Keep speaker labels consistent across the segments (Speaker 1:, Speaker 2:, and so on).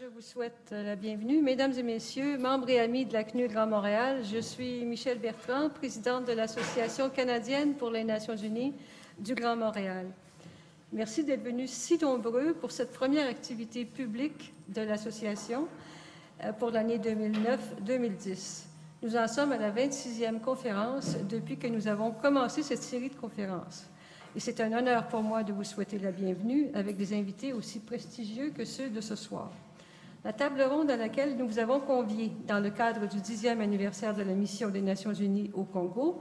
Speaker 1: Je vous souhaite la bienvenue. Mesdames et messieurs, membres et amis de la CNU Grand Montréal, je suis Michel Bertrand, présidente de l'Association canadienne pour les Nations unies du Grand Montréal. Merci d'être venus si nombreux pour cette première activité publique de l'association euh, pour l'année 2009-2010. Nous en sommes à la 26e conférence depuis que nous avons commencé cette série de conférences. Et c'est un honneur pour moi de vous souhaiter la bienvenue avec des invités aussi prestigieux que ceux de ce soir. La table ronde à laquelle nous vous avons conviés dans le cadre du 10e anniversaire de la mission des Nations unies au Congo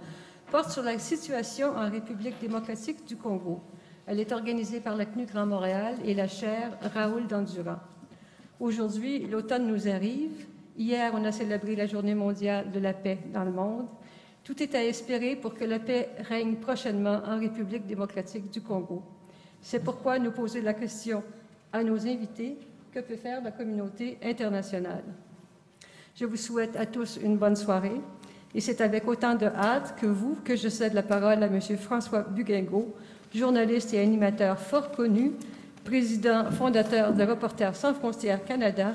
Speaker 1: porte sur la situation en République démocratique du Congo. Elle est organisée par la CNU Grand Montréal et la chaire Raoul Dandurand. Aujourd'hui, l'automne nous arrive. Hier, on a célébré la Journée mondiale de la paix dans le monde. Tout est à espérer pour que la paix règne prochainement en République démocratique du Congo. C'est pourquoi nous posons la question à nos invités, que peut faire la communauté internationale? Je vous souhaite à tous une bonne soirée et c'est avec autant de hâte que vous que je cède la parole à M. François Buguingo, journaliste et animateur fort connu, président fondateur de Reporters sans frontières Canada,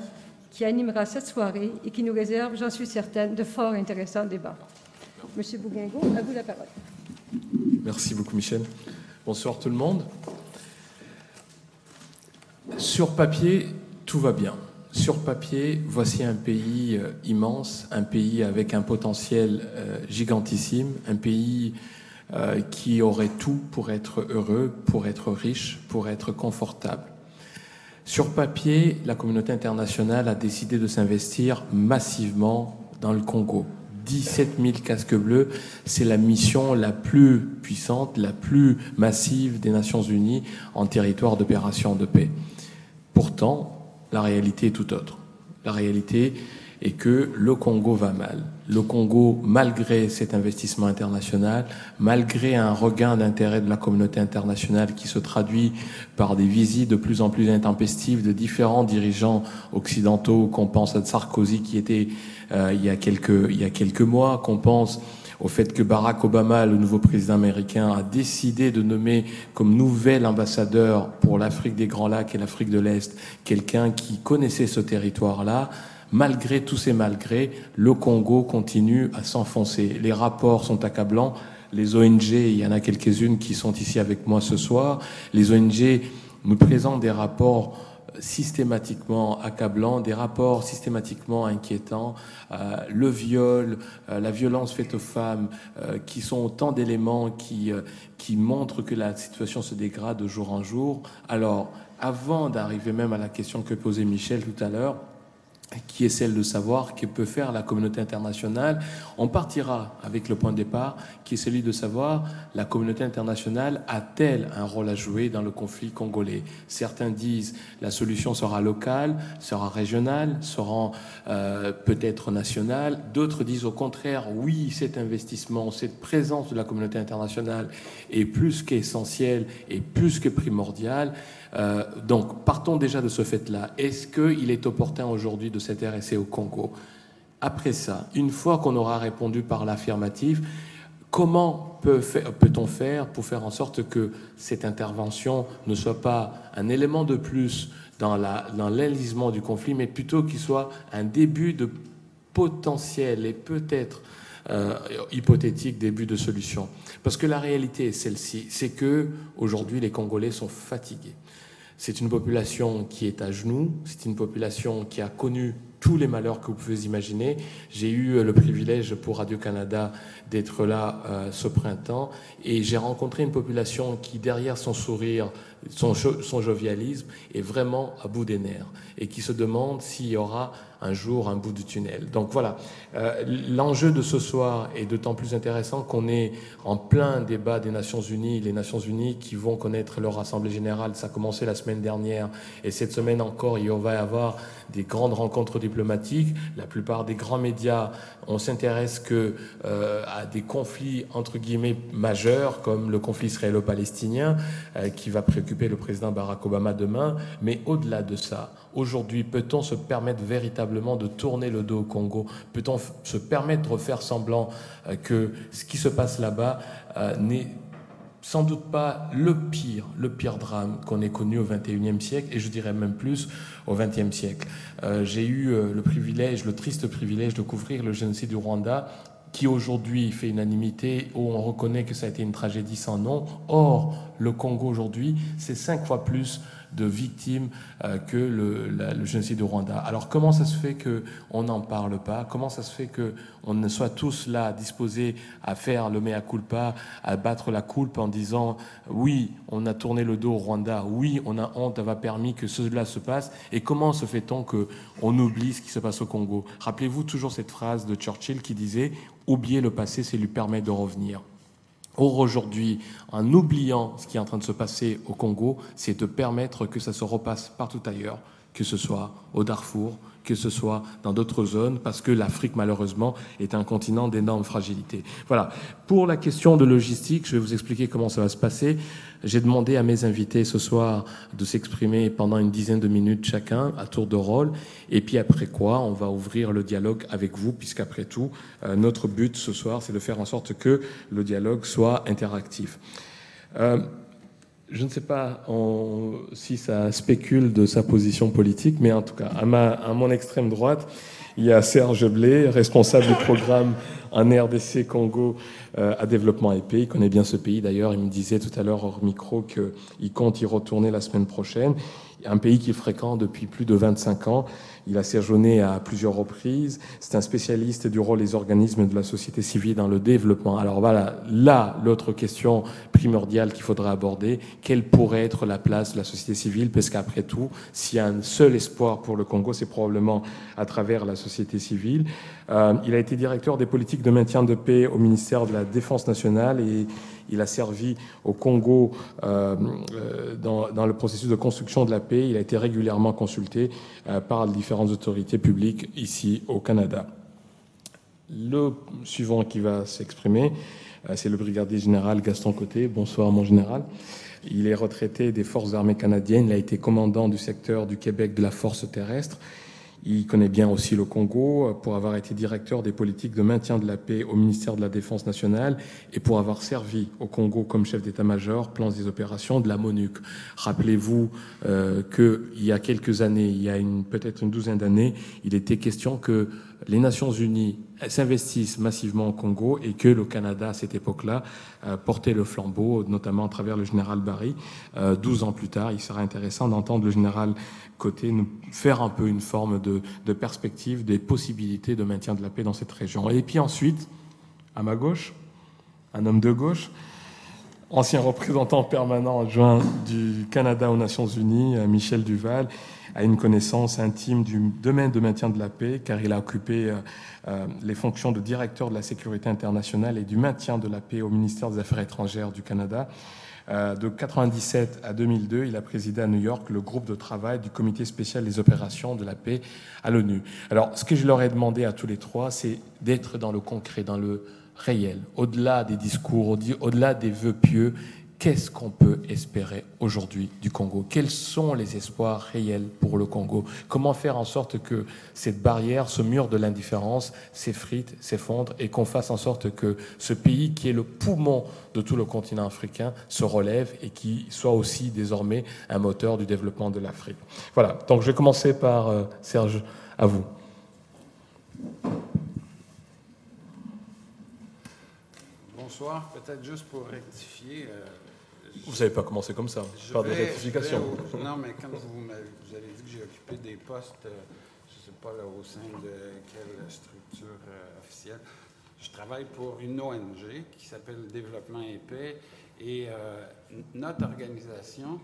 Speaker 1: qui animera cette soirée et qui nous réserve, j'en suis certaine, de fort intéressants débats. Monsieur Bouguingo, à vous la parole.
Speaker 2: Merci beaucoup, Michel. Bonsoir tout le monde. Sur papier, tout va bien. Sur papier, voici un pays euh, immense, un pays avec un potentiel euh, gigantissime, un pays euh, qui aurait tout pour être heureux, pour être riche, pour être confortable. Sur papier, la communauté internationale a décidé de s'investir massivement dans le Congo. 17 000 casques bleus, c'est la mission la plus puissante, la plus massive des Nations Unies en territoire d'opération de paix. Pourtant, la réalité est tout autre. La réalité est que le Congo va mal. Le Congo, malgré cet investissement international, malgré un regain d'intérêt de la communauté internationale qui se traduit par des visites de plus en plus intempestives de différents dirigeants occidentaux, qu'on pense à Sarkozy qui était euh, il, y a quelques, il y a quelques mois, qu'on pense au fait que Barack Obama, le nouveau président américain, a décidé de nommer comme nouvel ambassadeur pour l'Afrique des Grands Lacs et l'Afrique de l'Est quelqu'un qui connaissait ce territoire-là, malgré tous ces malgrés, le Congo continue à s'enfoncer. Les rapports sont accablants. Les ONG, il y en a quelques-unes qui sont ici avec moi ce soir, les ONG nous présentent des rapports systématiquement accablants, des rapports systématiquement inquiétants, euh, le viol, euh, la violence faite aux femmes, euh, qui sont autant d'éléments qui, qui montrent que la situation se dégrade de jour en jour. Alors, avant d'arriver même à la question que posait Michel tout à l'heure, qui est celle de savoir que peut faire la communauté internationale. On partira avec le point de départ, qui est celui de savoir la communauté internationale a-t-elle un rôle à jouer dans le conflit congolais Certains disent la solution sera locale, sera régionale, sera euh, peut-être nationale. D'autres disent au contraire, oui, cet investissement, cette présence de la communauté internationale est plus qu'essentielle et plus que primordiale. Euh, donc, partons déjà de ce fait-là. Est-ce qu'il est opportun aujourd'hui de s'intéresser au Congo Après ça, une fois qu'on aura répondu par l'affirmatif, comment peut-on faire pour faire en sorte que cette intervention ne soit pas un élément de plus dans l'enlisement du conflit, mais plutôt qu'il soit un début de potentiel et peut-être euh, hypothétique début de solution? Parce que la réalité est celle-ci, c'est que aujourd'hui les Congolais sont fatigués. C'est une population qui est à genoux, c'est une population qui a connu tous les malheurs que vous pouvez imaginer. J'ai eu euh, le privilège pour Radio-Canada d'être là euh, ce printemps et j'ai rencontré une population qui, derrière son sourire, son, son, jovialisme, est vraiment à bout des nerfs et qui se demande s'il y aura un jour un bout du tunnel. Donc voilà, euh, l'enjeu de ce soir est d'autant plus intéressant qu'on est en plein débat des Nations Unies, les Nations Unies qui vont connaître leur Assemblée Générale, ça a commencé la semaine dernière, et cette semaine encore, il va y avoir des grandes rencontres diplomatiques. La plupart des grands médias, on s'intéresse que euh, à des conflits entre guillemets majeurs, comme le conflit israélo-palestinien, euh, qui va préoccuper le président Barack Obama demain. Mais au-delà de ça, aujourd'hui, peut-on se permettre véritablement de tourner le dos au Congo Peut-on se permettre de faire semblant euh, que ce qui se passe là-bas n'est sans doute pas le pire, le pire drame qu'on ait connu au XXIe siècle, et je dirais même plus au XXe siècle. Euh, j'ai eu euh, le privilège, le triste privilège de couvrir le génocide du Rwanda, qui aujourd'hui fait unanimité, où on reconnaît que ça a été une tragédie sans nom. Or, le Congo aujourd'hui, c'est cinq fois plus de victimes euh, que le, génocide du Rwanda. Alors comment ça se fait qu'on n'en parle pas? Comment ça se fait qu'on soit tous là disposés à faire le mea culpa, à battre la culpe en disant oui, on a tourné le dos au Rwanda, oui, on a honte d'avoir permis que cela se passe, et comment se fait-on qu'on oublie ce qui se passe au Congo? Rappelez-vous toujours cette phrase de Churchill qui disait oublier le passé, c'est lui permettre de revenir. Or, aujourd'hui, en oubliant ce qui est en train de se passer au Congo, c'est de permettre que ça se repasse partout ailleurs, que ce soit au Darfour, que ce soit dans d'autres zones, parce que l'Afrique, malheureusement, est un continent d'énorme fragilité. Voilà. Pour la question de logistique, je vais vous expliquer comment ça va se passer. J'ai demandé à mes invités ce soir de s'exprimer pendant une dizaine de minutes chacun, à tour de rôle, et puis après quoi, on va ouvrir le dialogue avec vous, puisqu'après tout, euh, notre but ce soir, c'est de faire en sorte que le dialogue soit interactif. Euh, je ne sais pas si ça spécule de sa position politique, mais en tout cas, à, mon extrême droite, il y a Serge Blé, responsable du programme en RDC Congo à développement épais. Il connaît bien ce pays d'ailleurs. Il me disait tout à l'heure hors micro qu'il compte y retourner la semaine prochaine. Un pays qu'il fréquente depuis plus de 25 ans. Il a séjourné à plusieurs reprises. C'est un spécialiste du rôle des organismes de la société civile dans le développement. Alors voilà, là, l'autre question primordiale qu'il faudrait aborder, quelle pourrait être la place de la société civile? Parce qu'après tout, s'il y a un seul espoir pour le Congo, c'est probablement à travers la société civile. Euh, il a été directeur des politiques de maintien de paix au ministère de la Défense nationale et il a servi au Congo euh, euh, dans, le processus de construction de la paix. Il a été régulièrement consulté euh, par différentes autorités publiques ici au Canada. Le suivant qui va s'exprimer, c'est le brigadier général Gaston Côté. Bonsoir, mon général. Il est retraité des forces armées canadiennes. Il a été commandant du secteur du Québec de la force terrestre. Il connaît bien aussi le Congo pour avoir été directeur des politiques de maintien de la paix au ministère de la Défense nationale et pour avoir servi au Congo comme chef d'état-major, plans des opérations de la MONUC. Rappelez-vous euh, qu'il y a quelques années, il y a peut-être une douzaine d'années, il était question que les Nations Unies s'investissent massivement au Congo et que le Canada, à cette époque-là, euh, portait le flambeau, notamment à travers le général Barry. Euh, douze ans plus tard, il sera intéressant d'entendre le général Côté nous faire un peu une forme de, de, perspective des possibilités de maintien de la paix dans cette région. Et puis ensuite, à ma gauche, un homme de gauche, ancien représentant permanent adjoint du Canada aux Nations Unies, euh, Michel Duval, a une connaissance intime du domaine de maintien de la paix, car il a occupé euh, euh, les fonctions de directeur de la sécurité internationale et du maintien de la paix au ministère des Affaires étrangères du Canada. Euh, de 1997 à 2002, il a présidé à New York le groupe de travail du comité spécial des opérations de la paix à l'ONU. Alors, ce que je leur ai demandé à tous les trois, c'est d'être dans le concret, dans le réel, au-delà des discours, au-delà des vœux pieux qu'est-ce qu'on peut espérer aujourd'hui du Congo? Quels sont les espoirs réels pour le Congo? Comment faire en sorte que cette barrière, ce mur de l'indifférence s'effrite, s'effondre et qu'on fasse en sorte que ce pays qui est le poumon de tout le continent africain se relève et qui soit aussi désormais un moteur du développement de l'Afrique? Voilà, donc je vais commencer par euh, Serge, à vous.
Speaker 3: Bonsoir, peut-être juste pour rectifier. Euh,
Speaker 2: vous savez pas commencer comme ça, par des rectifications.
Speaker 3: non, mais quand vous, vous avez dit que j'ai occupé des postes, euh, je ne sais pas là, au sein de quelle structure euh, officielle, je travaille pour une ONG qui s'appelle Développement Épais et euh, notre organisation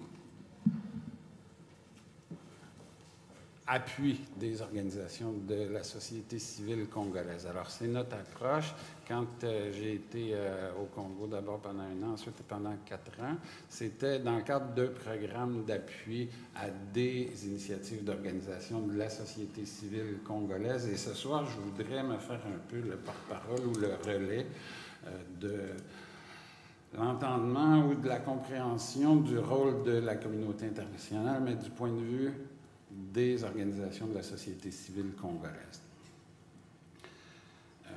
Speaker 3: appuie des organisations de la société civile congolaise. Alors, c'est notre approche. Quand euh, j'ai été euh, au Congo, d'abord pendant un an, ensuite pendant quatre ans, c'était dans le cadre de programmes d'appui à des initiatives d'organisation de la société civile congolaise. Et ce soir, je voudrais me faire un peu le porte-parole ou le relais euh, de l'entendement ou de la compréhension du rôle de la communauté internationale, mais du point de vue des organisations de la société civile congolaise. Euh,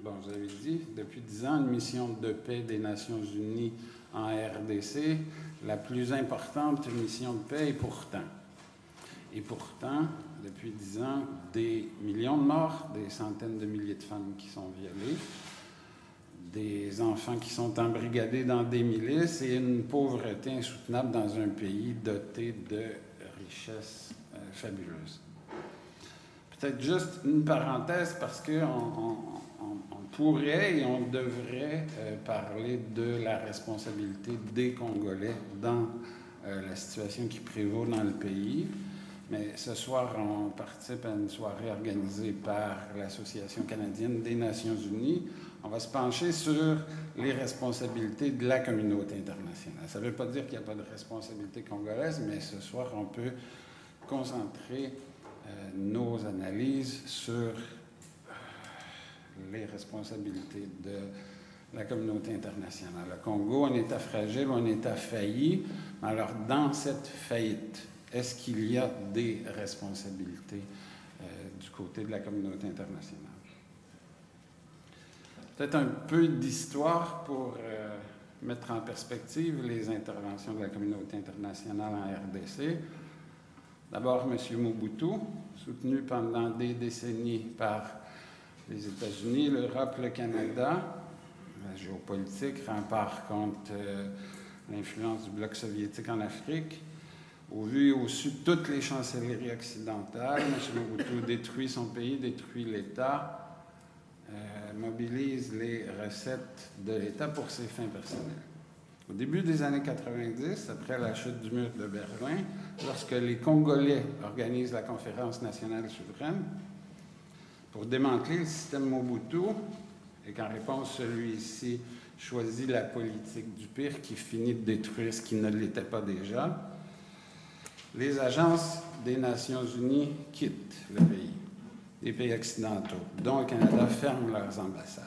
Speaker 3: bon, vous avez dit, depuis dix ans, une mission de paix des Nations Unies en RDC, la plus importante mission de paix, et pourtant. Et pourtant, depuis dix ans, des millions de morts, des centaines de milliers de femmes qui sont violées, des enfants qui sont embrigadés dans des milices et une pauvreté insoutenable dans un pays doté de richesses euh, fabuleuses. Peut-être juste une parenthèse parce qu'on on, pourrait et on devrait euh, parler de la responsabilité des Congolais dans euh, la situation qui prévaut dans le pays. Mais ce soir, on participe à une soirée organisée par l'Association canadienne des Nations unies on va se pencher sur les responsabilités de la communauté internationale. Ça ne veut pas dire qu'il n'y a pas de responsabilité congolaise, mais ce soir, on peut concentrer euh, nos analyses sur euh, les responsabilités de la communauté internationale. Le Congo, un État fragile, un État failli. Alors, dans cette faillite, est-ce qu'il y a des responsabilités euh, du côté de la communauté internationale? Peut-être un peu d'histoire pour euh, mettre en perspective les interventions de la communauté internationale en RDC. D'abord, M. Mobutu, soutenu pendant des décennies par les États-Unis, l'Europe, le Canada, la géopolitique, rempart contre euh, l'influence du bloc soviétique en Afrique. Au vu et au su de toutes les chancelleries occidentales, M. Mobutu détruit son pays, détruit l'État, euh, mobilise les recettes de l'État pour ses fins personnelles. Au début des années 90, après la chute du mur de Berlin, lorsque les Congolais organisent la conférence nationale souveraine pour démanteler le système Mobutu, et qu'en réponse, celui-ci choisit la politique du pire qui finit de détruire ce qui ne l'était pas déjà, les agences des Nations Unies quittent le pays des pays occidentaux, dont le Canada, ferment leurs ambassades.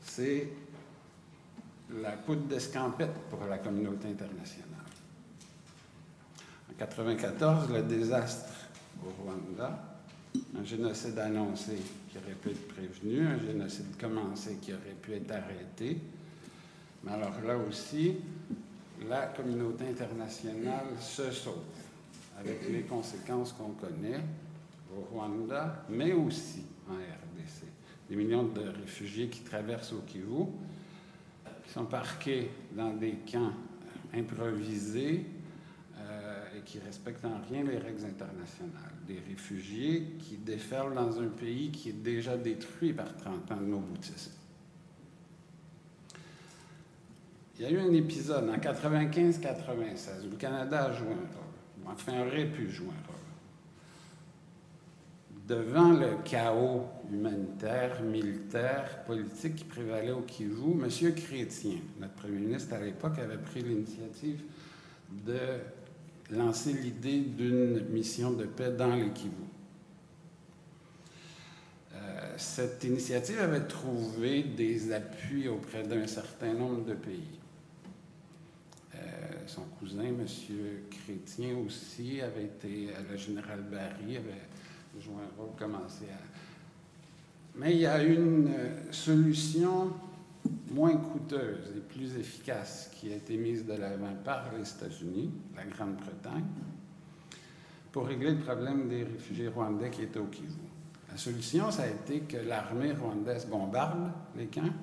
Speaker 3: C'est la poudre d'escampette pour la communauté internationale. En 1994, le désastre au Rwanda, un génocide annoncé qui aurait pu être prévenu, un génocide commencé qui aurait pu être arrêté. Mais alors là aussi, la communauté internationale se sauve, avec les conséquences qu'on connaît, au Rwanda, mais aussi en RDC. Des millions de réfugiés qui traversent au Kivu, qui sont parqués dans des camps improvisés euh, et qui respectent en rien les règles internationales. Des réfugiés qui déferlent dans un pays qui est déjà détruit par 30 ans de nos. Il y a eu un épisode en 95-96 où le Canada a joué un rôle, enfin aurait pu jouer un rôle devant le chaos humanitaire, militaire, politique qui prévalait au Kivu, M. Chrétien, notre premier ministre à l'époque, avait pris l'initiative de lancer l'idée d'une mission de paix dans le Kivu. Euh, cette initiative avait trouvé des appuis auprès d'un certain nombre de pays. Euh, son cousin, M. Chrétien aussi, avait été, le général Barry, avait jouer un rôle commencé à... Mais il y a une euh, solution moins coûteuse et plus efficace qui a été mise de l'avant par les États-Unis, la Grande-Bretagne, pour régler le problème des réfugiés rwandais qui étaient au Kivu. La solution, ça a été que l'armée rwandaise bombarde les camps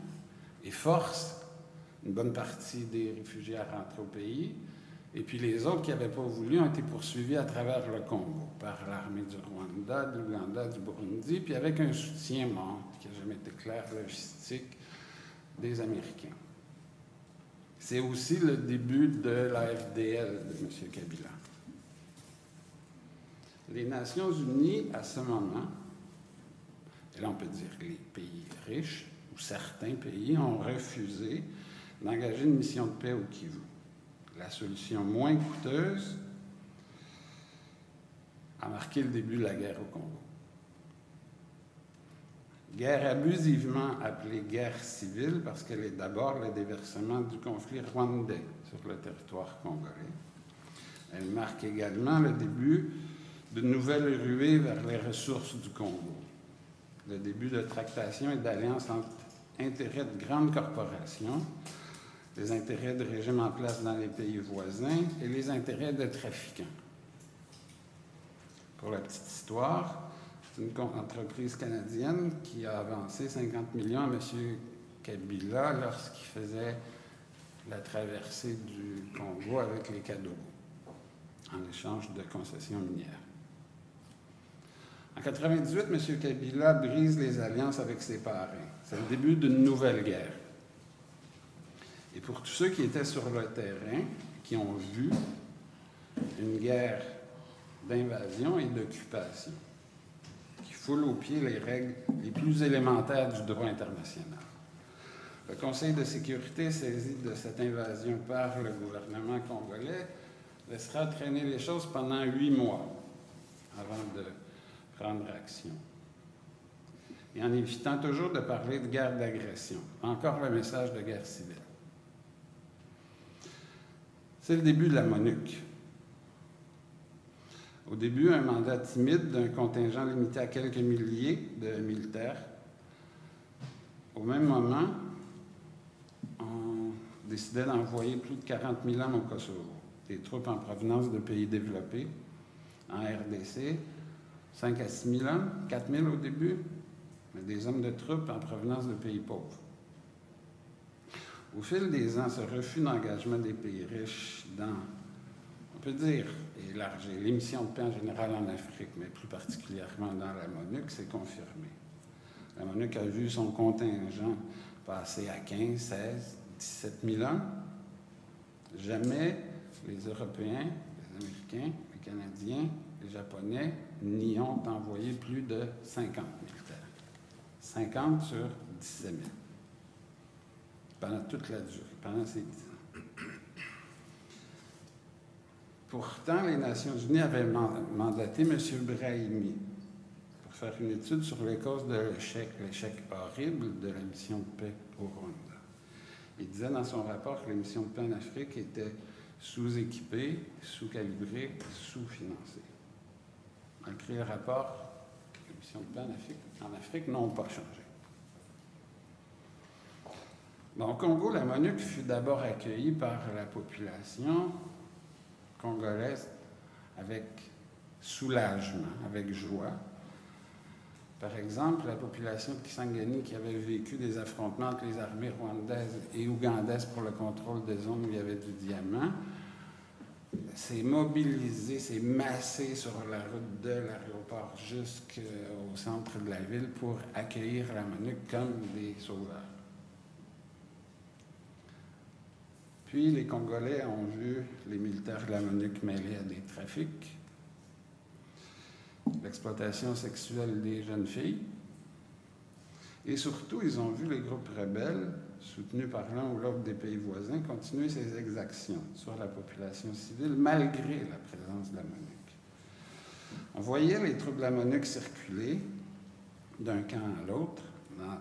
Speaker 3: et force une bonne partie des réfugiés à rentrer au pays, et puis les autres qui n'avaient pas voulu ont été poursuivis à travers le Congo par l'armée du Rwanda, de l'Ouganda, du Burundi, puis avec un soutien qui n'a jamais été clair, logistique, des Américains. C'est aussi le début de la FDL de M. Kabila. Les Nations unies, à ce moment, et là on peut dire les pays riches, ou certains pays, ont refusé d'engager une mission de paix au Kivu la solution moins coûteuse a marqué le début de la guerre au Congo. Guerre abusivement appelée guerre civile parce qu'elle est d'abord le déversement du conflit rwandais sur le territoire congolais. Elle marque également le début de nouvelles ruées vers les ressources du Congo. le début de tractation et d'alliance entre intérêts de grandes corporations, les intérêts de régimes en place dans les pays voisins et les intérêts de trafiquants. Pour la petite histoire, c'est une entreprise canadienne qui a avancé 50 millions à M. Kabila lorsqu'il faisait la traversée du Congo avec les cadeaux en échange de concessions minières. En 1998, M. Kabila brise les alliances avec ses parrains. C'est le début d'une nouvelle guerre. Et pour tous ceux qui étaient sur le terrain, qui ont vu une guerre d'invasion et d'occupation, qui foule aux pieds les règles les plus élémentaires du droit international. Le Conseil de sécurité, saisi de cette invasion par le gouvernement congolais, laissera traîner les choses pendant huit mois avant de prendre action. Et en évitant toujours de parler de guerre d'agression. Encore le message de guerre civile. C'est le début de la MONUC. Au début, un mandat timide d'un contingent limité à quelques milliers de militaires. Au même moment, on décidait d'envoyer plus de 40 000 hommes au Kosovo, des troupes en provenance de pays développés, en RDC, 5 à 6 000 hommes, 4 000 au début, mais des hommes de troupes en provenance de pays pauvres. Au fil des ans, ce refus d'engagement des pays riches dans, on peut dire, élargir les missions de paix en général en Afrique, mais plus particulièrement dans la MONUC, s'est confirmé. La MONUC a vu son contingent passer à 15, 16, 17 000 hommes. Jamais les Européens, les Américains, les Canadiens, les Japonais n'y ont envoyé plus de 50 militaires. 50 sur 17 000. Pendant toute la durée, pendant ces 10 ans. Pourtant, les Nations Unies avaient mandaté M. Brahimi pour faire une étude sur les causes de l'échec, l'échec horrible de la mission de paix au Rwanda. Il disait dans son rapport que les missions de paix en Afrique étaient sous-équipées, sous-calibrées, sous-financées. Malgré le rapport, les missions de paix en Afrique, en Afrique n'ont pas changé. Bon, au Congo, la MONUC fut d'abord accueillie par la population congolaise avec soulagement, avec joie. Par exemple, la population de Kisangani qui avait vécu des affrontements entre les armées rwandaises et ougandaises pour le contrôle des zones où il y avait du diamant, s'est mobilisée, s'est massée sur la route de l'aéroport jusqu'au centre de la ville pour accueillir la MONUC comme des sauveurs. Puis les Congolais ont vu les militaires de la MONUC mêlés à des trafics, l'exploitation sexuelle des jeunes filles, et surtout, ils ont vu les groupes rebelles, soutenus par l'un ou l'autre des pays voisins, continuer ces exactions sur la population civile malgré la présence de la MONUC. On voyait les troupes de la MONUC circuler d'un camp à l'autre,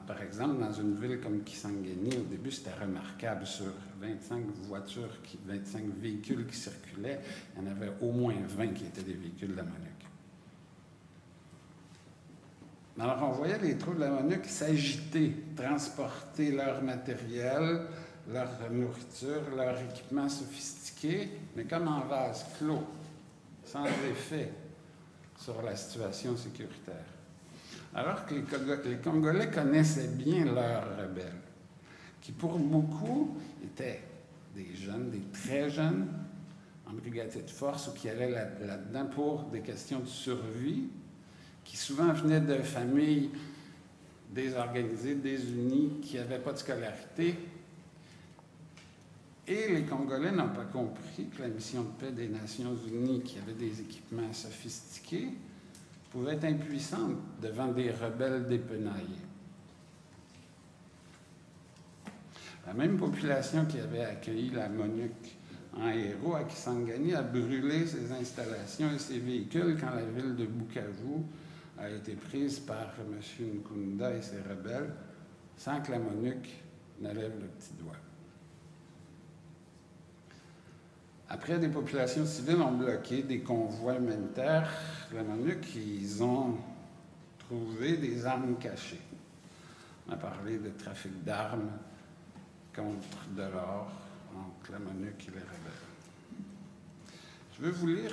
Speaker 3: par exemple, dans une ville comme Kisangani, au début, c'était remarquable. Sur 25 voitures, 25 véhicules qui circulaient, il y en avait au moins 20 qui étaient des véhicules de la MONUC. Alors, on voyait les troupes de la MONUC s'agiter, transporter leur matériel, leur nourriture, leur équipement sophistiqué, mais comme en vase clos, sans effet sur la situation sécuritaire. Alors que les Congolais connaissaient bien leurs rebelles, qui pour beaucoup étaient des jeunes, des très jeunes, en brigadier de force ou qui allaient là-dedans pour des questions de survie, qui souvent venaient de familles désorganisées, désunies, qui n'avaient pas de scolarité. Et les Congolais n'ont pas compris que la mission de paix des Nations Unies, qui avait des équipements sophistiqués, pouvait être impuissante devant des rebelles dépenaillés. La même population qui avait accueilli la MONUC en héros à Kisangani a brûlé ses installations et ses véhicules quand la ville de Bukavu a été prise par M. Nkunda et ses rebelles sans que la MONUC ne lève le petit doigt. Après, des populations civiles ont bloqué des convois humanitaires. La MONUC, ils ont trouver des armes cachées. On a parlé de trafic d'armes contre de l'or entre la MONUC et les rebelles. Je veux vous lire,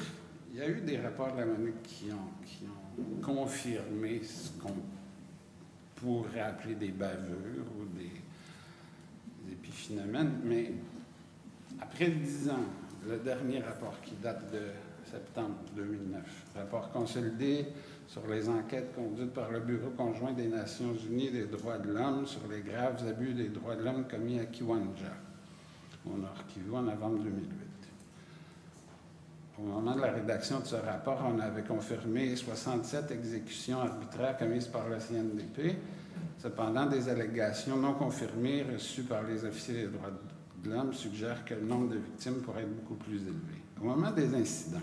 Speaker 3: il y a eu des rapports de la MONUC qui ont, qui ont confirmé ce qu'on pourrait appeler des bavures ou des, des épiphénomènes, mais après dix ans, le dernier rapport qui date de septembre 2009, rapport consolidé sur les enquêtes conduites par le Bureau conjoint des Nations unies des droits de l'homme sur les graves abus des droits de l'homme commis à Kiwanja, au Nord Kivu, en novembre 2008. Au moment de la rédaction de ce rapport, on avait confirmé 67 exécutions arbitraires commises par la CNDP. Cependant, des allégations non confirmées reçues par les officiers des droits de l'homme suggèrent que le nombre de victimes pourrait être beaucoup plus élevé. Au moment des incidents,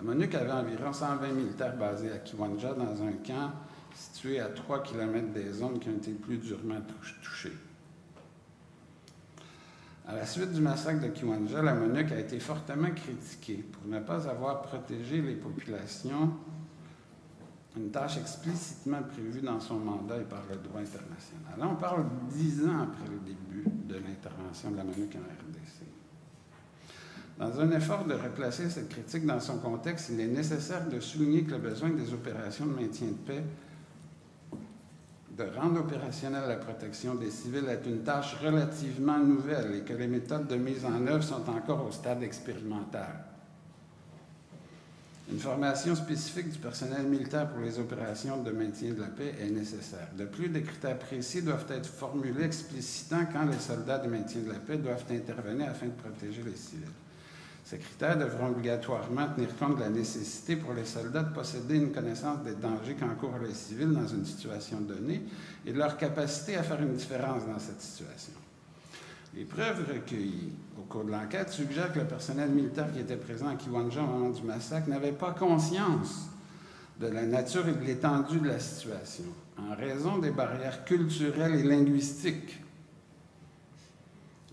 Speaker 3: la MONUC avait environ 120 militaires basés à Kiwanja dans un camp situé à 3 km des zones qui ont été plus durement touchées. À la suite du massacre de Kiwanja, la MONUC a été fortement critiquée pour ne pas avoir protégé les populations, une tâche explicitement prévue dans son mandat et par le droit international. Là, on parle dix ans après le début de l'intervention de la MONUC en RDC. Dans un effort de replacer cette critique dans son contexte, il est nécessaire de souligner que le besoin des opérations de maintien de paix de rendre opérationnelle la protection des civils est une tâche relativement nouvelle et que les méthodes de mise en œuvre sont encore au stade expérimental. Une formation spécifique du personnel militaire pour les opérations de maintien de la paix est nécessaire. De plus, des critères précis doivent être formulés explicitant quand les soldats de maintien de la paix doivent intervenir afin de protéger les civils. Ces critères devront obligatoirement tenir compte de la nécessité pour les soldats de posséder une connaissance des dangers qu'encourent les civils dans une situation donnée et de leur capacité à faire une différence dans cette situation. Les preuves recueillies au cours de l'enquête suggèrent que le personnel militaire qui était présent à Kiwanja au moment du massacre n'avait pas conscience de la nature et de l'étendue de la situation, en raison des barrières culturelles et linguistiques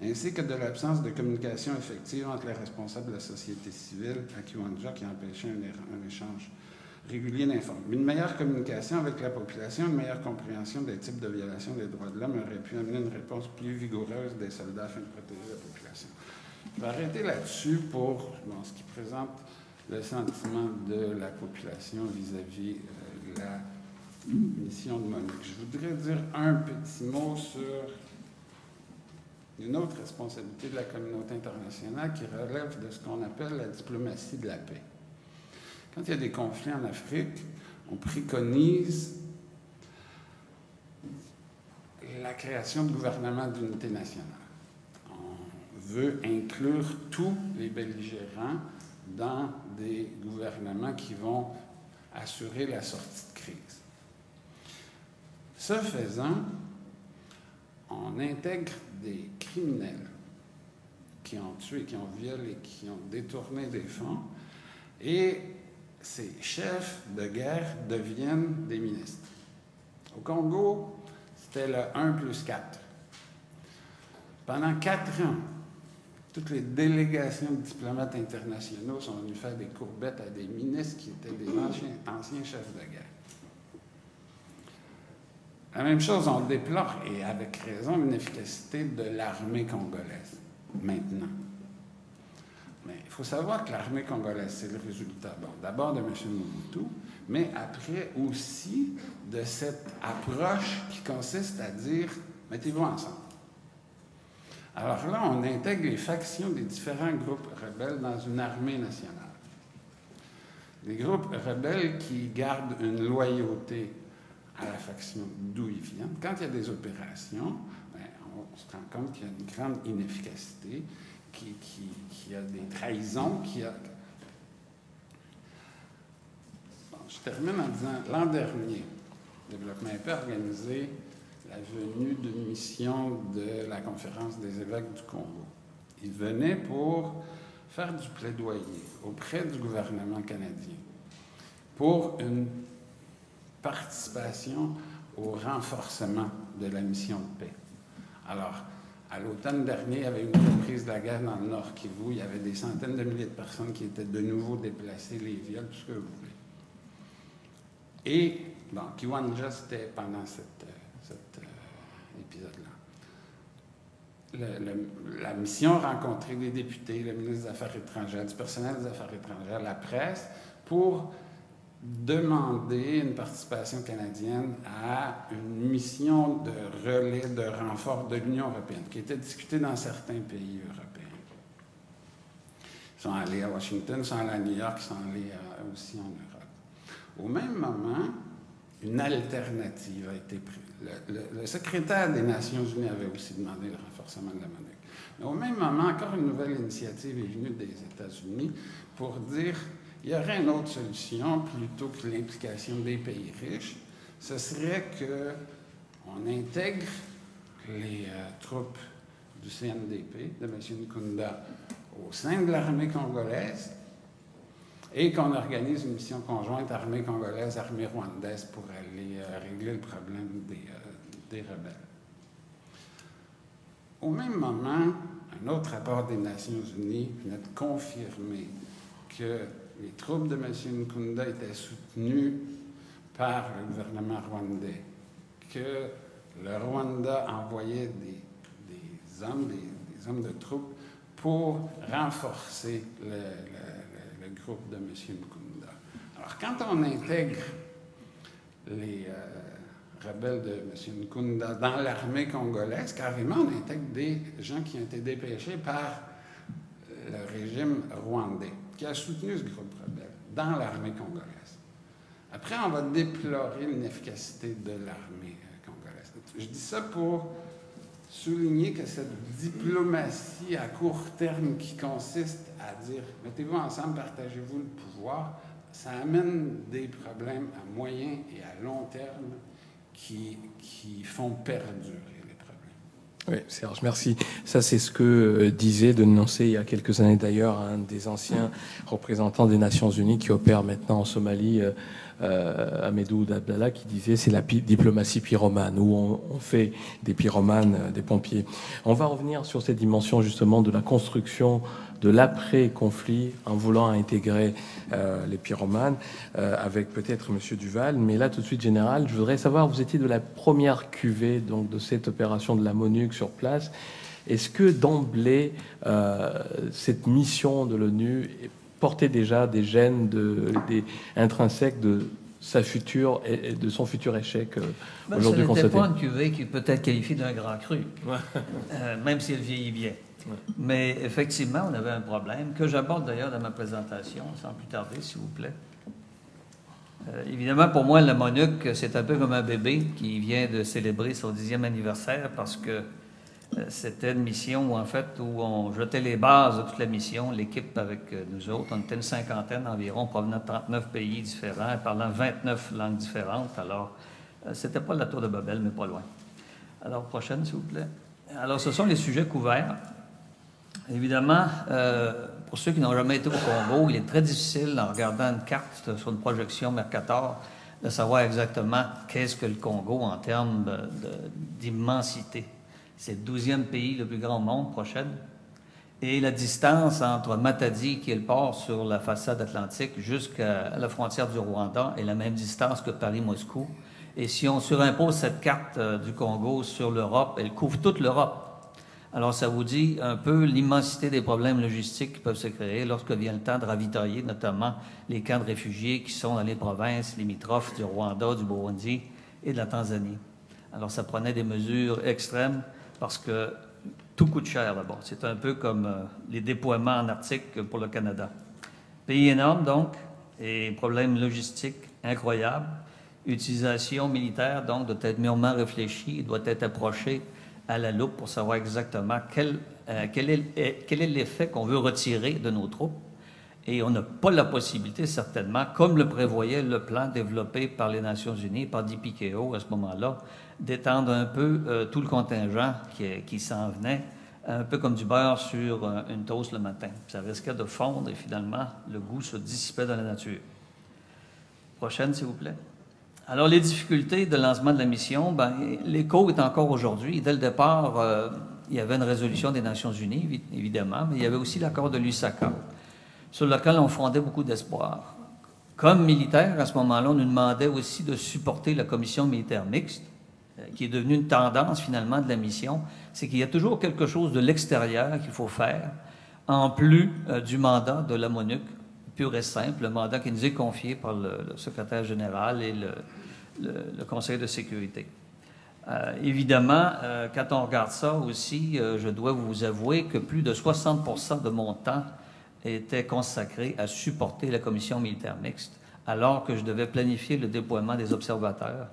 Speaker 3: ainsi que de l'absence de communication effective entre les responsables de la société civile à Kiwanja qui empêchait un, un échange régulier d'informations. Une meilleure communication avec la population, une meilleure compréhension des types de violations des droits de l'homme aurait pu amener une réponse plus vigoureuse des soldats afin de protéger la population. Je vais arrêter là-dessus pour ce qui présente le sentiment de la population vis-à-vis de la mission de Monique. Je voudrais dire un petit mot sur une autre responsabilité de la communauté internationale qui relève de ce qu'on appelle la diplomatie de la paix. Quand il y a des conflits en Afrique, on préconise la création de gouvernements d'unité nationale. On veut inclure tous les belligérants dans des gouvernements qui vont assurer la sortie de crise. Ce faisant, on intègre des criminels qui ont tué, qui ont violé, qui ont détourné des fonds, et ces chefs de guerre deviennent des ministres. Au Congo, c'était le 1 plus 4. Pendant quatre ans, toutes les délégations de diplomates internationaux sont venues faire des courbettes à des ministres qui étaient des anciens, anciens chefs de guerre. La même chose, on déplore, et avec raison, l'inefficacité de l'armée congolaise, maintenant. Mais il faut savoir que l'armée congolaise, c'est le résultat, bon, d'abord de M. Mobutu, mais après aussi de cette approche qui consiste à dire mettez-vous ensemble. Alors là, on intègre les factions des différents groupes rebelles dans une armée nationale. Les groupes rebelles qui gardent une loyauté à la faction d'où ils viennent. Quand il y a des opérations, ben, on se rend compte qu'il y a une grande inefficacité, qu'il qui, y a des trahisons, qu'il y a... Je termine en disant, l'an dernier, le Développement a organisé la venue d'une mission de la conférence des évêques du Congo. Ils venaient pour faire du plaidoyer auprès du gouvernement canadien pour une participation au renforcement de la mission de paix. Alors, à l'automne dernier, avait une reprise de la guerre dans le Nord Kivu. Il y avait des centaines de milliers de personnes qui étaient de nouveau déplacées, les viols, tout ce que vous voulez. Et, bon, Kiwanja, c'était pendant cet épisode-là la mission rencontrer des députés, le ministre des Affaires étrangères, du personnel des Affaires étrangères, la presse, pour demander une participation canadienne à une mission de relais, de renfort de l'Union européenne, qui était discutée dans certains pays européens. Ils sont allés à Washington, ils sont allés à New York, ils sont allés euh, aussi en Europe. Au même moment, une alternative a été prise. Le, secrétaire des Nations Unies avait aussi demandé le renforcement de la monnaie. Mais au même moment, encore une nouvelle initiative est venue des États-Unis pour dire il y aurait une autre solution plutôt que l'implication des pays riches. Ce serait qu'on intègre les euh, troupes du CNDP, de M. Nkunda, au sein de l'armée congolaise et qu'on organise une mission conjointe armée congolaise, armée rwandaise pour aller euh, régler le problème des, euh, des, rebelles. Au même moment, un autre rapport des Nations Unies venait de confirmer que les troupes de M. Nkunda étaient soutenues par le gouvernement rwandais, que le Rwanda envoyait des, hommes, des, hommes de troupes pour renforcer le, groupe de M. Nkunda. Alors, quand on intègre les euh, rebelles de M. Nkunda dans l'armée congolaise, carrément, on intègre des gens qui ont été dépêchés par le régime rwandais, qui a soutenu ce groupe dans l'armée congolaise. Après, on va déplorer l'inefficacité de l'armée euh, congolaise. Je dis ça pour souligner que cette diplomatie à court terme qui consiste à dire mettez-vous ensemble, partagez-vous le pouvoir, ça amène des problèmes à moyen et à long terme qui, qui font perdurer.
Speaker 2: Oui, Serge, merci. Ça, c'est ce que euh, disait, de dénoncer il y a quelques années d'ailleurs, un des anciens représentants des Nations Unies qui opère maintenant en Somalie. Euh, euh, Amedou Abdallah qui disait c'est la diplomatie pyromane, où on, fait des pyromanes, euh, des pompiers. On va revenir sur cette dimension justement de la construction de l'après-conflit en voulant intégrer euh, les pyromanes avec peut-être Monsieur Duval. Mais là, tout de suite, général, je voudrais savoir, vous étiez de la première cuvée donc de cette opération de la MONUC sur place. Est-ce que d'emblée, cette mission de l'ONU portait déjà des gènes de, des, intrinsèques de sa future et de son futur échec euh,
Speaker 4: ben, aujourd'hui constaté. Ce n'était pas une cuvée qui peut être qualifiée d'un grand cru, euh, même si elle vieillit bien. Mais effectivement, on avait un problème que j'aborde d'ailleurs dans ma présentation, sans plus tarder, s'il vous plaît. Euh, évidemment, pour moi, le MONUC, c'est un peu comme un bébé qui vient de célébrer son dixième anniversaire parce que c'était une mission où, en fait, on jetait les bases de toute la mission, l'équipe avec euh, nous autres. On était une cinquantaine environ, provenant de 39 pays différents, parlant 29 langues différentes. Alors, euh, c'était pas la tour de Babel, mais pas loin. Alors, prochaine, s'il vous plaît. Alors, ce sont les sujets couverts. Évidemment, pour ceux qui n'ont jamais été au Congo, il est très difficile, en regardant une carte sur une projection Mercator, de savoir exactement qu'est-ce que le Congo en termes d'immensité. C'est le douzième pays le plus grand au monde, prochaine. Et la distance entre Matadi, qui est le port sur la façade atlantique, jusqu'à la frontière du Rwanda, est la même distance que Paris-Moscou. Et si on surimpose cette carte euh, du Congo sur l'Europe, elle couvre toute l'Europe. Alors, ça vous dit un peu l'immensité des problèmes logistiques qui peuvent se créer lorsque vient le temps de ravitailler, notamment les camps de réfugiés qui sont dans les provinces limitrophes du Rwanda, du Burundi et de la Tanzanie. Alors, ça prenait des mesures extrêmes parce que tout coûte cher là-bas. C'est un peu comme euh, les déploiements en Arctique pour le Canada. Pays énorme, donc, et problème logistique incroyable. Utilisation militaire, donc, doit être mûrement réfléchie, doit être approchée à la loupe pour savoir exactement quel, euh, est, quel est l'effet qu'on veut retirer de nos troupes. Et on n'a pas la possibilité, certainement, comme le prévoyait le plan développé par les Nations Unies, par DPKO à ce moment-là, d'étendre un peu euh, tout le contingent qui, s'en venait, un peu comme du beurre sur euh, une toast le matin. Ça risquait de fondre et finalement, le goût se dissipait dans la nature. Prochaine, s'il vous plaît. Alors, les difficultés de lancement de la mission, ben, l'écho est encore aujourd'hui. Dès le départ, euh, il y avait une résolution des Nations Unies, évidemment, mais il y avait aussi l'accord de Lusaka, sur lequel on fondait beaucoup d'espoir. Comme militaire, à ce moment-là, on nous demandait aussi de supporter la commission militaire mixte, qui est devenue une tendance finalement de la mission. C'est qu'il y a toujours quelque chose de l'extérieur qu'il faut faire, en plus euh, du mandat de la MONUC, pur et simple, le mandat qui nous est confié par le, secrétaire général et le, Conseil de sécurité. Euh, évidemment, quand on regarde ça aussi, je dois vous avouer que plus de 60% de mon temps était consacré à supporter la commission militaire mixte, alors que je devais planifier le déploiement des observateurs,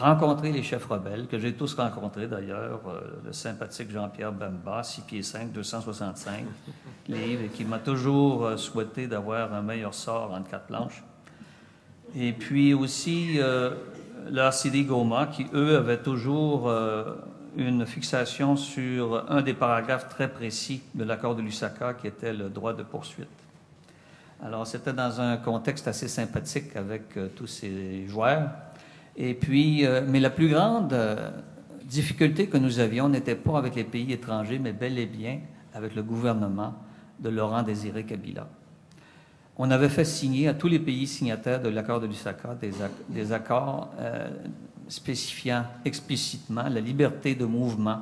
Speaker 4: rencontrer les chefs rebelles, que j'ai tous rencontrés d'ailleurs, euh, le sympathique Jean-Pierre Bemba, 6 pieds 5, 265 livres, et qui m'a toujours euh, souhaité d'avoir un meilleur sort entre quatre planches. Et puis aussi euh, l'RCD Goma, qui eux avaient toujours une fixation sur un des paragraphes très précis de l'accord de Lusaka, qui était le droit de poursuite. Alors, c'était dans un contexte assez sympathique avec euh, tous ces joueurs. Et puis, euh, mais la plus grande euh, difficulté que nous avions n'était pas avec les pays étrangers, mais bel et bien avec le gouvernement de Laurent Désiré Kabila. On avait fait signer à tous les pays signataires de l'accord de Lusaka des, des accords spécifiant explicitement la liberté de mouvement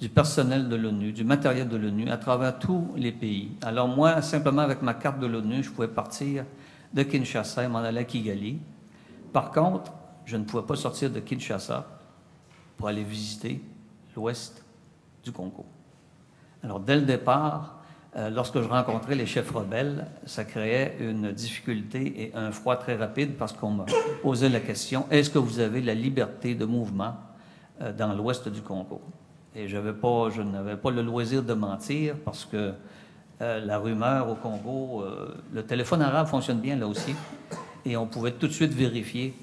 Speaker 4: du personnel de l'ONU, du matériel de l'ONU à travers tous les pays. Alors moi, simplement avec ma carte de l'ONU, je pouvais partir de Kinshasa et m'en aller à Kigali. Par contre, je ne pouvais pas sortir de Kinshasa pour aller visiter l'ouest du Congo. Alors dès le départ, euh, lorsque je rencontrais les chefs rebelles, ça créait une difficulté et un froid très rapide parce qu'on m'a posé la question est-ce que vous avez la liberté de mouvement euh, dans l'ouest du Congo? Et je n'avais pas le loisir de mentir parce que euh, la rumeur au Congo, le téléphone arabe fonctionne bien là aussi, et on pouvait tout de suite vérifier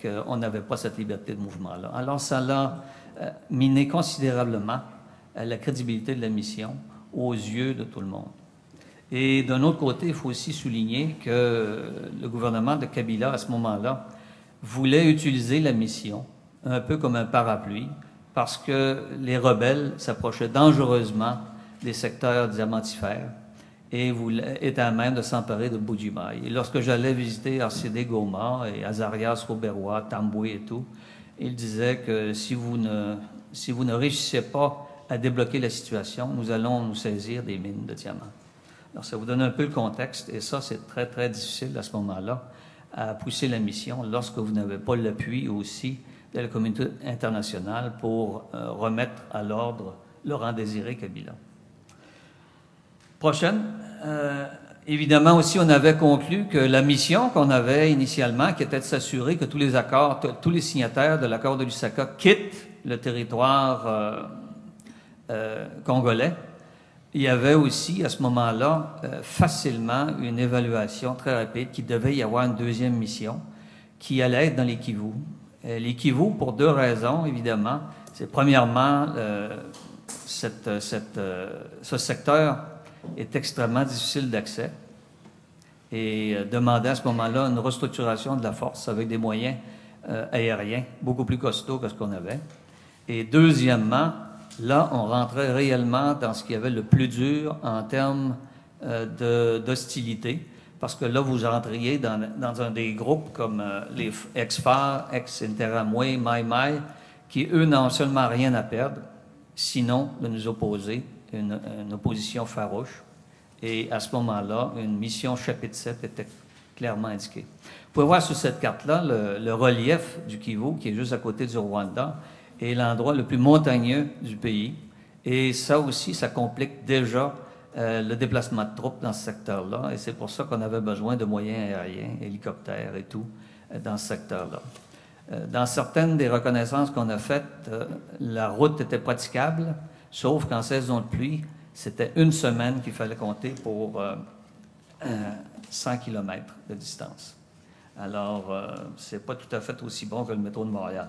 Speaker 4: qu'on n'avait pas cette liberté de mouvement-là. Alors ça l'a miné considérablement la crédibilité de la mission aux yeux de tout le monde. Et d'un autre côté, il faut aussi souligner que le gouvernement de Kabila, à ce moment-là, voulait utiliser la mission un peu comme un parapluie, parce que les rebelles s'approchaient dangereusement des secteurs diamantifères et étaient à même de s'emparer de Boudjimaï. Et lorsque j'allais visiter RCD Goma et Azarias, Roberwa, Tamboué et tout, ils disaient que si vous ne, si vous ne réussissez pas à débloquer la situation, nous allons nous saisir des mines de diamants. Alors, ça vous donne un peu le contexte, et ça, c'est très, très difficile à ce moment-là, à pousser la mission lorsque vous n'avez pas l'appui aussi de la communauté internationale pour euh, remettre à l'ordre Laurent Désiré Kabila. Prochaine. Euh, évidemment aussi, on avait conclu que la mission qu'on avait initialement, qui était de s'assurer que tous les accords, tous les signataires de l'accord de Lusaka quittent le territoire euh, euh, congolais, il y avait aussi à ce moment-là facilement une évaluation très rapide qu'il devait y avoir une deuxième mission qui allait être dans les Kivu. Les Kivu, pour deux raisons, évidemment. C'est premièrement, ce secteur est extrêmement difficile d'accès et demandait à ce moment-là une restructuration de la force avec des moyens aériens beaucoup plus costauds que ce qu'on avait. Et deuxièmement, Là, on rentrait réellement dans ce qui avait le plus dur en termes euh, d'hostilité, parce que là, vous rentriez dans, un des groupes comme euh, les ex-FAR, ex-Interamwe, Mai Mai, qui, eux, n'ont seulement rien à perdre, sinon de nous opposer, une, opposition farouche. Et à ce moment-là, une mission chapitre 7 était clairement indiquée. Vous pouvez voir sur cette carte-là le, relief du Kivu, qui est juste à côté du Rwanda, est l'endroit le plus montagneux du pays. Et ça aussi, ça complique déjà euh, le déplacement de troupes dans ce secteur-là. Et c'est pour ça qu'on avait besoin de moyens aériens, hélicoptères et tout, euh, dans ce secteur-là. Euh, dans certaines des reconnaissances qu'on a faites, la route était praticable, sauf qu'en saison de pluie, c'était une semaine qu'il fallait compter pour 100 km de distance. Alors, c'est pas tout à fait aussi bon que le métro de Montréal.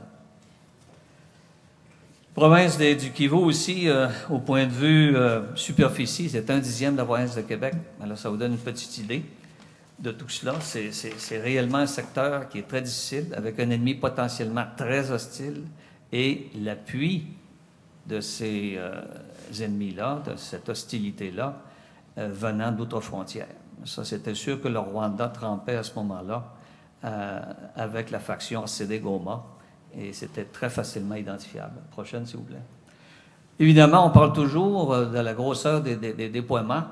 Speaker 4: Province du Kivu aussi, euh, au point de vue euh, superficie, c'est un dixième de la province de Québec. Alors, ça vous donne une petite idée de tout cela. C'est réellement un secteur qui est très difficile, avec un ennemi potentiellement très hostile et l'appui de ces euh, ennemis-là, de cette hostilité-là, venant d'autres frontières. Ça, c'était sûr que le Rwanda trempait à ce moment-là avec la faction CD Goma et c'était très facilement identifiable. Prochaine, s'il vous plaît. Évidemment, on parle toujours de la grosseur des, déploiements.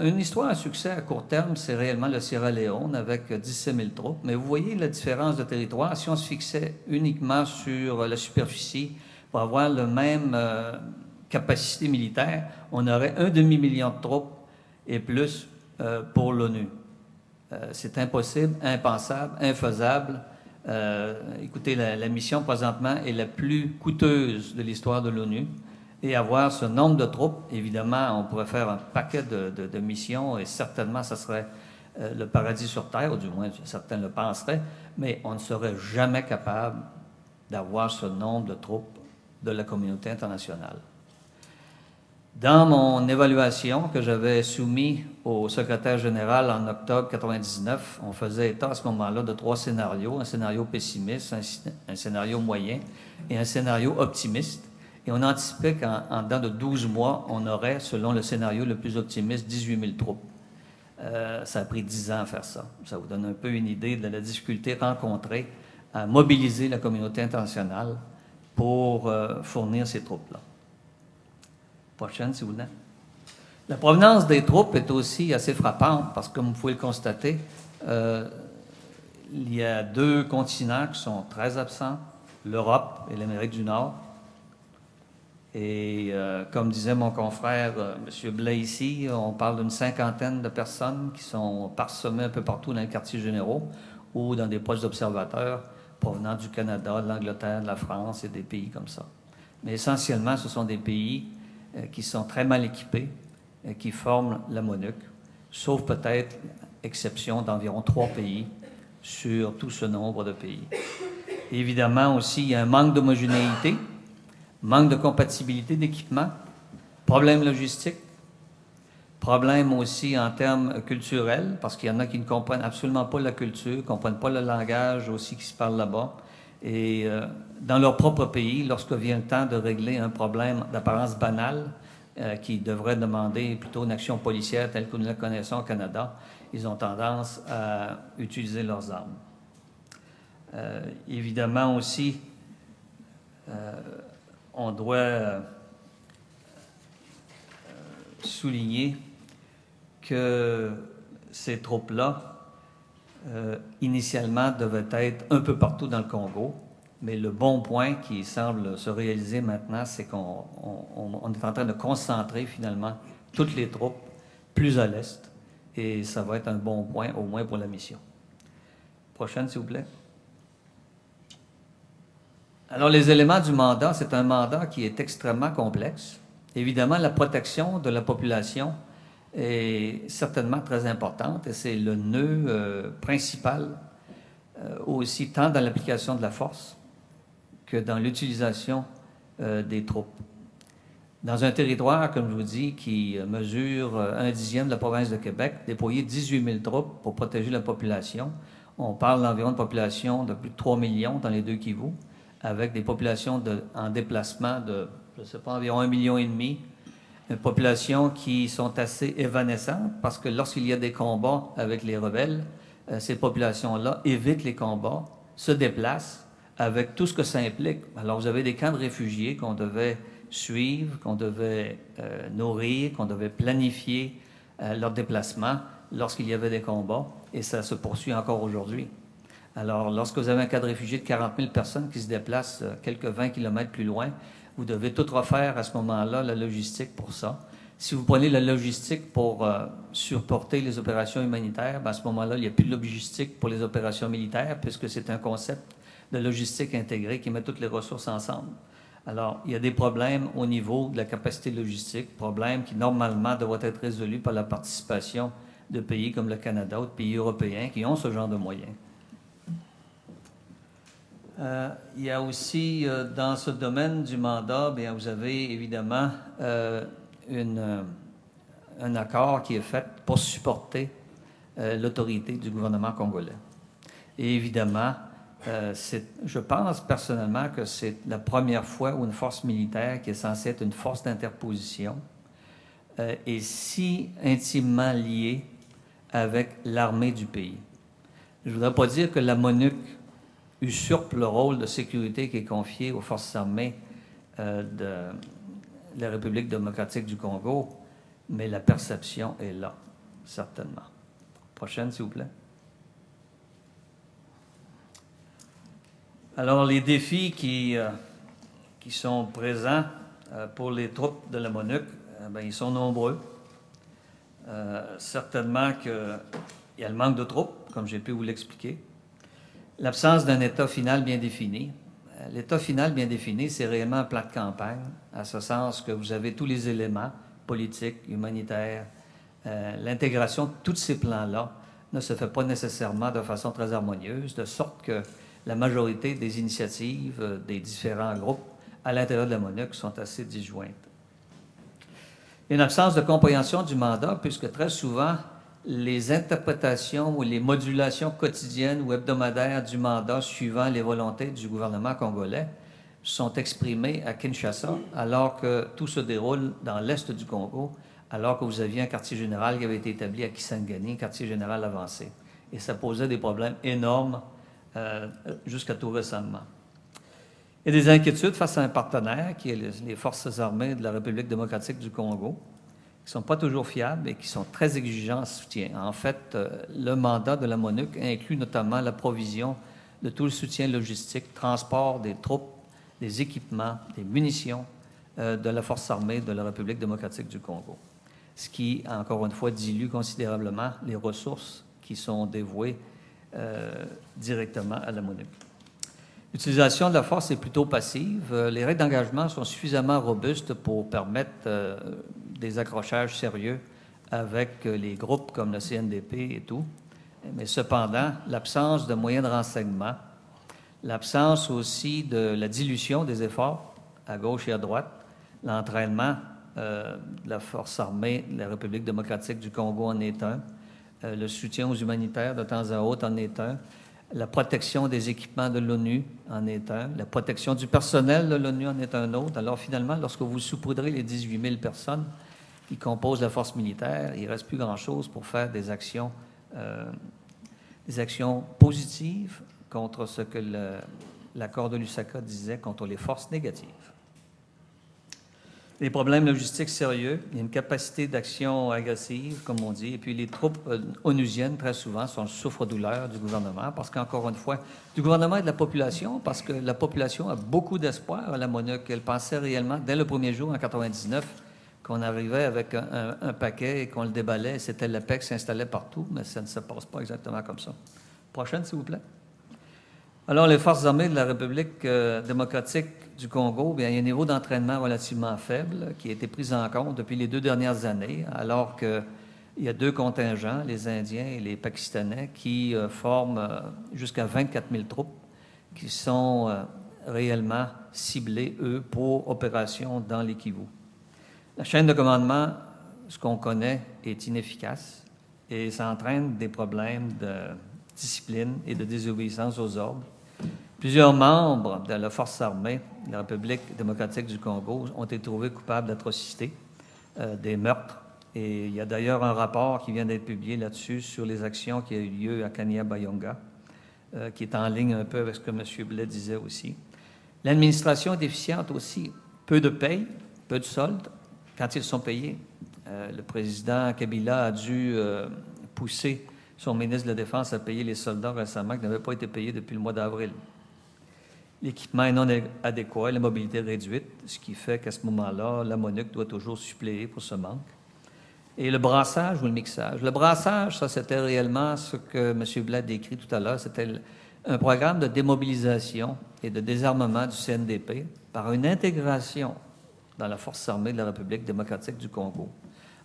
Speaker 4: une histoire à succès à court terme, c'est réellement le Sierra Leone avec 17 000 troupes. Mais vous voyez la différence de territoire. Si on se fixait uniquement sur la superficie pour avoir la même capacité militaire, on aurait un demi-million de troupes et plus pour l'ONU. Euh, c'est impossible, impensable, infaisable. Euh, écoutez, la, mission présentement est la plus coûteuse de l'histoire de l'ONU. Et avoir ce nombre de troupes, évidemment, on pourrait faire un paquet de, missions et certainement, ça serait euh, le paradis sur Terre, ou du moins certains le penseraient, mais on ne serait jamais capable d'avoir ce nombre de troupes de la communauté internationale. Dans mon évaluation que j'avais soumise au secrétaire général en octobre 1999, on faisait état à ce moment-là de trois scénarios, un scénario pessimiste, un, scénario moyen et un scénario optimiste. Et on anticipait qu'en dedans de 12 mois, on aurait, selon le scénario le plus optimiste, 18 000 troupes. Euh, ça a pris 10 ans à faire ça. Ça vous donne un peu une idée de la difficulté rencontrée à mobiliser la communauté internationale pour euh, fournir ces troupes-là. Prochaine, si vous voulez. La provenance des troupes est aussi assez frappante parce que, comme vous pouvez le constater, euh, il y a deux continents qui sont très absents, l'Europe et l'Amérique du Nord. Et euh, comme disait mon confrère euh, M. Blais ici, on parle d'une cinquantaine de personnes qui sont parsemées un peu partout dans les quartiers généraux ou dans des postes d'observateurs provenant du Canada, de l'Angleterre, de la France et des pays comme ça. Mais essentiellement, ce sont des pays euh, qui sont très mal équipés, euh, qui forment la MONUC, sauf peut-être exception d'environ trois pays sur tout ce nombre de pays. évidemment aussi, il y a un manque d'homogénéité, manque de compatibilité d'équipement, problème logistique, problème aussi en termes culturels, parce qu'il y en a qui ne comprennent absolument pas la culture, ne comprennent pas le langage aussi qui se parle là-bas. Et euh, dans leur propre pays, lorsque vient le temps de régler un problème d'apparence banale, euh, qui devrait demander plutôt une action policière telle que nous la connaissons au Canada, ils ont tendance à utiliser leurs armes. Euh, évidemment aussi, on doit souligner que ces troupes-là euh, initialement devait être un peu partout dans le Congo. Mais le bon point qui semble se réaliser maintenant, c'est qu'on est en train de concentrer finalement toutes les troupes plus à l'est. Et ça va être un bon point, au moins pour la mission. Prochaine, s'il vous plaît. Alors, les éléments du mandat, c'est un mandat qui est extrêmement complexe. Évidemment, la protection de la population est certainement très importante et c'est le nœud euh, principal euh, aussi tant dans l'application de la force que dans l'utilisation euh, des troupes. Dans un territoire, comme je vous dis, qui mesure un dixième de la province de Québec, déployer 18 000 troupes pour protéger la population, on parle d'environ de population de plus de 3 millions dans les deux Kivu, avec des populations de, en déplacement de, je ne sais pas, environ 1,5 million et demi populations qui sont assez évanescentes parce que lorsqu'il y a des combats avec les rebelles, euh, ces populations-là évitent les combats, se déplacent avec tout ce que ça implique. Alors vous avez des camps de réfugiés qu'on devait suivre, qu'on devait euh, nourrir, qu'on devait planifier euh, leur déplacement lorsqu'il y avait des combats, et ça se poursuit encore aujourd'hui. Alors, lorsque vous avez un camp de réfugiés de 40 000 personnes qui se déplacent quelques 20 kilomètres plus loin, vous devez tout refaire à ce moment-là, la logistique pour ça. Si vous prenez la logistique pour euh, supporter les opérations humanitaires, ben, à ce moment-là, il n'y a plus de logistique pour les opérations militaires, puisque c'est un concept de logistique intégrée qui met toutes les ressources ensemble. Alors, il y a des problèmes au niveau de la capacité logistique, problèmes qui normalement devraient être résolus par la participation de pays comme le Canada ou de pays européens qui ont ce genre de moyens. Euh, il y a aussi euh, dans ce domaine du mandat, bien, vous avez évidemment euh, un accord qui est fait pour supporter l'autorité du gouvernement congolais. Et évidemment, je pense personnellement que c'est la première fois où une force militaire qui est censée être une force d'interposition est si intimement liée avec l'armée du pays. Je ne voudrais pas dire que la MONUC usurpe le rôle de sécurité qui est confié aux forces armées euh, de la République démocratique du Congo, mais la perception est là, certainement. Prochaine, s'il vous plaît. Alors, les défis qui, euh, qui sont présents euh, pour les troupes de la MONUC, ben, ils sont nombreux. certainement qu'il y a le manque de troupes, comme j'ai pu vous l'expliquer. L'absence d'un État final bien défini. Euh, L'État final bien défini, c'est réellement un plat de campagne, à ce sens que vous avez tous les éléments politiques, humanitaires, euh, l'intégration, tous ces plans-là ne se fait pas nécessairement de façon très harmonieuse, de sorte que la majorité des initiatives euh, des différents groupes à l'intérieur de la MONUC sont assez disjointes. Une absence de compréhension du mandat, puisque très souvent, les interprétations ou les modulations quotidiennes ou hebdomadaires du mandat suivant les volontés du gouvernement congolais sont exprimées à Kinshasa, alors que tout se déroule dans l'est du Congo, alors que vous aviez un quartier général qui avait été établi à Kisangani, quartier général avancé. Et ça posait des problèmes énormes euh, jusqu'à tout récemment. A des inquiétudes face à un partenaire qui est les Forces armées de la République démocratique du Congo, qui ne sont pas toujours fiables et qui sont très exigeants en soutien. En fait, euh, le mandat de la MONUC inclut notamment la provision de tout le soutien logistique, transport des troupes, des équipements, des munitions euh, de la force armée de la République démocratique du Congo, ce qui, encore une fois, dilue considérablement les ressources qui sont dévouées euh, directement à la MONUC. L'utilisation de la force est plutôt passive. Les règles d'engagement sont suffisamment robustes pour permettre des accrochages sérieux avec euh, les groupes comme le CNDP et tout. Mais cependant, l'absence de moyens de renseignement, l'absence aussi de la dilution des efforts à gauche et à droite, l'entraînement euh, de la force armée de la République démocratique du Congo en est un, euh, le soutien aux humanitaires de temps à autre en est un, la protection des équipements de l'ONU en est un, la protection du personnel de l'ONU en est un autre. Alors finalement, lorsque vous saupoudrez les 18 000 personnes, qui composent la force militaire, il ne reste plus grand-chose pour faire des actions, euh, des actions positives contre ce que l'accord de Lusaka disait contre les forces négatives. Des problèmes logistiques sérieux, il y a une capacité d'action agressive, comme on dit, et puis les troupes euh, onusiennes, très souvent, sont le souffre-douleur du gouvernement, parce qu'encore une fois, du gouvernement et de la population, parce que la population a beaucoup d'espoir à la MONUC. Elle pensait réellement, dès le premier jour, en 99, qu'on arrivait avec un, paquet et qu'on le déballait, c'était la paix qui s'installait partout, mais ça ne se passe pas exactement comme ça. Prochaine, s'il vous plaît. Alors, les forces armées de la République euh, démocratique du Congo, bien, il y a un niveau d'entraînement relativement faible qui a été pris en compte depuis les deux dernières années, alors qu'il y a deux contingents, les Indiens et les Pakistanais, qui euh, forment euh, jusqu'à 24 000 troupes qui sont réellement ciblées, eux, pour opération dans les la chaîne de commandement, ce qu'on connaît, est inefficace et ça entraîne des problèmes de discipline et de désobéissance aux ordres. Plusieurs membres de la force armée de la République démocratique du Congo ont été trouvés coupables d'atrocités, euh, des meurtres. Et il y a d'ailleurs un rapport qui vient d'être publié là-dessus sur les actions qui ont eu lieu à Kanya Bayonga, euh, qui est en ligne un peu avec ce que M. Blais disait aussi. L'administration est déficiente aussi. Peu de paye, peu de soldes, quand ils sont payés. Euh, le président Kabila a dû euh, pousser son ministre de la Défense à payer les soldats récemment qui n'avaient pas été payés depuis le mois d'avril. L'équipement est non adéquat, la mobilité réduite, ce qui fait qu'à ce moment-là, la MONUC doit toujours suppléer pour ce manque. Et le brassage ou le mixage? Le brassage, ça, c'était réellement ce que M. Blatt décrit tout à l'heure. C'était un programme de démobilisation et de désarmement du CNDP par une intégration dans la force armée de la République démocratique du Congo.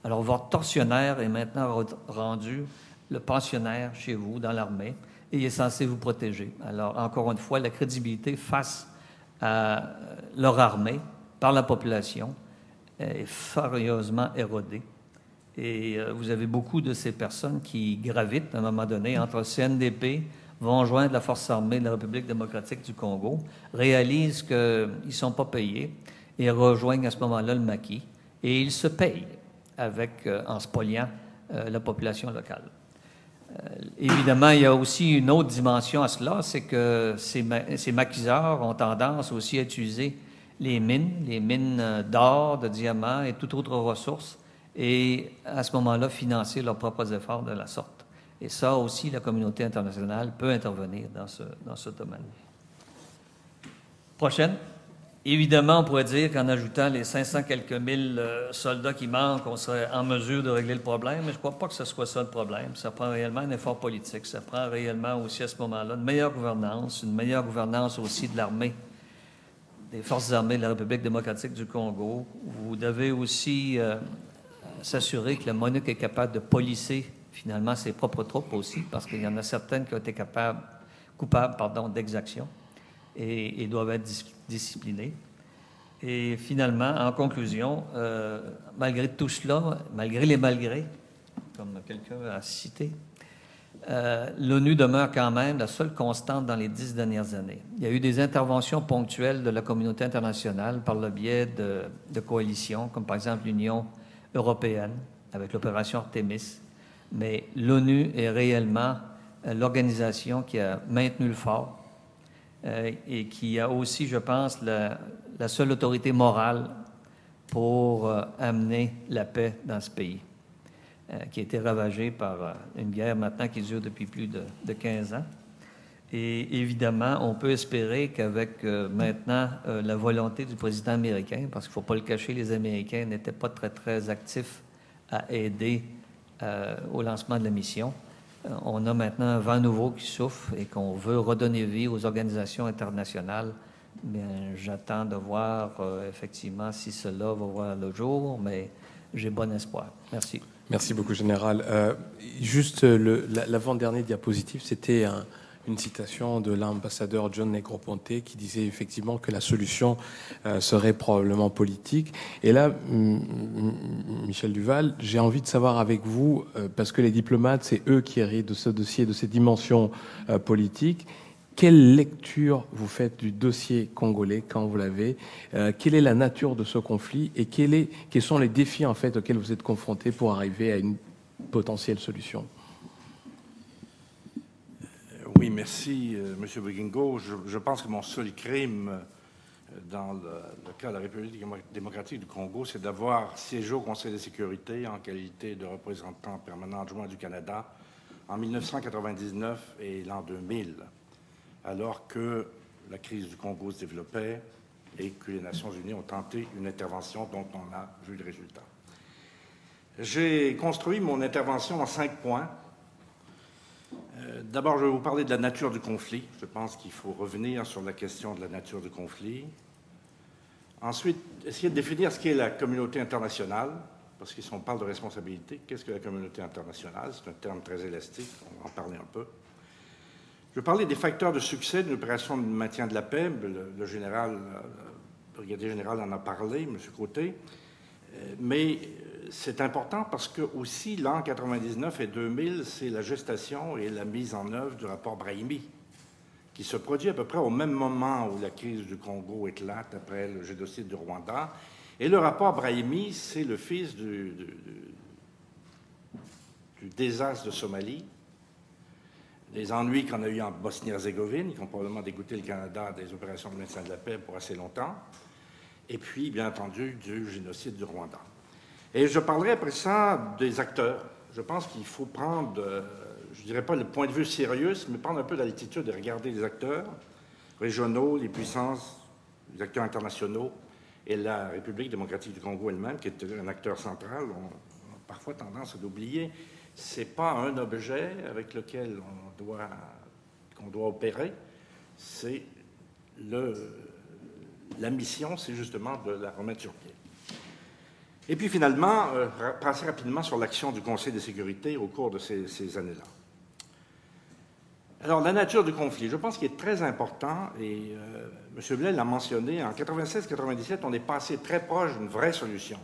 Speaker 4: Alors, votre tortionnaire est maintenant rendu le pensionnaire chez vous dans l'armée et il est censé vous protéger. Alors, encore une fois, la crédibilité face à leur armée par la population est furieusement érodée. Et euh, vous avez beaucoup de ces personnes qui gravitent à un moment donné entre CNDP, vont joindre la force armée de la République démocratique du Congo, réalisent qu'ils ne sont pas payés et rejoignent à ce moment-là le maquis et ils se payent avec, euh, en spoliant euh, la population locale. évidemment, il y a aussi une autre dimension à cela, c'est que ces, ces maquiseurs ont tendance aussi à utiliser les mines, les mines d'or, de diamants et toute autre ressource, et à ce moment-là, financer leurs propres efforts de la sorte. Et ça aussi, la communauté internationale peut intervenir dans ce, dans ce domaine. Prochaine. Évidemment, on pourrait dire qu'en ajoutant les 500 quelques mille euh, soldats qui manquent, on serait en mesure de régler le problème, mais je ne crois pas que ce soit ça le problème. Ça prend réellement un effort politique, ça prend réellement aussi à ce moment-là une meilleure gouvernance, une meilleure gouvernance aussi de l'armée, des forces armées de la République démocratique du Congo. Vous devez aussi euh, s'assurer que la MONUC est capable de policer finalement ses propres troupes aussi, parce qu'il y en a certaines qui ont été capables, coupables d'exactions et, doivent être disciplinés. Et finalement, en conclusion, euh, malgré tout cela, malgré les malgrés, comme quelqu'un a cité, euh, l'ONU demeure quand même la seule constante dans les dix dernières années. Il y a eu des interventions ponctuelles de la communauté internationale par le biais de, de coalitions, comme par exemple l'Union européenne avec l'opération Artemis, mais l'ONU est réellement euh, l'organisation qui a maintenu le fort euh, et qui a aussi, je pense, la, seule autorité morale pour euh, amener la paix dans ce pays, euh, qui a été ravagé par une guerre maintenant qui dure depuis plus de, de 15 ans. Et évidemment, on peut espérer qu'avec maintenant la volonté du président américain, parce qu'il ne faut pas le cacher, les Américains n'étaient pas très, très actifs à aider au lancement de la mission, on a maintenant un vent nouveau qui souffle et qu'on veut redonner vie aux organisations internationales. j'attends de voir euh, effectivement si cela va voir le jour, mais j'ai bon espoir. Merci.
Speaker 2: Merci beaucoup, Général. Euh, juste l'avant-dernier diapositive, c'était un, une citation de l'ambassadeur John Negroponte qui disait effectivement que la solution euh, serait probablement politique. Et là, Michel Duval, j'ai envie de savoir avec vous, euh, parce que les diplomates, c'est eux qui héritent de ce dossier, de ces dimensions euh, politiques. Quelle lecture vous faites du dossier congolais quand vous l'avez Quelle est la nature de ce conflit et quels sont les défis en fait auxquels vous êtes confrontés pour arriver à une potentielle solution?
Speaker 5: Oui, merci, euh, M. Bugingo. Je, pense que mon seul crime euh, dans le, cas de la République démocratique du Congo, c'est d'avoir siégé au Conseil de sécurité en qualité de représentant permanent adjoint du Canada en 1999 et l'an 2000, alors que la crise du Congo se développait et que les Nations unies ont tenté une intervention dont on a vu le résultat. J'ai construit mon intervention en cinq points d'abord, je vais vous parler de la nature du conflit. Je pense qu'il faut revenir sur la question de la nature du conflit. Ensuite, essayer de définir ce qu'est la communauté internationale, parce qu'on parle de responsabilité, qu'est-ce que la communauté internationale? C'est un terme très élastique, on va en parler un peu. Je vais parler des facteurs de succès d'une opération de maintien de la paix. Le, général, euh, le brigadier général en a parlé, M. Côté. Euh, mais c'est important parce que aussi l'an 99 et 2000, c'est la gestation et la mise en œuvre du rapport Brahimi, qui se produit à peu près au même moment où la crise du Congo éclate après le génocide du Rwanda. Et le rapport Brahimi, c'est le fils du, désastre de Somalie, les ennuis qu'on a eu en Bosnie-Herzégovine, qui ont probablement dégoûté le Canada des opérations de maintien de la paix pour assez longtemps, et puis, bien entendu, du génocide du Rwanda. Et je parlerai après ça des acteurs. Je pense qu'il faut prendre, euh, je ne dirais pas le point de vue sérieux, mais prendre un peu d'altitude et regarder les acteurs régionaux, les puissances, les acteurs internationaux et la République démocratique du Congo elle-même, qui est un acteur central. On, a parfois tendance à l'oublier. Ce n'est pas un objet avec lequel on doit, qu'on doit opérer, c'est la mission, c'est justement de la remettre sur pied. Et puis finalement, euh, passer rapidement sur l'action du Conseil de sécurité au cours de ces, années-là. Alors, la nature du conflit, je pense qu'il est très important, et euh, M. Blais l'a mentionné, en 96-97, on est passé très proche d'une vraie solution.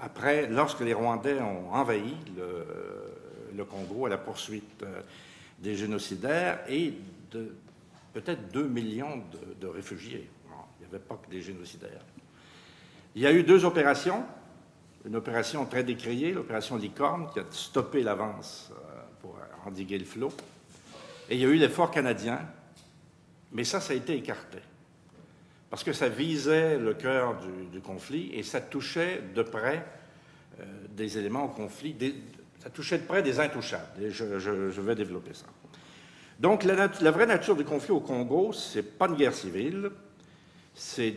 Speaker 5: Après, lorsque les Rwandais ont envahi le, Congo à la poursuite euh, des génocidaires et de peut-être 2 millions de, réfugiés. il n'y avait pas que des génocidaires. Il y a eu deux opérations une opération très décriée, l'opération Licorne, qui a stoppé l'avance euh, pour endiguer le flot. Et il y a eu l'effort canadien, mais ça, ça a été écarté. Parce que ça visait le cœur du, conflit et ça touchait de près euh, des éléments au conflit, ça touchait de près des intouchables. Et je, vais développer ça. Donc, la, la, vraie nature du conflit au Congo, ce n'est pas une guerre civile, c'est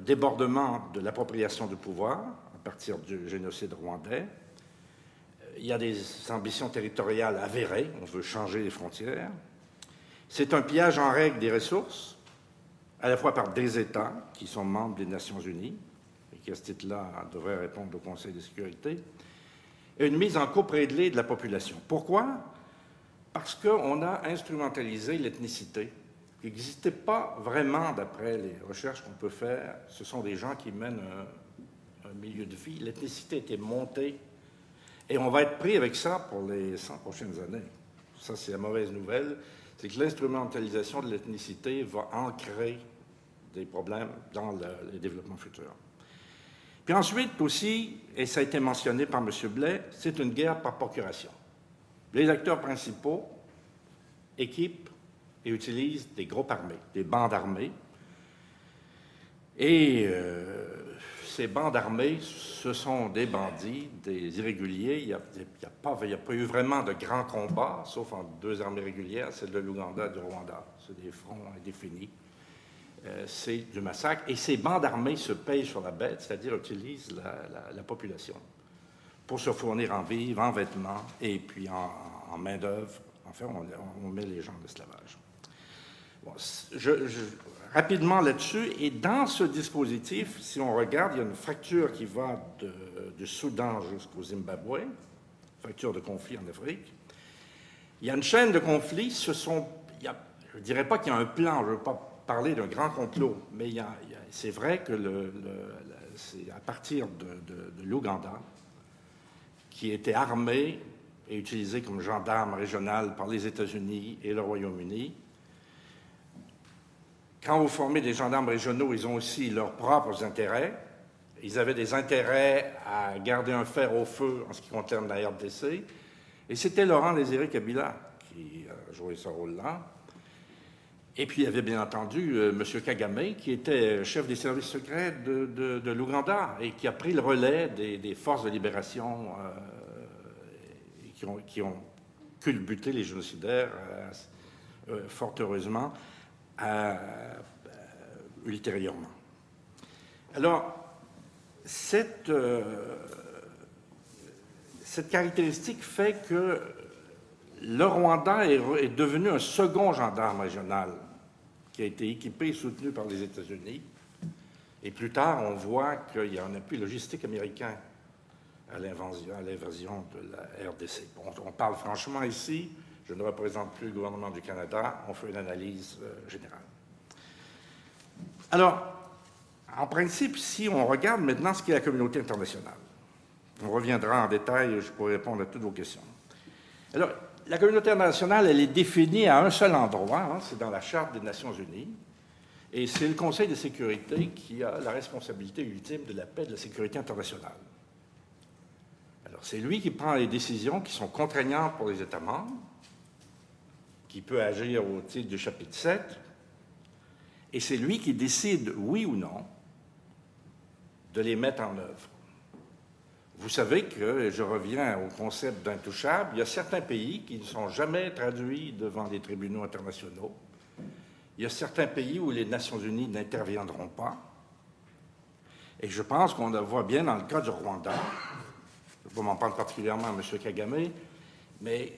Speaker 5: débordement de l'appropriation du pouvoir à partir du génocide rwandais. Il y a des ambitions territoriales avérées, on veut changer les frontières. C'est un pillage en règle des ressources, à la fois par des États qui sont membres des Nations Unies, et qui à ce titre-là devraient répondre au Conseil de sécurité, et une mise en coprélé de la population. Pourquoi? Parce qu'on a instrumentalisé l'ethnicité qui n'existait pas vraiment d'après les recherches qu'on peut faire. Ce sont des gens qui mènent un, milieu de vie. L'ethnicité était montée et on va être pris avec ça pour les 100 prochaines années. Ça, c'est la mauvaise nouvelle. C'est que l'instrumentalisation de l'ethnicité va ancrer des problèmes dans le, les développements futurs. Puis ensuite aussi, et ça a été mentionné par M. Blais, c'est une guerre par procuration. Les acteurs principaux équipent et utilisent des groupes armés, des bandes armées. Et euh, ces bandes armées, ce sont des bandits, des irréguliers. Il n'y a, pas eu vraiment de grands combats, sauf entre deux armées régulières, celle de l'Ouganda et du Rwanda. C'est des fronts indéfinis. Euh, c'est du massacre. Et ces bandes armées se payent sur la bête, c'est-à-dire utilisent la, population pour se fournir en vivres, en vêtements et puis en, main-d'œuvre. Enfin, on, on met les gens en esclavage rapidement là-dessus, et dans ce dispositif, si on regarde, il y a une fracture qui va du Soudan jusqu'au Zimbabwe, fracture de conflit en Afrique. Il y a une chaîne de conflits, ce sont, je ne dirais pas qu'il y a un plan, je ne veux pas parler d'un grand complot, mais c'est vrai que le, c'est à partir de, de l'Ouganda, qui était armé et utilisé comme gendarme régional par les États-Unis et le Royaume-Uni, quand vous formez des gendarmes régionaux, ils ont aussi leurs propres intérêts. Ils avaient des intérêts à garder un fer au feu en ce qui concerne la RDC. Et c'était Laurent Désiré Kabila qui a joué ce rôle-là. Et puis, il y avait bien entendu euh, M. Kagame, qui était chef des services secrets de, l'Ouganda et qui a pris le relais des, forces de libération euh, qui, ont, qui, ont, culbuté les génocidaires, euh, fort heureusement. Euh, ultérieurement. Alors, euh, cette caractéristique fait que le Rwanda est, devenu un second gendarme régional qui a été équipé et soutenu par les États-Unis. Et plus tard, on voit qu'il y a un appui logistique américain à l'invasion de la RDC. on parle franchement ici je ne représente plus le gouvernement du Canada. On fait une analyse euh, générale. Alors, en principe, si on regarde maintenant ce qu'est la communauté internationale, on reviendra en détail, je pourrai répondre à toutes vos questions. Alors, la communauté internationale, elle est définie à un seul endroit, hein, c'est dans la Charte des Nations Unies, et c'est le Conseil de sécurité qui a la responsabilité ultime de la paix et de la sécurité internationale. Alors, c'est lui qui prend les décisions qui sont contraignantes pour les États membres, qui peut agir au titre du chapitre 7, et c'est lui qui décide, oui ou non, de les mettre en œuvre. Vous savez que, je reviens au concept d'intouchable, il y a certains pays qui ne sont jamais traduits devant les tribunaux internationaux. Il y a certains pays où les Nations unies n'interviendront pas. Et je pense qu'on le voit bien dans le cas du Rwanda. Je ne vais pas m'en prendre particulièrement à M. Kagame, mais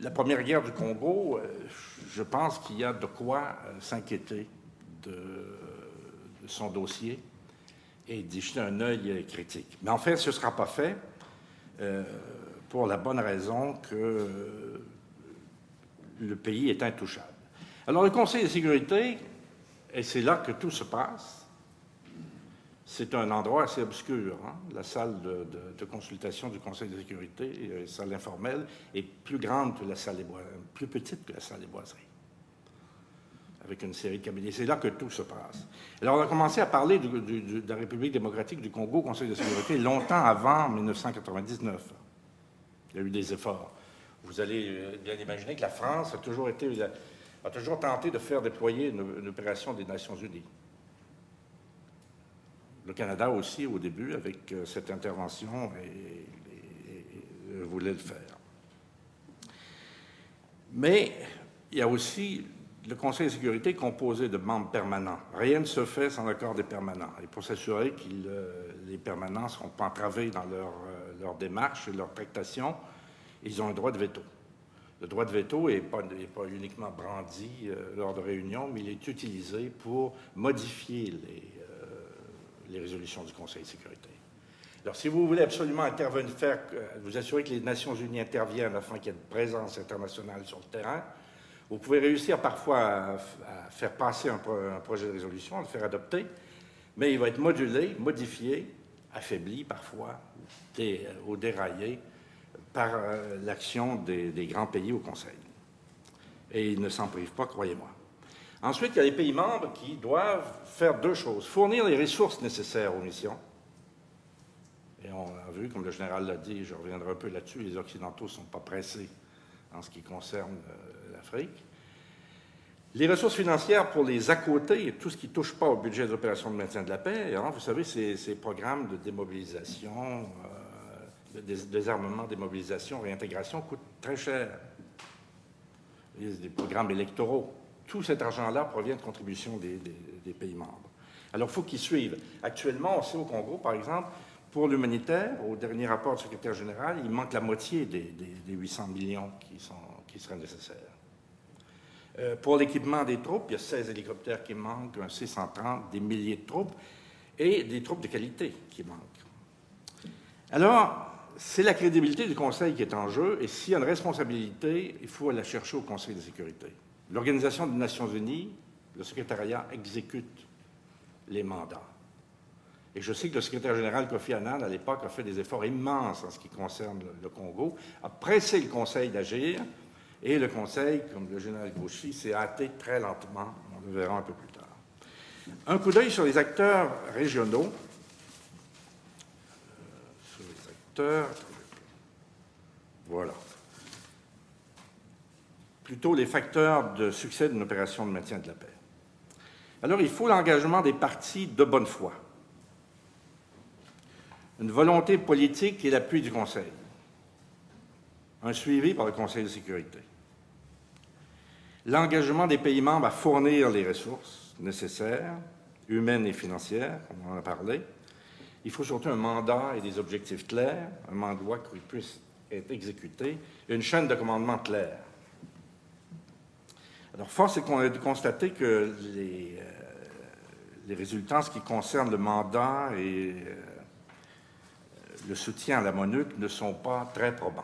Speaker 5: la première guerre du Congo, euh, je pense qu'il y a de quoi euh, s'inquiéter de, son dossier et d'y jeter un œil critique. Mais en fait, ce ne sera pas fait euh, pour la bonne raison que le pays est intouchable. Alors le Conseil de sécurité, et c'est là que tout se passe, c'est un endroit assez obscur. Hein. La salle de, consultation du Conseil de sécurité, euh, salle informelle, est plus grande que la salle des boiseries, plus petite que la salle des boiseries. avec une série de cabinets. C'est là que tout se passe. Alors, on a commencé à parler de la République démocratique du Congo au Conseil de sécurité longtemps avant 1999. Il y a eu des efforts. Vous allez euh, bien imaginer que la France a toujours, été, a toujours tenté de faire déployer une, opération des Nations Unies. Le Canada aussi, au début, avec euh, cette intervention, voulait le faire. Mais il y a aussi le Conseil de sécurité composé de membres permanents. Rien ne se fait sans l'accord des permanents. Et pour s'assurer que euh, les permanents ne seront pas entravés dans leur, euh, leur, démarche et leur tractation, ils ont un droit de veto. Le droit de veto n'est pas, uniquement brandi lors de réunions, mais il est utilisé pour modifier les, les résolutions du Conseil de sécurité. Alors, si vous voulez absolument intervenir, faire, vous assurer que les Nations unies interviennent afin qu'il y ait une présence internationale sur le terrain, vous pouvez réussir parfois à, faire passer un, projet de résolution, à le faire adopter, mais il va être modulé, modifié, affaibli parfois, ou déraillé par euh, l'action des, des, grands pays au Conseil. Et ils ne s'en privent pas, croyez-moi. Ensuite, il y a les pays membres qui doivent faire deux choses. Fournir les ressources nécessaires aux missions. Et on a vu, comme le général l'a dit, je reviendrai un peu là-dessus, les Occidentaux ne sont pas pressés en ce qui concerne euh, l'Afrique. Les ressources financières pour les à côté, tout ce qui ne touche pas au budget des opérations de maintien de la paix, hein, vous savez, ces, programmes de démobilisation, euh, de désarmement, démobilisation, réintégration coûtent très cher. Des programmes électoraux. Tout cet argent-là provient de contributions des, pays membres. Alors, il faut qu'ils suivent. Actuellement, on sait au Congo, par exemple, pour l'humanitaire, au dernier rapport du secrétaire général, il manque la moitié des, 800 millions qui, sont, qui seraient nécessaires. Euh, pour l'équipement des troupes, il y a 16 hélicoptères qui manquent, un C-130, des milliers de troupes et des troupes de qualité qui manquent. Alors, c'est la crédibilité du Conseil qui est en jeu et s'il y a une responsabilité, il faut la chercher au Conseil de sécurité. L'Organisation des Nations Unies, le secrétariat exécute les mandats. Et je sais que le secrétaire général Kofi Annan, à l'époque, a fait des efforts immenses en ce qui concerne le Congo, a pressé le Conseil d'agir, et le Conseil, comme le général Gauchy, s'est hâté très lentement. On le verra un peu plus tard. Un coup d'œil sur les acteurs régionaux. Euh. Voilà. Plutôt les facteurs de succès d'une opération de maintien de la paix. Alors, il faut l'engagement des partis de bonne foi, une volonté politique et l'appui du Conseil, un suivi par le Conseil de sécurité l'engagement des pays membres à fournir les ressources nécessaires, humaines et financières, on en a parlé. Il faut surtout un mandat et des objectifs clairs, un mandat qui puisse être exécuté, une chaîne de commandement claire. Alors, force est de constater que les, euh, les, résultats en ce qui concerne le mandat et euh, le soutien à la MONUC ne sont pas très probants.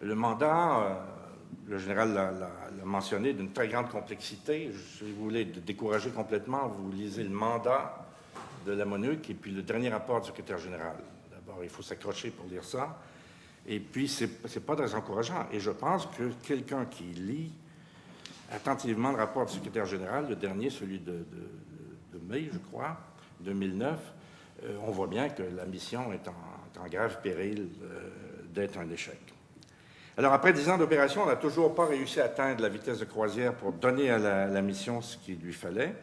Speaker 5: Le mandat, euh, le général l'a mentionné, d'une très grande complexité. Si vous voulez décourager complètement, vous lisez le mandat de la MONUC et puis le dernier rapport du secrétaire général. D'abord, il faut s'accrocher pour lire ça. Et puis, ce n'est pas très encourageant. Et je pense que quelqu'un qui lit attentivement le rapport du secrétaire général, le dernier, celui de, mai, je crois, 2009, euh, on voit bien que la mission est en, grave péril euh, d'être un échec. Alors, après dix ans d'opération, on n'a toujours pas réussi à atteindre la vitesse de croisière pour donner à la, mission ce qu'il lui fallait.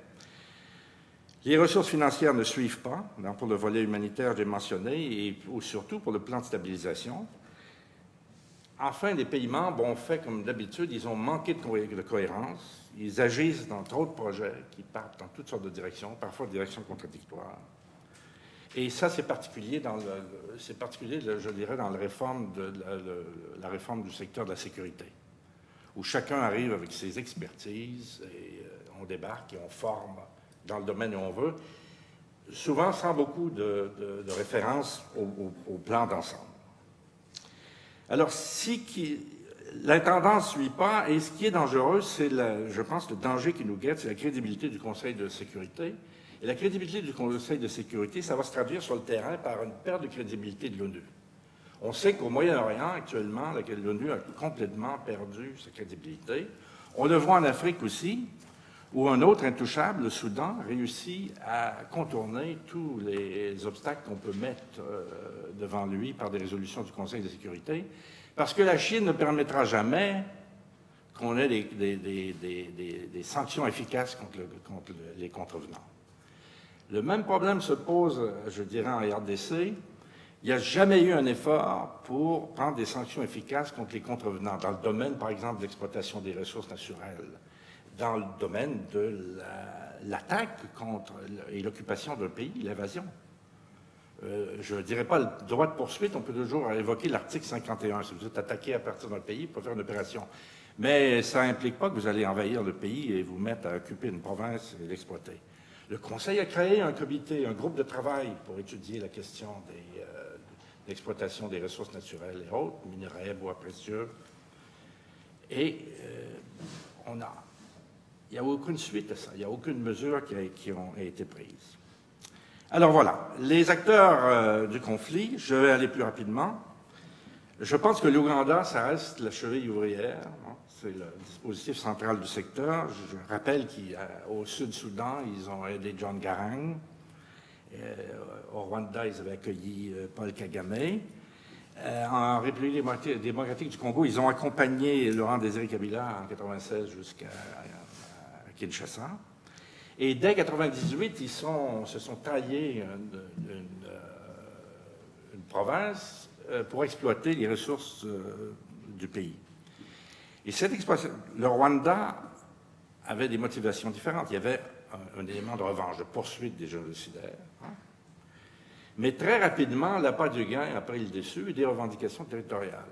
Speaker 5: Les ressources financières ne suivent pas, pour le volet humanitaire, j'ai mentionné, et surtout pour le plan de stabilisation. Enfin, les pays membres ont fait comme d'habitude, ils ont manqué de, cohérence. Ils agissent dans trop de projets qui partent dans toutes sortes de directions, parfois de directions contradictoires. Et ça, c'est particulier, dans c'est particulier, je dirais, dans la réforme, du secteur de la sécurité, où chacun arrive avec ses expertises et euh, on débarque et on forme dans le domaine où on veut, souvent sans beaucoup de, références au, plan d'ensemble. Alors, si qui, l'intendance ne suit pas, et ce qui est dangereux, c'est, je pense, le danger qui nous guette, c'est la crédibilité du Conseil de sécurité et la crédibilité du Conseil de sécurité, ça va se traduire sur le terrain par une perte de crédibilité de l'ONU. On sait qu'au Moyen-Orient, actuellement, l'ONU a complètement perdu sa crédibilité. On le voit en Afrique aussi, où un autre intouchable, le Soudan, réussit à contourner tous les obstacles qu'on peut mettre euh, devant lui par des résolutions du Conseil de sécurité, parce que la Chine ne permettra jamais qu'on ait des, sanctions efficaces contre, contre les contrevenants. Le même problème se pose, je dirais, en RDC. Il n'y a jamais eu un effort pour prendre des sanctions efficaces contre les contrevenants, dans le domaine, par exemple, de l'exploitation des ressources naturelles, dans le domaine de l'attaque contre et l'occupation d'un pays, l'évasion. Euh, je ne dirais pas le droit de poursuite, on peut toujours évoquer l'article 51. Si vous êtes attaqué à partir d'un pays, pour faire une opération. Mais ça n'implique pas que vous allez envahir le pays et vous mettre à occuper une province et l'exploiter. Le Conseil a créé un comité, un groupe de travail pour étudier la question de euh, l'exploitation des ressources naturelles et autres, minerais, bois précieux. Et euh, on a, il n'y a aucune suite à ça, il n'y a aucune mesure qui a, été prises. Alors voilà, les acteurs euh, du conflit, je vais aller plus rapidement. Je pense que l'Ouganda, ça reste la cheville ouvrière. Hein c'est le dispositif central du secteur. Je rappelle qu'au Sud-Soudan, ils ont aidé John Garang. Euh, au Rwanda, ils avaient accueilli euh, Paul Kagame. En République démocratique du Congo, ils ont accompagné Laurent Désiré Kabila en 96 jusqu'à Kinshasa. Et dès 1998, ils se sont taillés une, une province pour exploiter les ressources du pays. Et cette exploitation, le Rwanda avait des motivations différentes. Il y avait un, élément de revanche, de poursuite des génocidaires. Hein. Mais très rapidement, la part du gain après le déçu des revendications territoriales.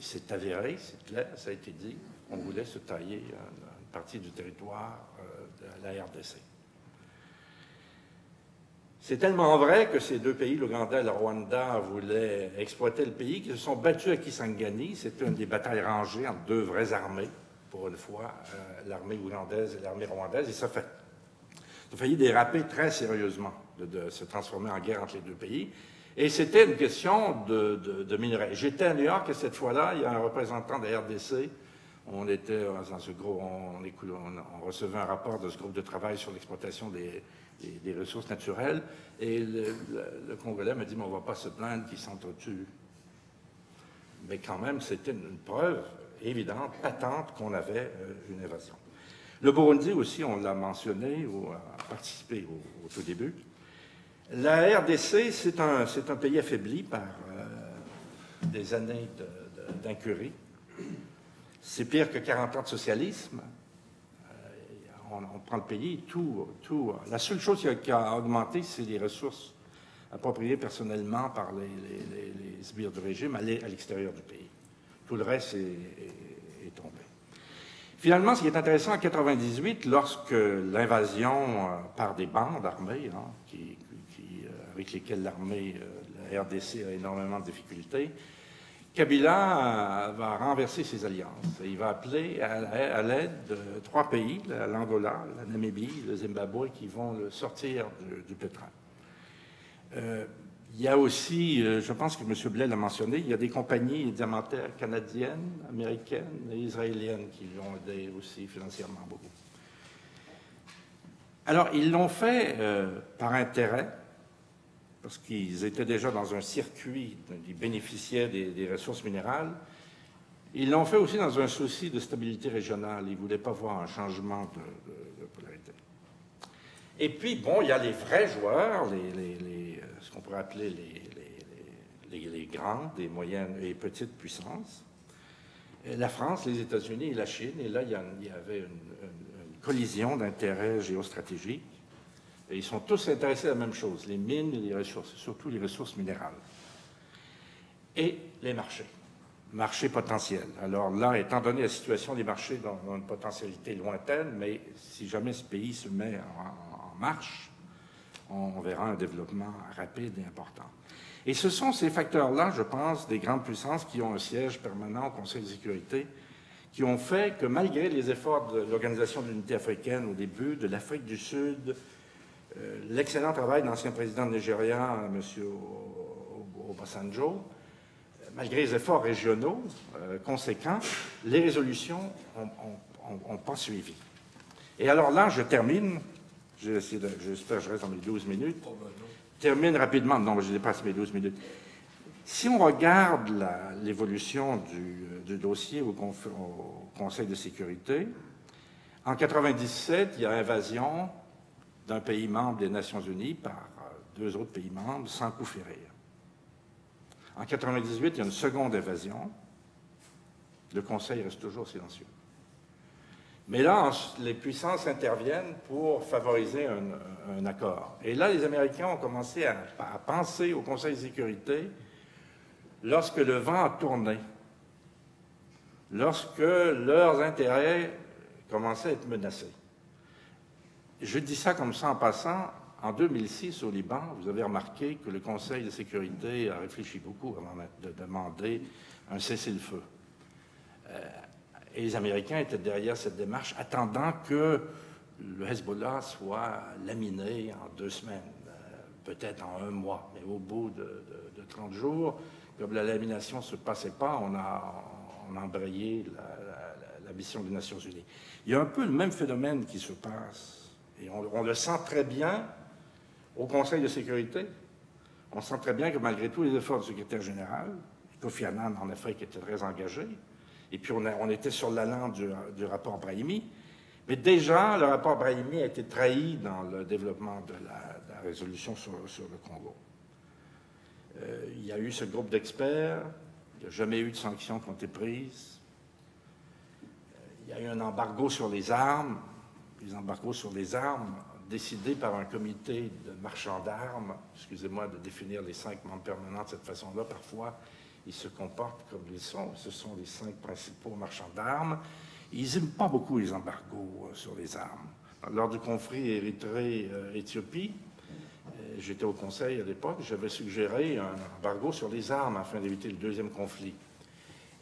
Speaker 5: C'est avéré, c'est clair, ça a été dit. On voulait se tailler partie du territoire euh, de la RDC. C'est tellement vrai que ces deux pays, l'Ouganda et le Rwanda, voulaient exploiter le pays, qu'ils se sont battus à Kisangani. C'était une des batailles rangées entre deux vraies armées, pour une fois, euh, l'armée ougandaise et l'armée rwandaise, et ça, fait, ça a failli déraper très sérieusement de, se transformer en guerre entre les deux pays. Et c'était une question de, de, minerais. J'étais à New York et cette fois-là, il y a un représentant de la RDC. On était dans ce on, recevait un rapport de ce groupe de travail sur l'exploitation des, ressources naturelles. Et le, Congolais m'a dit, mais on ne va pas se plaindre qu'ils s'entretuent. Mais quand même, c'était une, preuve évidente, patente, qu'on avait euh, une évasion. Le Burundi aussi, on l'a mentionné ou a participé au, tout début. La RDC, c'est un, un, pays affaibli par euh, des années d'incurie. C'est pire que 40 ans de socialisme on, prend le pays, tout, tout. La seule chose qui a, augmenté, c'est les ressources appropriées personnellement par les, sbires du régime à l'extérieur du pays. Tout le reste est, tombé. Finalement, ce qui est intéressant en 98, lorsque l'invasion euh, par des bandes armées, hein, euh, avec lesquelles l'armée, euh, la RDC a énormément de difficultés, Kabila va renverser ses alliances. Il va appeler à, l'aide de trois pays, l'Angola, la Namibie, le Zimbabwe, qui vont le sortir du, pétrole. Euh, il y a aussi, euh, je pense que M. Blais l'a mentionné, il y a des compagnies diamantaires canadiennes, américaines et israéliennes qui l'ont aidé aussi financièrement beaucoup. Alors, ils l'ont fait euh, par intérêt, parce qu'ils étaient déjà dans un circuit, ils bénéficiaient des, ressources minérales. Ils l'ont fait aussi dans un souci de stabilité régionale. Ils ne voulaient pas voir un changement de, polarité. Et puis, bon, il y a les vrais joueurs, les, ce qu'on pourrait appeler les, grandes, les moyennes et petites puissances. la France, les États-Unis et la Chine. Et là, il y, avait une collision d'intérêts géostratégiques. Et ils sont tous intéressés à la même chose, les mines les ressources, surtout les ressources minérales. Et les marchés, marchés potentiels. Alors là, étant donné la situation des marchés dans, une potentialité lointaine, mais si jamais ce pays se met en, marche, on, verra un développement rapide et important. Et ce sont ces facteurs-là, je pense, des grandes puissances qui ont un siège permanent au Conseil de sécurité, qui ont fait que malgré les efforts de l'Organisation de l'unité africaine au début, de l'Afrique du Sud, l'excellent travail de l'ancien président nigérian, M. Obasanjo, malgré les efforts régionaux euh, conséquents, les résolutions n'ont pas suivi. Et alors là, je termine. J'espère que je reste dans mes 12 minutes. Termine rapidement. Non, je dépasse mes 12 minutes. Si on regarde l'évolution du, dossier au, au, Conseil de sécurité, en 1997, il y a invasion d'un pays membre des Nations Unies par deux autres pays membres sans coup férir. En 1998, il y a une seconde invasion. Le Conseil reste toujours silencieux. Mais là, les puissances interviennent pour favoriser un, accord. Et là, les Américains ont commencé à, penser au Conseil de sécurité lorsque le vent a tourné, lorsque leurs intérêts commençaient à être menacés. Je dis ça comme ça en passant. En 2006, au Liban, vous avez remarqué que le Conseil de sécurité a réfléchi beaucoup avant de demander un cessez-le-feu. Euh, et les Américains étaient derrière cette démarche, attendant que le Hezbollah soit laminé en deux semaines, euh, peut-être en un mois. Mais au bout de, 30 jours, comme la lamination ne se passait pas, on a, on embrayé la, mission des Nations Unies. Il y a un peu le même phénomène qui se passe, et on, le sent très bien au Conseil de sécurité. On sent très bien que malgré tous les efforts du secrétaire général, Kofi Annan, en Afrique, était très engagé, et puis on, était sur l'allant du, du, rapport Brahimi. Mais déjà, le rapport Brahimi a été trahi dans le développement de la, résolution sur, le Congo. Euh, il y a eu ce groupe d'experts, il n'y a jamais eu de sanctions qui ont été prises. Euh, il y a eu un embargo sur les armes. Les embargos sur les armes décidés par un comité de marchands d'armes, excusez-moi de définir les cinq membres permanents de cette façon-là, parfois ils se comportent comme ils sont. Ce sont les cinq principaux marchands d'armes. Ils n'aiment pas beaucoup les embargos euh, sur les armes. Lors du conflit Érythrée-Éthiopie, euh, j'étais au Conseil à l'époque, j'avais suggéré un embargo sur les armes afin d'éviter le deuxième conflit.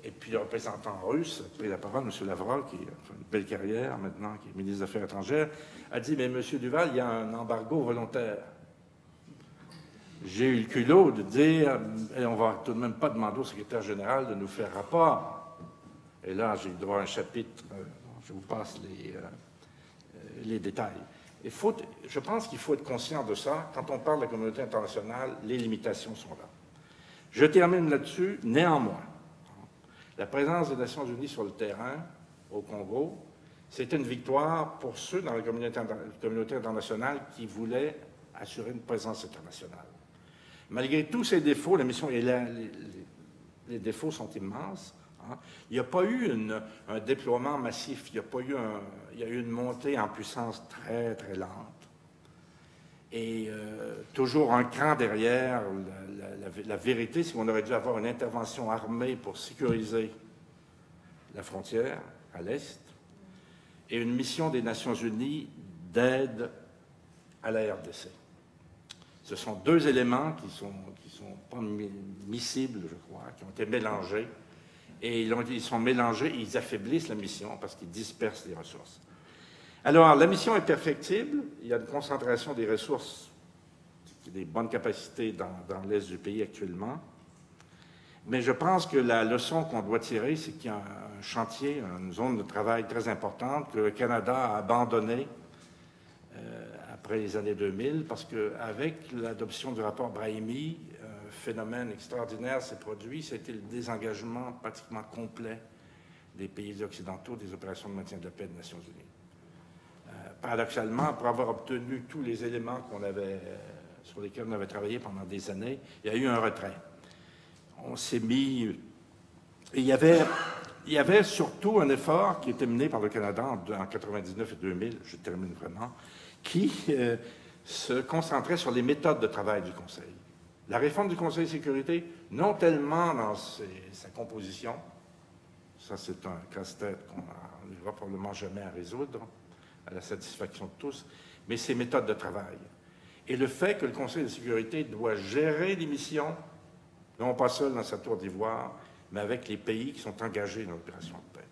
Speaker 5: Et puis le représentant russe a pris la parole, M. Lavrov, qui a une belle carrière maintenant, qui est ministre des Affaires étrangères, a dit Mais M. Duval, il y a un embargo volontaire j'ai eu le culot de dire, et on va tout de même pas demander au secrétaire général de nous faire rapport. Et là, j'ai eu droit à un chapitre, euh, je vous passe les, euh, les détails. Il faut, je pense qu'il faut être conscient de ça. Quand on parle de la communauté internationale, les limitations sont là. Je termine là-dessus. Néanmoins, la présence des Nations Unies sur le terrain au Congo, c'était une victoire pour ceux dans la communauté, internationale qui voulaient assurer une présence internationale. Malgré tous ces défauts, les, défauts sont immenses. Hein. Il n'y a pas eu un déploiement massif, il a pas il y a eu une montée en puissance très très lente. Et euh, toujours un cran derrière la, vérité, c'est qu'on aurait dû avoir une intervention armée pour sécuriser la frontière à l'est et une mission des Nations Unies d'aide à la RDC. Ce sont deux éléments qui sont, qui sont pas miscibles, je crois, qui ont été mélangés. Et ils, ont, ils sont mélangés ils affaiblissent la mission parce qu'ils dispersent les ressources. Alors, la mission est perfectible. Il y a une concentration des ressources, des bonnes capacités dans, l'est du pays actuellement. Mais je pense que la leçon qu'on doit tirer, c'est qu'il y a un chantier, une zone de travail très importante que le Canada a abandonnée après les années 2000, parce qu'avec l'adoption du rapport Brahimi, un phénomène extraordinaire s'est produit, c'était le désengagement pratiquement complet des pays occidentaux des opérations de maintien de la paix des Nations Unies. Paradoxalement, pour avoir obtenu tous les éléments qu'on avait, euh, sur lesquels on avait travaillé pendant des années, il y a eu un retrait. On s'est mis... Il y avait il y avait surtout un effort qui était mené par le Canada en, 1999 et 2000, je termine vraiment, qui euh, se concentrait sur les méthodes de travail du Conseil. La réforme du Conseil de sécurité, non tellement dans sa composition, ça c'est un casse-tête qu'on n'arrivera probablement jamais à résoudre, à la satisfaction de tous, mais ses méthodes de travail. Et le fait que le Conseil de sécurité doit gérer les missions, non pas seul dans sa tour d'ivoire, mais avec les pays qui sont engagés dans l'opération de paix.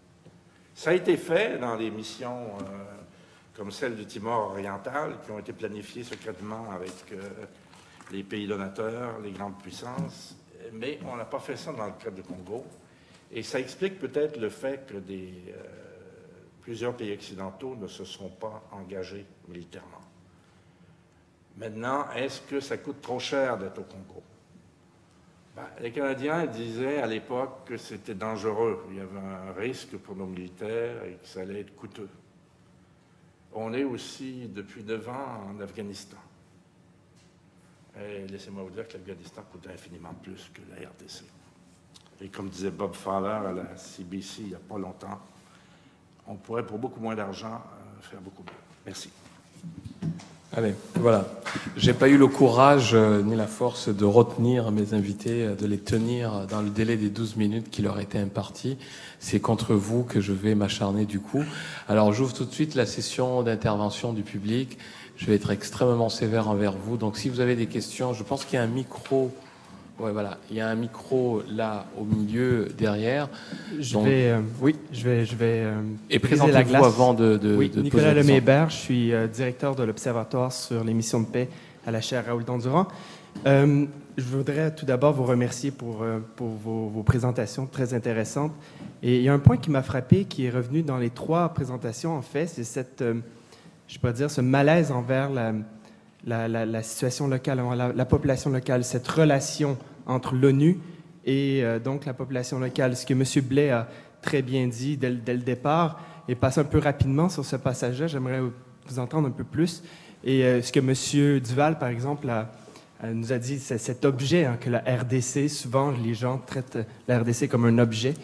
Speaker 5: Ça a été fait dans les missions euh, comme celle du Timor oriental, qui ont été planifiées secrètement avec euh, les pays donateurs, les grandes puissances, mais on n'a pas fait ça dans le cas du Congo. Et ça explique peut-être le fait que des, plusieurs pays occidentaux ne se sont pas engagés militairement. Maintenant, est-ce que ça coûte trop cher d'être au Congo? Ben, Les Canadiens disaient à l'époque que c'était dangereux, il y avait un risque pour nos militaires et que ça allait être coûteux. On est aussi depuis neuf ans en Afghanistan. Et laissez-moi vous dire que l'Afghanistan coûte infiniment plus que la RDC. Et comme disait Bob Fowler à la CBC il n'y a pas longtemps, on pourrait pour beaucoup moins d'argent euh, faire beaucoup mieux. Merci.
Speaker 2: Allez, voilà. J'ai pas eu le courage euh, ni la force de retenir mes invités, euh, de les tenir dans le délai des 12 minutes qui leur étaient impartis. C'est contre vous que je vais m'acharner du coup. Alors j'ouvre tout de suite la session d'intervention du public. Je vais être extrêmement sévère envers vous. Donc si vous avez des questions, je pense qu'il y a un micro Ouais, voilà. Il y a un micro là au milieu derrière.
Speaker 6: Je vais, euh, oui, je vais, je vais.
Speaker 2: Euh, et présentez-vous avant de, de,
Speaker 6: oui, Nicolas Lemébert, je suis euh, directeur de l'Observatoire sur les missions de paix à la chaire Raoul Dandurand. je voudrais tout d'abord vous remercier pour, pour vos, vos, présentations très intéressantes. Et il y a un point qui m'a frappé, qui est revenu dans les trois présentations, en fait, c'est cette, je pourrais dire, ce malaise envers la, la, situation locale, la, population locale, cette relation entre l'ONU et euh, donc la population locale. Ce que M. Blais a très bien dit dès, le départ, et passe un peu rapidement sur ce passage-là, j'aimerais vous entendre un peu plus. Et euh, ce que M. Duval, par exemple, nous a dit, c'est cet objet hein, que la RDC, souvent les gens traitent la RDC comme un objet.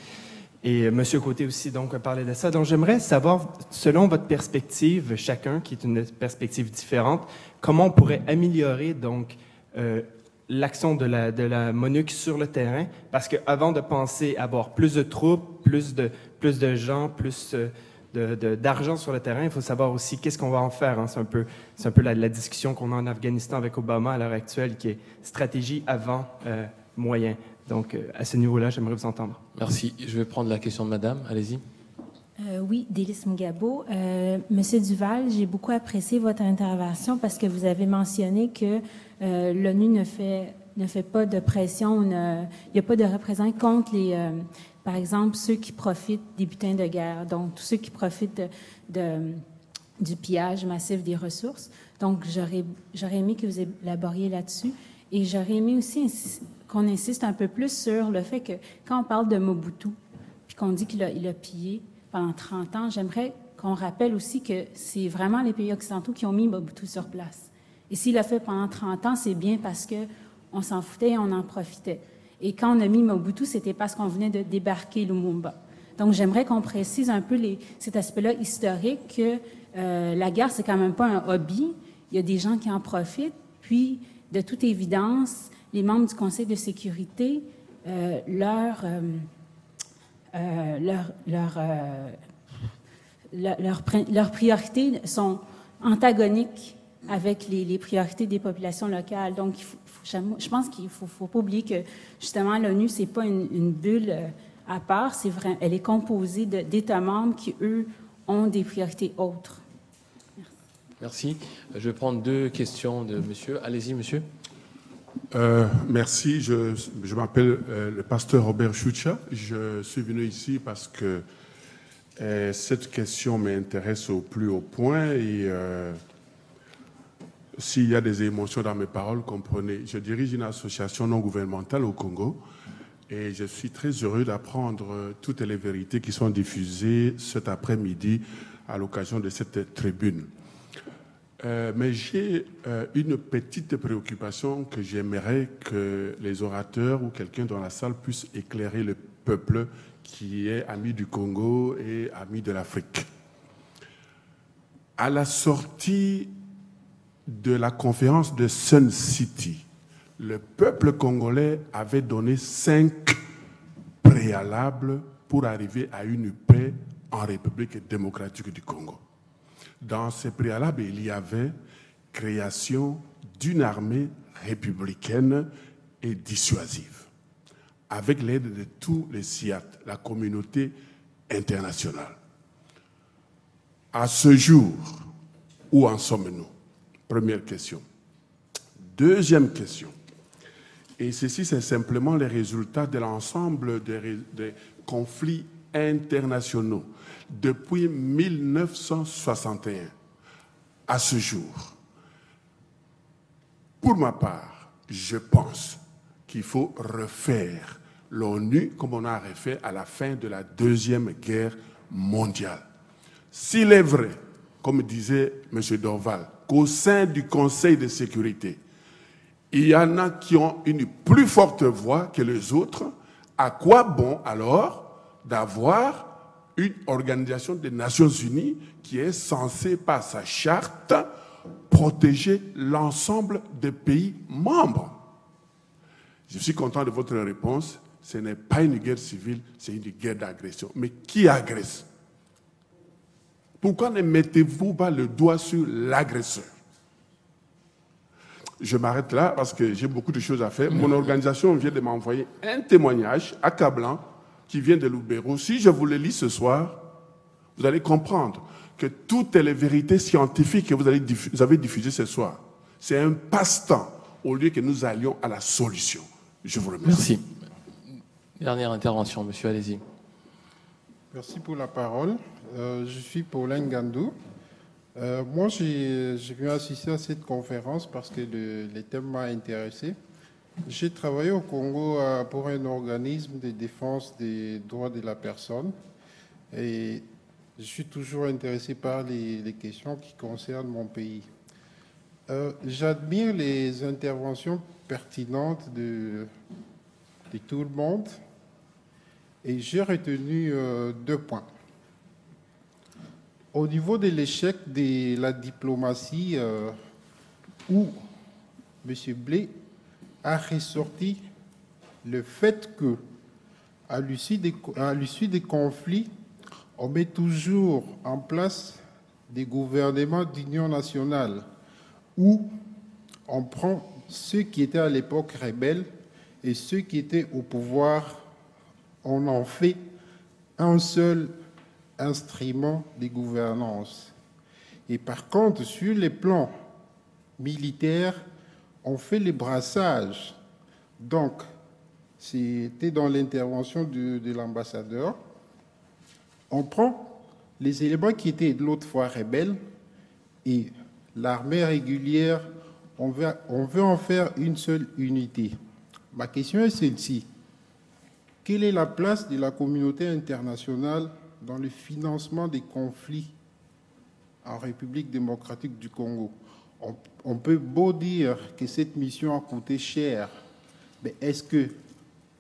Speaker 6: Et euh, M. Côté aussi donc parlé de ça. Donc j'aimerais savoir, selon votre perspective, chacun, qui est une perspective différente, comment on pourrait améliorer donc euh, l'action de la, de la MONUC sur le terrain, parce qu'avant de penser avoir plus de troupes, plus de, plus de gens, plus euh, d'argent sur le terrain, il faut savoir aussi qu'est-ce qu'on va en faire. Hein. C'est un peu, un peu la, discussion qu'on a en Afghanistan avec Obama à l'heure actuelle, qui est stratégie avant moyen. Donc, euh, à ce niveau-là, j'aimerais vous entendre.
Speaker 2: Merci. Je vais prendre la question de madame. Allez-y.
Speaker 7: Euh, oui, Délice Mugabo. Euh, Monsieur Duval, j'ai beaucoup apprécié votre intervention parce que vous avez mentionné que euh, l'ONU ne fait, ne fait pas de pression, il n'y a pas de représentants contre les, par exemple, ceux qui profitent des butins de guerre, donc tous ceux qui profitent de, du pillage massif des ressources. Donc, j'aurais aimé que vous élaboriez là-dessus. Et j'aurais aimé aussi qu'on insiste un peu plus sur le fait que quand on parle de Mobutu, puis qu'on dit qu'il a, il a pillé, pendant 30 ans, j'aimerais qu'on rappelle aussi que c'est vraiment les pays occidentaux qui ont mis Mobutu sur place. Et s'il l'a fait pendant 30 ans, c'est bien parce qu'on s'en foutait et on en profitait. Et quand on a mis Mobutu, c'était parce qu'on venait de débarquer Lumumba. Donc j'aimerais qu'on précise un peu cet aspect-là historique, que euh, la guerre, c'est quand même pas un hobby. Il y a des gens qui en profitent. Puis, de toute évidence, les membres du Conseil de sécurité, euh, leur... Euh, euh, leur, euh, leurs priorités sont antagoniques avec les, priorités des populations locales. Donc, je pense qu'il ne faut, pas oublier que, justement, l'ONU, ce n'est pas une, bulle à part, c'est vrai, elle est composée d'États membres qui, eux, ont des priorités autres.
Speaker 2: Merci. Je vais prendre deux questions de monsieur. Allez-y, monsieur.
Speaker 8: Euh, merci. Je, m'appelle euh, le pasteur Robert Choucha. Je suis venu ici parce que euh, cette question m'intéresse au plus haut point et s'il y a des émotions dans mes paroles, comprenez. Je dirige une association non gouvernementale au Congo et je suis très heureux d'apprendre toutes les vérités qui sont diffusées cet après-midi à l'occasion de cette tribune. Euh, mais j'ai euh, une petite préoccupation que j'aimerais que les orateurs ou quelqu'un dans la salle puisse éclairer le peuple qui est ami du Congo et ami de l'Afrique. À la sortie de la conférence de Sun City, le peuple congolais avait donné cinq préalables pour arriver à une paix en République démocratique du Congo. Dans ces préalables, il y avait création d'une armée républicaine et dissuasive, avec l'aide de tous les SIAT, la communauté internationale. À ce jour, où en sommes-nous? Première question. Deuxième question. Et ceci, c'est simplement les résultats de l'ensemble des, conflits internationaux depuis 1961 à ce jour. Pour ma part, je pense qu'il faut refaire l'ONU comme on a refait à la fin de la Deuxième Guerre mondiale. S'il est vrai, comme disait M. Dorval, qu'au sein du Conseil de sécurité, il y en a qui ont une plus forte voix que les autres, à quoi bon alors d'avoir une organisation des Nations Unies qui est censée, par sa charte, protéger l'ensemble des pays membres Je suis content de votre réponse. Ce n'est pas une guerre civile, c'est une guerre d'agression. Mais qui agresse? Pourquoi ne mettez-vous pas le doigt sur l'agresseur? Je m'arrête là parce que j'ai beaucoup de choses à faire. Mon organisation vient de m'envoyer un témoignage accablant qui vient de Loubero. Si je vous le lis ce soir, vous allez comprendre que toutes les vérités scientifiques que vous, avez diffusées ce soir, c'est un passe-temps au lieu que nous allions à la solution. Je vous remercie.
Speaker 2: Merci. Dernière intervention, monsieur, allez-y.
Speaker 9: Merci pour la parole. Euh, je suis Paulin Gandou. Euh, moi, j'ai pu assister à cette conférence parce que le, thème m'a intéressé. J'ai travaillé au Congo euh, pour un organisme de défense des droits de la personne et je suis toujours intéressé par les, questions qui concernent mon pays. Euh, j'admire les interventions pertinentes de, tout le monde et j'ai retenu deux points. Au niveau de l'échec de la diplomatie, euh, où M. Blé a ressorti le fait que, à l'issue des, des, conflits, on met toujours en place des gouvernements d'union nationale où on prend ceux qui étaient à l'époque rebelles et ceux qui étaient au pouvoir, on en fait un seul instrument de gouvernance. Et par contre, sur les plans militaires, on fait les brassages. Donc, c'était dans l'intervention de, de l'ambassadeur. On prend les éléments qui étaient de l'autre fois rebelles et l'armée régulière, on veut en faire une seule unité. Ma question est celle-ci. Quelle est la place de la communauté internationale dans le financement des conflits en République démocratique du Congo? On, peut beau dire que cette mission a coûté cher, mais est-ce que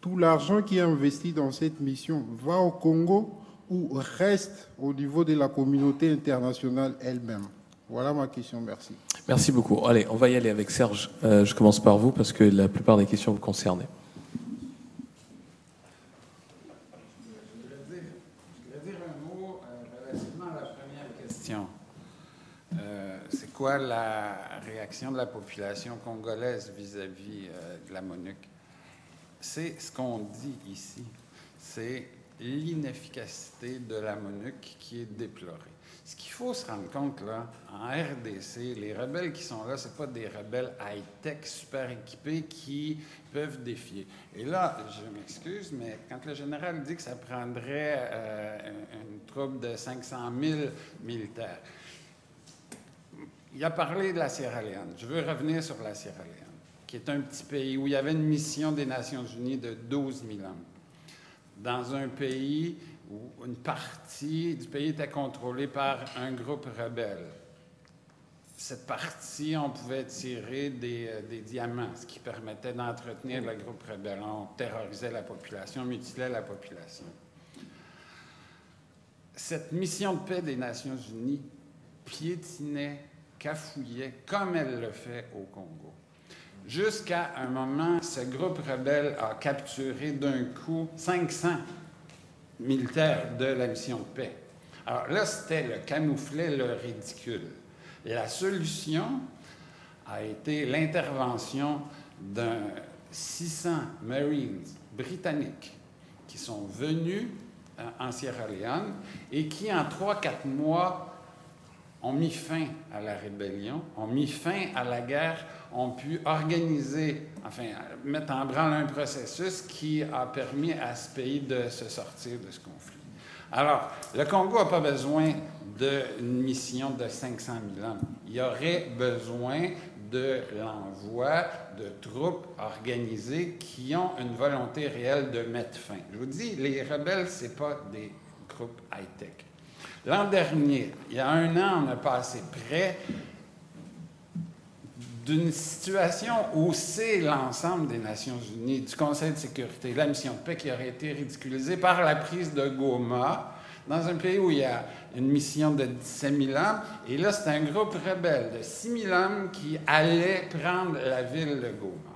Speaker 9: tout l'argent qui est investi dans cette mission va au Congo ou reste au niveau de la communauté internationale elle-même? Voilà ma question, merci.
Speaker 2: Merci beaucoup. Allez, on va y aller avec Serge. Euh, je commence par vous parce que la plupart des questions vous concernent.
Speaker 3: Quoi la réaction de la population congolaise vis-à-vis euh, de la MONUC? C'est ce qu'on dit ici. C'est l'inefficacité de la MONUC qui est déplorée. Ce qu'il faut se rendre compte, là, en RDC, les rebelles qui sont là, ce pas des rebelles high-tech, super équipés qui peuvent défier. Et là, je m'excuse, mais quand le général dit que ça prendrait euh, une troupe de 500 000 militaires, il a parlé de la Sierra Leone. Je veux revenir sur la Sierra Leone, qui est un petit pays où il y avait une mission des Nations Unies de 12 000 hommes. Dans un pays où une partie du pays était contrôlée par un groupe rebelle. Cette partie, on pouvait tirer des, euh, des diamants, ce qui permettait d'entretenir le groupe rebelle. On terrorisait la population, mutilait la population. Cette mission de paix des Nations Unies piétinait cafouillait comme elle le fait au Congo. Jusqu'à un moment, ce groupe rebelle a capturé d'un coup 500 militaires de la mission de paix. Alors là, c'était le camouflet, le ridicule. La solution a été l'intervention d'un 600 Marines britanniques qui sont venus euh, en Sierra Leone et qui, en 3-4 mois, ont mis fin à la rébellion, ont mis fin à la guerre, ont pu organiser, enfin, mettre en branle un processus qui a permis à ce pays de se sortir de ce conflit. Alors, le Congo n'a pas besoin d'une mission de 500 000 hommes. Il y aurait besoin de l'envoi de troupes organisées qui ont une volonté réelle de mettre fin. Je vous dis, les rebelles, ce pas des groupes high-tech. L'an dernier, il y a un an, on a passé près d'une situation où c'est l'ensemble des Nations Unies, du Conseil de sécurité, la mission de paix qui aurait été ridiculisée par la prise de Goma, dans un pays où il y a une mission de 17 000 hommes. Et là, c'est un groupe rebelle de 6 000 hommes qui allait prendre la ville de Goma.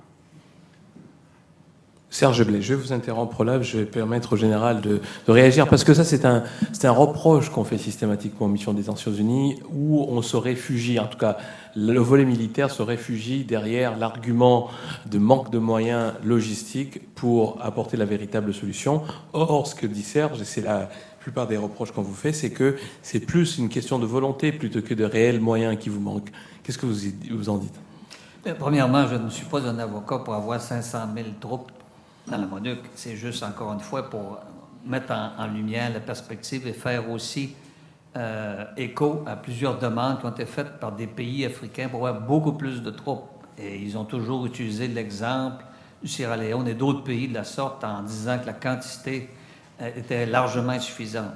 Speaker 2: Serge Blais, je vais vous interrompre là, je vais permettre au général de, réagir, parce que ça, c'est un, reproche qu'on fait systématiquement aux missions des Nations Unies, où on se réfugie, en tout cas, le volet militaire se réfugie derrière l'argument de manque de moyens logistiques pour apporter la véritable solution. Or, ce que dit Serge, et c'est la plupart des reproches qu'on vous fait, c'est que c'est plus une question de volonté plutôt que de réels moyens qui vous manquent. Qu'est-ce que vous, vous en dites?
Speaker 4: Premièrement, je ne suis pas un avocat pour avoir 500 000 troupes dans la MONUC. C'est juste, encore une fois, pour mettre en, lumière la perspective et faire aussi euh, écho à plusieurs demandes qui ont été faites par des pays africains pour avoir beaucoup plus de troupes. Et ils ont toujours utilisé l'exemple du Sierra Leone et d'autres pays de la sorte en disant que la quantité euh, était largement insuffisante.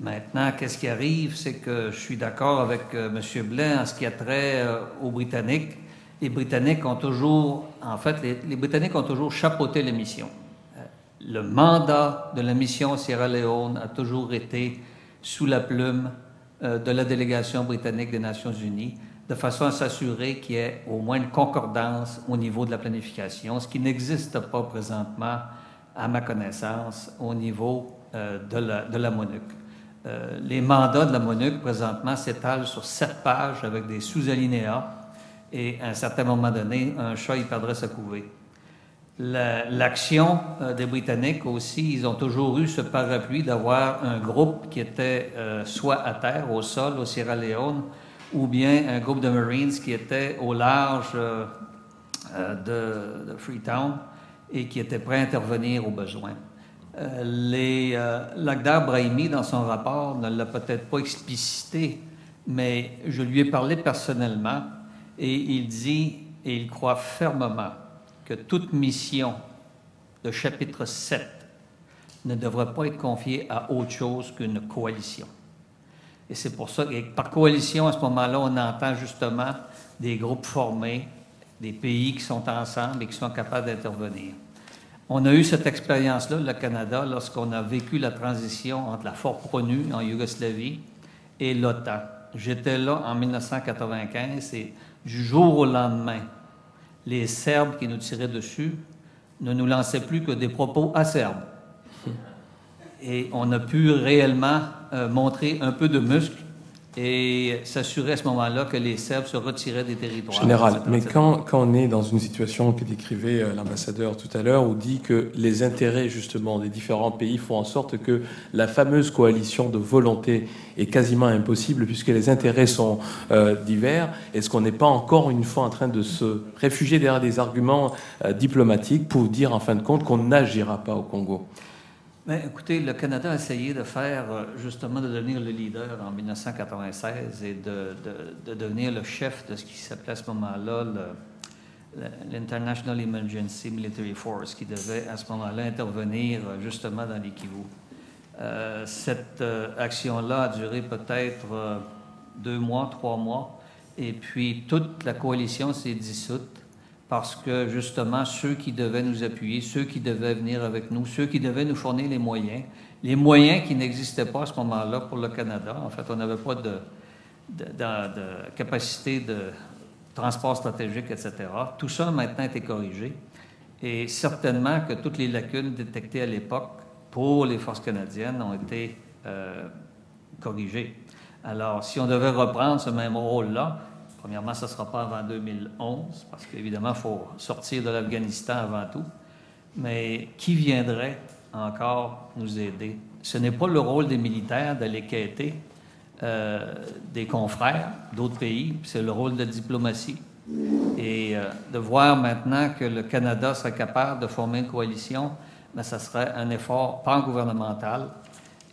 Speaker 4: Maintenant, qu'est-ce qui arrive, c'est que je suis d'accord avec euh, M. Blain en ce qui a trait aux Britanniques les Britanniques ont toujours, en fait, les, Britanniques ont toujours chapeauté la mission. Euh, le mandat de la mission Sierra Leone a toujours été sous la plume euh, de la délégation britannique des Nations Unies, de façon à s'assurer qu'il y ait au moins une concordance au niveau de la planification, ce qui n'existe pas présentement, à ma connaissance, au niveau euh, de la MONUC. les mandats de la MONUC, présentement, s'étalent sur sept pages avec des sous-alinéas et à un certain moment donné, un chat, il perdrait sa couvée. L'action euh, des Britanniques aussi, ils ont toujours eu ce parapluie d'avoir un groupe qui était euh, soit à terre, au sol, au Sierra Leone, ou bien un groupe de Marines qui était au large euh, de, Freetown et qui était prêt à intervenir au besoin. L'Agdar Brahimi, dans son rapport, ne l'a peut-être pas explicité, mais je lui ai parlé personnellement et il dit, et il croit fermement, que toute mission de chapitre 7 ne devrait pas être confiée à autre chose qu'une coalition. Et c'est pour ça que par coalition, à ce moment-là, on entend justement des groupes formés, des pays qui sont ensemble et qui sont capables d'intervenir. On a eu cette expérience-là, le Canada, lorsqu'on a vécu la transition entre la force ONU en Yougoslavie et l'OTAN. J'étais là en 1995 et du jour au lendemain, les Serbes qui nous tiraient dessus ne nous lançaient plus que des propos acerbes. Et on a pu réellement euh, montrer un peu de muscle et s'assurer à ce moment-là que les Serbes se retiraient des territoires.
Speaker 2: Général, mais quand, quand, on est dans une situation que décrivait euh, l'ambassadeur tout à l'heure, où dit que les intérêts justement des différents pays font en sorte que la fameuse coalition de volonté est quasiment impossible puisque les intérêts sont euh, divers, est-ce qu'on n'est pas encore une fois en train de se réfugier derrière des arguments euh, diplomatiques pour dire en fin de compte qu'on n'agira pas au Congo?
Speaker 4: Mais écoutez, le Canada a essayé de faire, euh, justement, de devenir le leader en 1996 et de, de, devenir le chef de ce qui s'appelait à ce moment-là l'International Emergency Military Force, qui devait à ce moment-là intervenir euh, justement dans les Kivu. Euh, cette action-là a duré peut-être deux mois, trois mois, et puis toute la coalition s'est dissoute parce que justement, ceux qui devaient nous appuyer, ceux qui devaient venir avec nous, ceux qui devaient nous fournir les moyens, les moyens qui n'existaient pas à ce moment-là pour le Canada, en fait, on n'avait pas de, capacité de transport stratégique, etc. Tout ça maintenant a été corrigé. Et certainement que toutes les lacunes détectées à l'époque pour les forces canadiennes ont été euh, corrigées. Alors, si on devait reprendre ce même rôle-là, Premièrement, ce ne sera pas avant 2011, parce qu'évidemment, il faut sortir de l'Afghanistan avant tout. Mais qui viendrait encore nous aider? Ce n'est pas le rôle des militaires d'aller quêter euh, des confrères d'autres pays, c'est le rôle de la diplomatie. Et euh, de voir maintenant que le Canada serait capable de former une coalition, bien, ça serait un effort pan-gouvernemental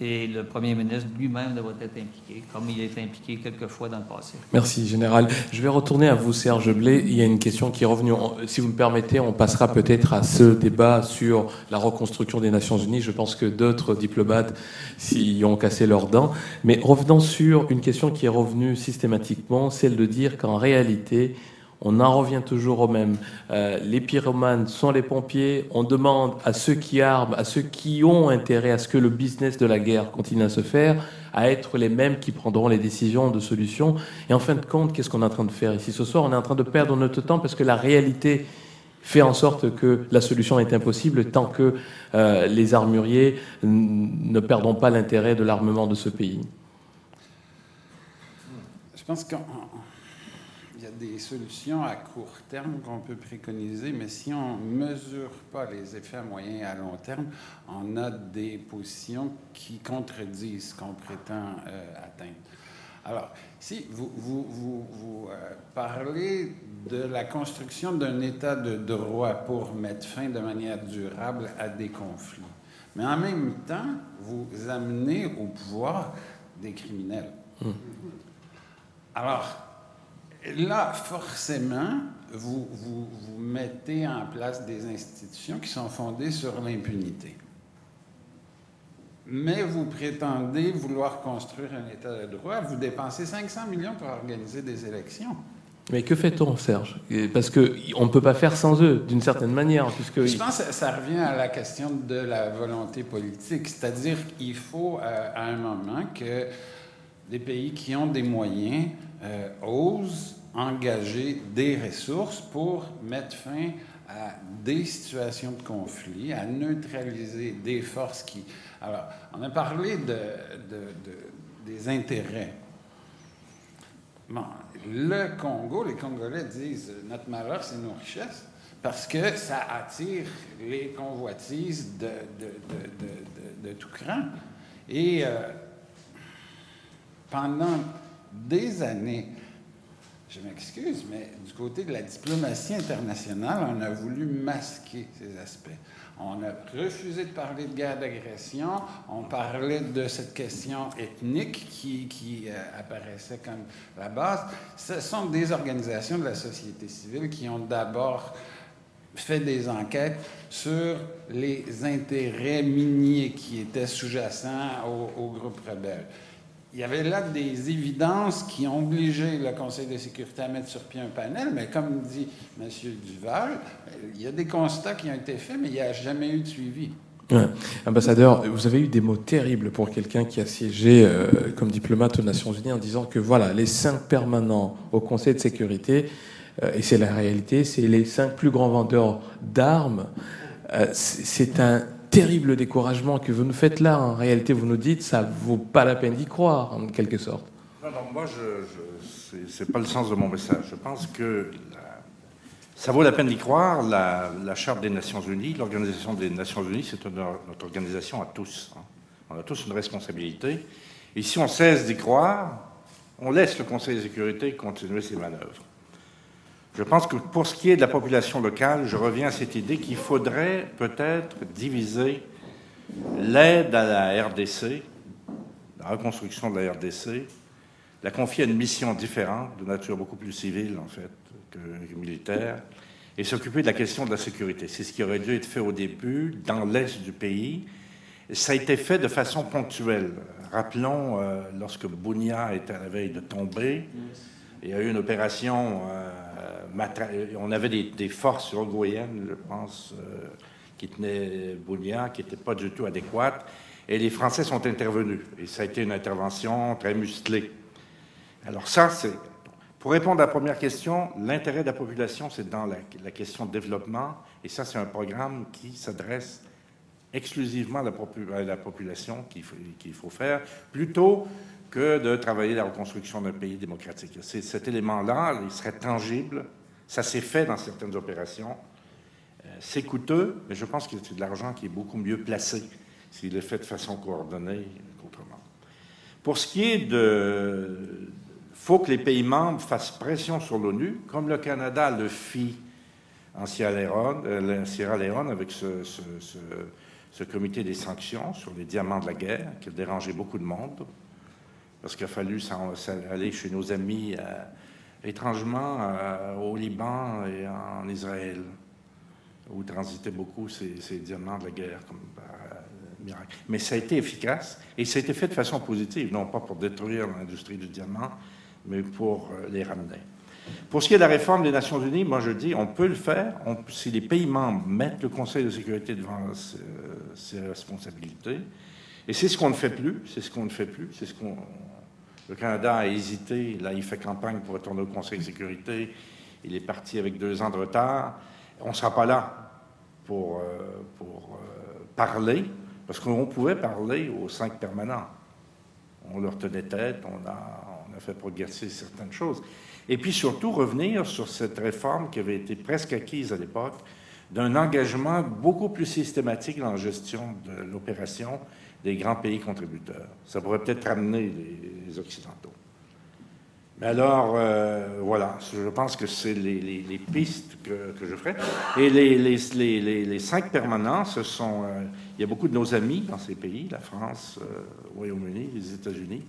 Speaker 4: et le premier ministre lui-même devrait être impliqué, comme il est impliqué quelquefois dans le passé.
Speaker 2: Merci, Général. Je vais retourner à vous, Serge Blé. Il y a une question qui est revenue. Si vous me permettez, on passera peut-être à ce débat sur la reconstruction des Nations Unies. Je pense que d'autres diplomates s'y ont cassé leurs dents. Mais revenons sur une question qui est revenue systématiquement, celle de dire qu'en réalité, on en revient toujours au même. Euh, les pyromanes sont les pompiers. On demande à ceux qui arment, à ceux qui ont intérêt à ce que le business de la guerre continue à se faire, à être les mêmes qui prendront les décisions de solutions. Et en fin de compte, qu'est-ce qu'on est en train de faire ici ce soir? On est en train de perdre notre temps parce que la réalité fait en sorte que la solution est impossible tant que euh, les armuriers ne perdront pas l'intérêt de l'armement de ce pays.
Speaker 3: Je pense qu'en des solutions à court terme qu'on peut préconiser, mais si on ne mesure pas les effets à moyen et à long terme, on a des positions qui contredisent ce qu'on prétend euh, atteindre. Alors, si vous, vous, vous, euh, parlez de la construction d'un État de droit pour mettre fin de manière durable à des conflits, mais en même temps, vous amenez au pouvoir des criminels. Hum. Alors, là, forcément, vous, vous, mettez en place des institutions qui sont fondées sur l'impunité. Mais vous prétendez vouloir construire un État de droit, vous dépensez 500 millions pour organiser des élections.
Speaker 2: Mais que fait-on, Serge? Parce qu'on ne peut pas faire sans eux, d'une certaine manière. Puisque...
Speaker 3: Je pense que ça revient à la question de la volonté politique. C'est-à-dire qu'il faut, euh, à un moment, que des pays qui ont des moyens euh, osent engager des ressources pour mettre fin à des situations de conflit, à neutraliser des forces qui... Alors, on a parlé de, des intérêts. Bon, le Congo, les Congolais disent notre malheur, c'est nos richesses, parce que ça attire les convoitises de, de, tout cran. Et euh, pendant des années, je m'excuse, mais du côté de la diplomatie internationale, on a voulu masquer ces aspects. On a refusé de parler de guerre d'agression. On parlait de cette question ethnique qui, qui euh, apparaissait comme la base. Ce sont des organisations de la société civile qui ont d'abord fait des enquêtes sur les intérêts miniers qui étaient sous-jacents au, au groupe rebelle il y avait là des évidences qui ont obligé le Conseil de sécurité à mettre sur pied un panel, mais comme dit M. Duval, il y a des constats qui ont été faits, mais il n'y a jamais eu de suivi.
Speaker 2: Ambassadeur, vous avez eu des mots terribles pour quelqu'un qui a siégé euh, comme diplomate aux Nations Unies en disant que voilà, les cinq permanents au Conseil de sécurité, euh, et c'est la réalité, c'est les cinq plus grands vendeurs d'armes. Euh, c'est un terrible découragement que vous nous faites là. En réalité, vous nous dites, ça vaut pas la peine d'y croire, en quelque sorte.
Speaker 5: Non, non, moi, je, c'est pas le sens de mon message. Je pense que ça vaut la peine d'y croire. La, Charte des Nations Unies, l'Organisation des Nations Unies, c'est notre organisation à tous. Hein. On a tous une responsabilité. Et si on cesse d'y croire, on laisse le Conseil de sécurité continuer ses manœuvres. Je pense que pour ce qui est de la population locale, je reviens à cette idée qu'il faudrait peut-être diviser l'aide à la RDC, la reconstruction de la RDC, la confier à une mission différente, de nature beaucoup plus civile en fait que, militaire, et s'occuper de la question de la sécurité. C'est ce qui aurait dû être fait au début dans l'est du pays. Ça a été fait de façon ponctuelle. Rappelons, euh, lorsque Bounia était à la veille de tomber, il y a eu une opération euh, on avait des, forces uruguayennes, je pense, euh, qui tenaient Bounia, qui n'étaient pas du tout adéquates. Et les Français sont intervenus. Et ça a été une intervention très musclée. Alors ça, c'est... Pour répondre à la première question, l'intérêt de la population, c'est dans la, question de développement. Et ça, c'est un programme qui s'adresse exclusivement à la, population qu'il faut, faut faire, plutôt que de travailler la reconstruction d'un pays démocratique. Cet élément-là, il serait tangible ça s'est fait dans certaines opérations. Euh, c'est coûteux, mais je pense que c'est de l'argent qui est beaucoup mieux placé s'il est fait de façon coordonnée qu'autrement. Pour ce qui est de... Il faut que les pays membres fassent pression sur l'ONU, comme le Canada le fit en Sierra Leone, euh, avec ce, ce comité des sanctions sur les diamants de la guerre qui a dérangé beaucoup de monde, parce qu'il a fallu aller chez nos amis, euh, étrangement, euh, au Liban et en Israël, où transitaient beaucoup ces, diamants de la guerre, comme miracle. Mais ça a été efficace, et ça a été fait de façon positive, non pas pour détruire l'industrie du diamant, mais pour les ramener. Pour ce qui est de la réforme des Nations Unies, moi je dis, on peut le faire si les pays membres mettent le Conseil de sécurité devant ses, responsabilités. Et c'est ce qu'on ne fait plus, c'est ce qu'on ne fait plus, c'est ce qu'on... Le Canada a hésité, là il fait campagne pour retourner au Conseil de sécurité, il est parti avec deux ans de retard. On ne sera pas là pour, euh, pour euh, parler, parce qu'on pouvait parler aux cinq permanents. On leur tenait tête, on a, on a fait progresser certaines choses. Et puis surtout revenir sur cette réforme qui avait été presque acquise à l'époque, d'un engagement beaucoup plus systématique dans la gestion de l'opération des grands pays contributeurs. Ça pourrait peut-être ramener les, Occidentaux. Mais alors, euh, voilà, je pense que c'est les, pistes que, je ferai. Et les, cinq permanents, ce sont... Euh, il y a beaucoup de nos amis dans ces pays, la France, le euh, Royaume-Uni, les États-Unis,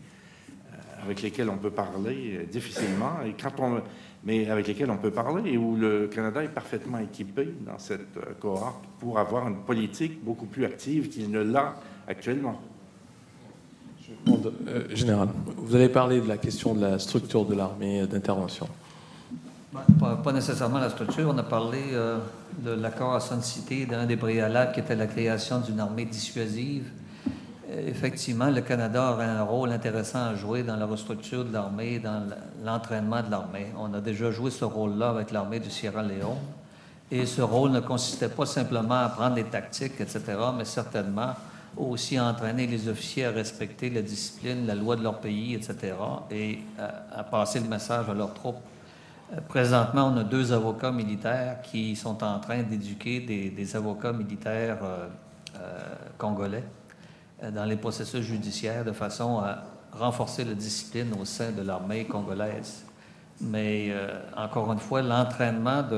Speaker 5: avec lesquels on peut parler difficilement, et quand on, mais avec lesquels on peut parler, et où le Canada est parfaitement équipé dans cette cohorte pour avoir une politique beaucoup plus active qu'il ne l'a actuellement.
Speaker 2: Euh, général, vous avez parlé de la question de la structure de l'armée d'intervention.
Speaker 4: Pas, nécessairement la structure. On a parlé de l'accord à Sun City, d'un des préalables qui était la création d'une armée dissuasive effectivement, le Canada aurait un rôle intéressant à jouer dans la restructure de l'armée, dans l'entraînement de l'armée. On a déjà joué ce rôle-là avec l'armée du Sierra Leone. Et ce rôle ne consistait pas simplement à prendre des tactiques, etc., mais certainement aussi entraîner les officiers à respecter la discipline, la loi de leur pays, etc., et à, passer le message à leurs troupes. Euh, présentement, on a deux avocats militaires qui sont en train d'éduquer des, avocats militaires euh, euh, congolais dans les processus judiciaires de façon à renforcer la discipline au sein de l'armée congolaise. Mais encore une fois, l'entraînement de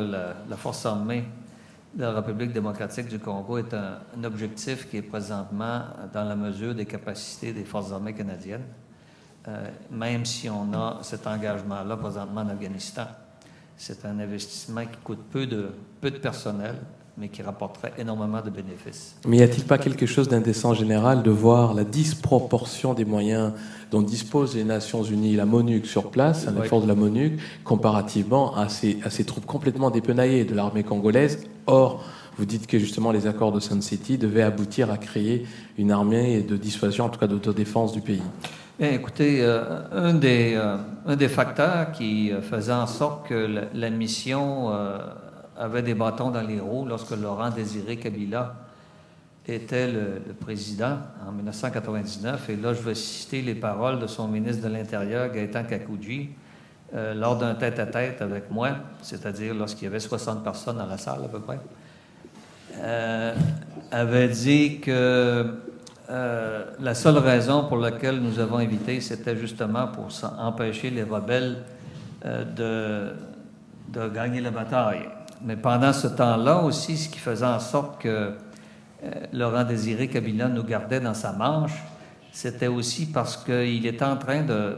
Speaker 4: la, force armée la République démocratique du Congo est un, objectif qui est présentement dans la mesure des capacités des forces armées canadiennes, euh, même si on a cet engagement-là présentement en Afghanistan. C'est un investissement qui coûte peu de, peu de personnel, mais qui rapporterait énormément de bénéfices.
Speaker 2: Mais y a-t-il pas quelque chose d'indécent général de voir la disproportion des moyens dont disposent les Nations Unies, la MONUC sur place, un effort de la MONUC, comparativement à ces, à ces troupes complètement dépenaillées de l'armée congolaise? Or, vous dites que justement les accords de Sun City devaient aboutir à créer une armée de dissuasion, en tout cas d'autodéfense du pays.
Speaker 4: Bien, écoutez, euh, un, des, euh, un des facteurs qui euh, faisait en sorte que la, la mission avait des bâtons dans les roues lorsque Laurent Désiré Kabila était le, président en 1999. Et là, je vais citer les paroles de son ministre de l'Intérieur, Gaëtan Kakoudji, euh, lors d'un tête-à-tête avec moi, c'est-à-dire lorsqu'il y avait 60 personnes dans la salle à peu près, euh, avait dit que euh, la seule raison pour laquelle nous avons invité, c'était justement pour empêcher les rebelles de gagner la bataille. Mais pendant ce temps-là aussi, ce qui faisait en sorte que euh, Laurent Désiré Kabila nous gardait dans sa manche, c'était aussi parce qu'il était en train de,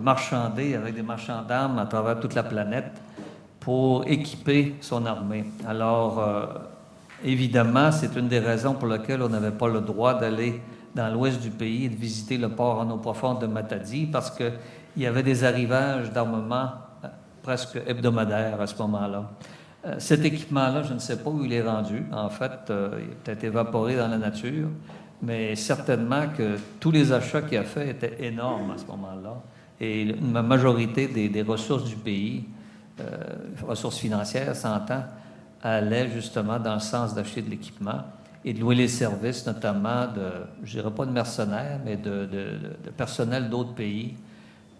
Speaker 4: marchander avec des marchands d'armes à travers toute la planète pour équiper son armée. Alors, euh, évidemment, c'est une des raisons pour lesquelles on n'avait pas le droit d'aller dans l'ouest du pays et de visiter le port en eau profonde de Matadi, parce qu'il y avait des arrivages d'armement euh, presque hebdomadaires à ce moment-là. Euh, cet équipement-là, je ne sais pas où il est rendu. En fait, euh, il a peut-être évaporé dans la nature, mais certainement que tous les achats qu'il a faits étaient énormes à ce moment-là. Et la majorité des, ressources du pays, euh, ressources financières, s'entend, allaient justement dans le sens d'acheter de l'équipement et de louer les services, notamment de, je dirais pas de mercenaires, mais de personnel d'autres pays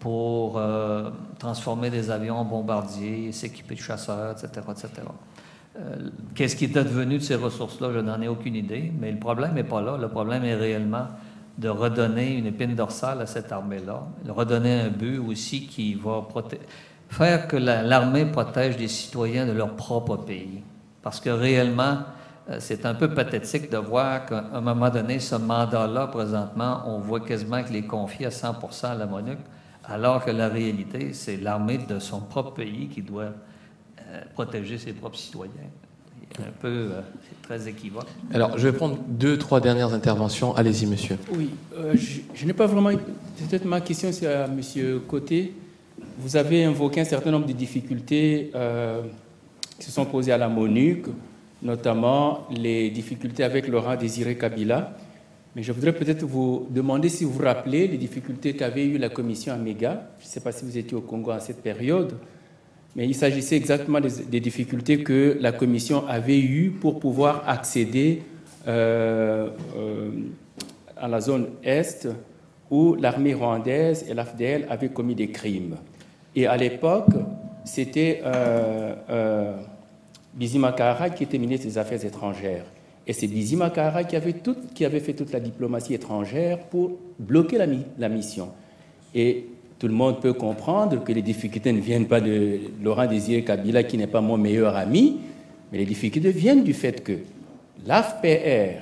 Speaker 4: pour euh, transformer des avions en bombardiers, s'équiper de chasseurs, etc. etc. Euh, qu'est-ce qui est advenu de ces ressources-là? Je n'en ai aucune idée, mais le problème n'est pas là. Le problème est réellement de redonner une épine dorsale à cette armée-là, de redonner un but aussi qui va faire que l'armée protège les citoyens de leur propre pays. Parce que réellement, euh, c'est un peu pathétique de voir qu'à un moment donné, ce mandat-là, présentement, on voit quasiment qu'il est confié à 100% à la MONUC, alors que la réalité, c'est l'armée de son propre pays qui doit euh, protéger ses propres citoyens. Un peu, euh, c'est très équivoque.
Speaker 2: Alors, je vais prendre deux, trois dernières interventions. Allez-y, monsieur.
Speaker 10: Oui, je, je n'ai pas vraiment. Peut-être ma question, c'est à monsieur Côté. Vous avez invoqué un certain nombre de difficultés qui se sont posées à la MONUC notamment les difficultés avec Laurent Désiré Kabila. Mais je voudrais peut-être vous demander si vous vous rappelez les difficultés qu'avait eu la commission Améga. Je ne sais pas si vous étiez au Congo à cette période, mais il s'agissait exactement des, difficultés que la commission avait eues pour pouvoir accéder euh, euh, à la zone Est où l'armée rwandaise et l'AFDL avaient commis des crimes. Et à l'époque, c'était euh, Bizima Makara qui était ministre des Affaires étrangères. Et c'est Makara qui avait, qui avait fait toute la diplomatie étrangère pour bloquer la, la mission. Et tout le monde peut comprendre que les difficultés ne viennent pas de Laurent Désiré Kabila, qui n'est pas mon meilleur ami, mais les difficultés viennent du fait que l'AFPR,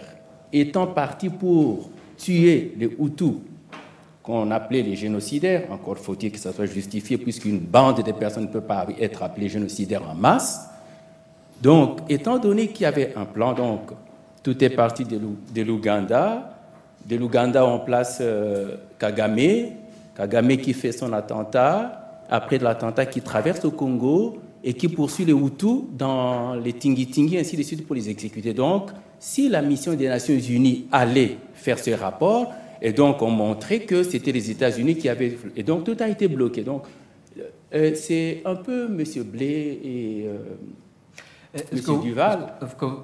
Speaker 10: étant parti pour tuer les Hutus, qu'on appelait les génocidaires, encore faut-il que ça soit justifié, puisqu'une bande de personnes ne peut pas être appelée génocidaire en masse, donc, étant donné qu'il y avait un plan, donc, tout est parti de l'Ouganda. De l'Ouganda, on place euh, Kagame. Kagame qui fait son attentat. Après l'attentat, qui traverse au Congo et qui poursuit les Hutus dans les Tingi-Tingi, ainsi de suite, pour les exécuter. Donc, si la mission des Nations Unies allait faire ce rapport, et donc on montrait que c'était les États-Unis qui avaient... Et donc, tout a été bloqué. Donc, euh, c'est un peu M. Blé et... Euh, est-ce que, Duval.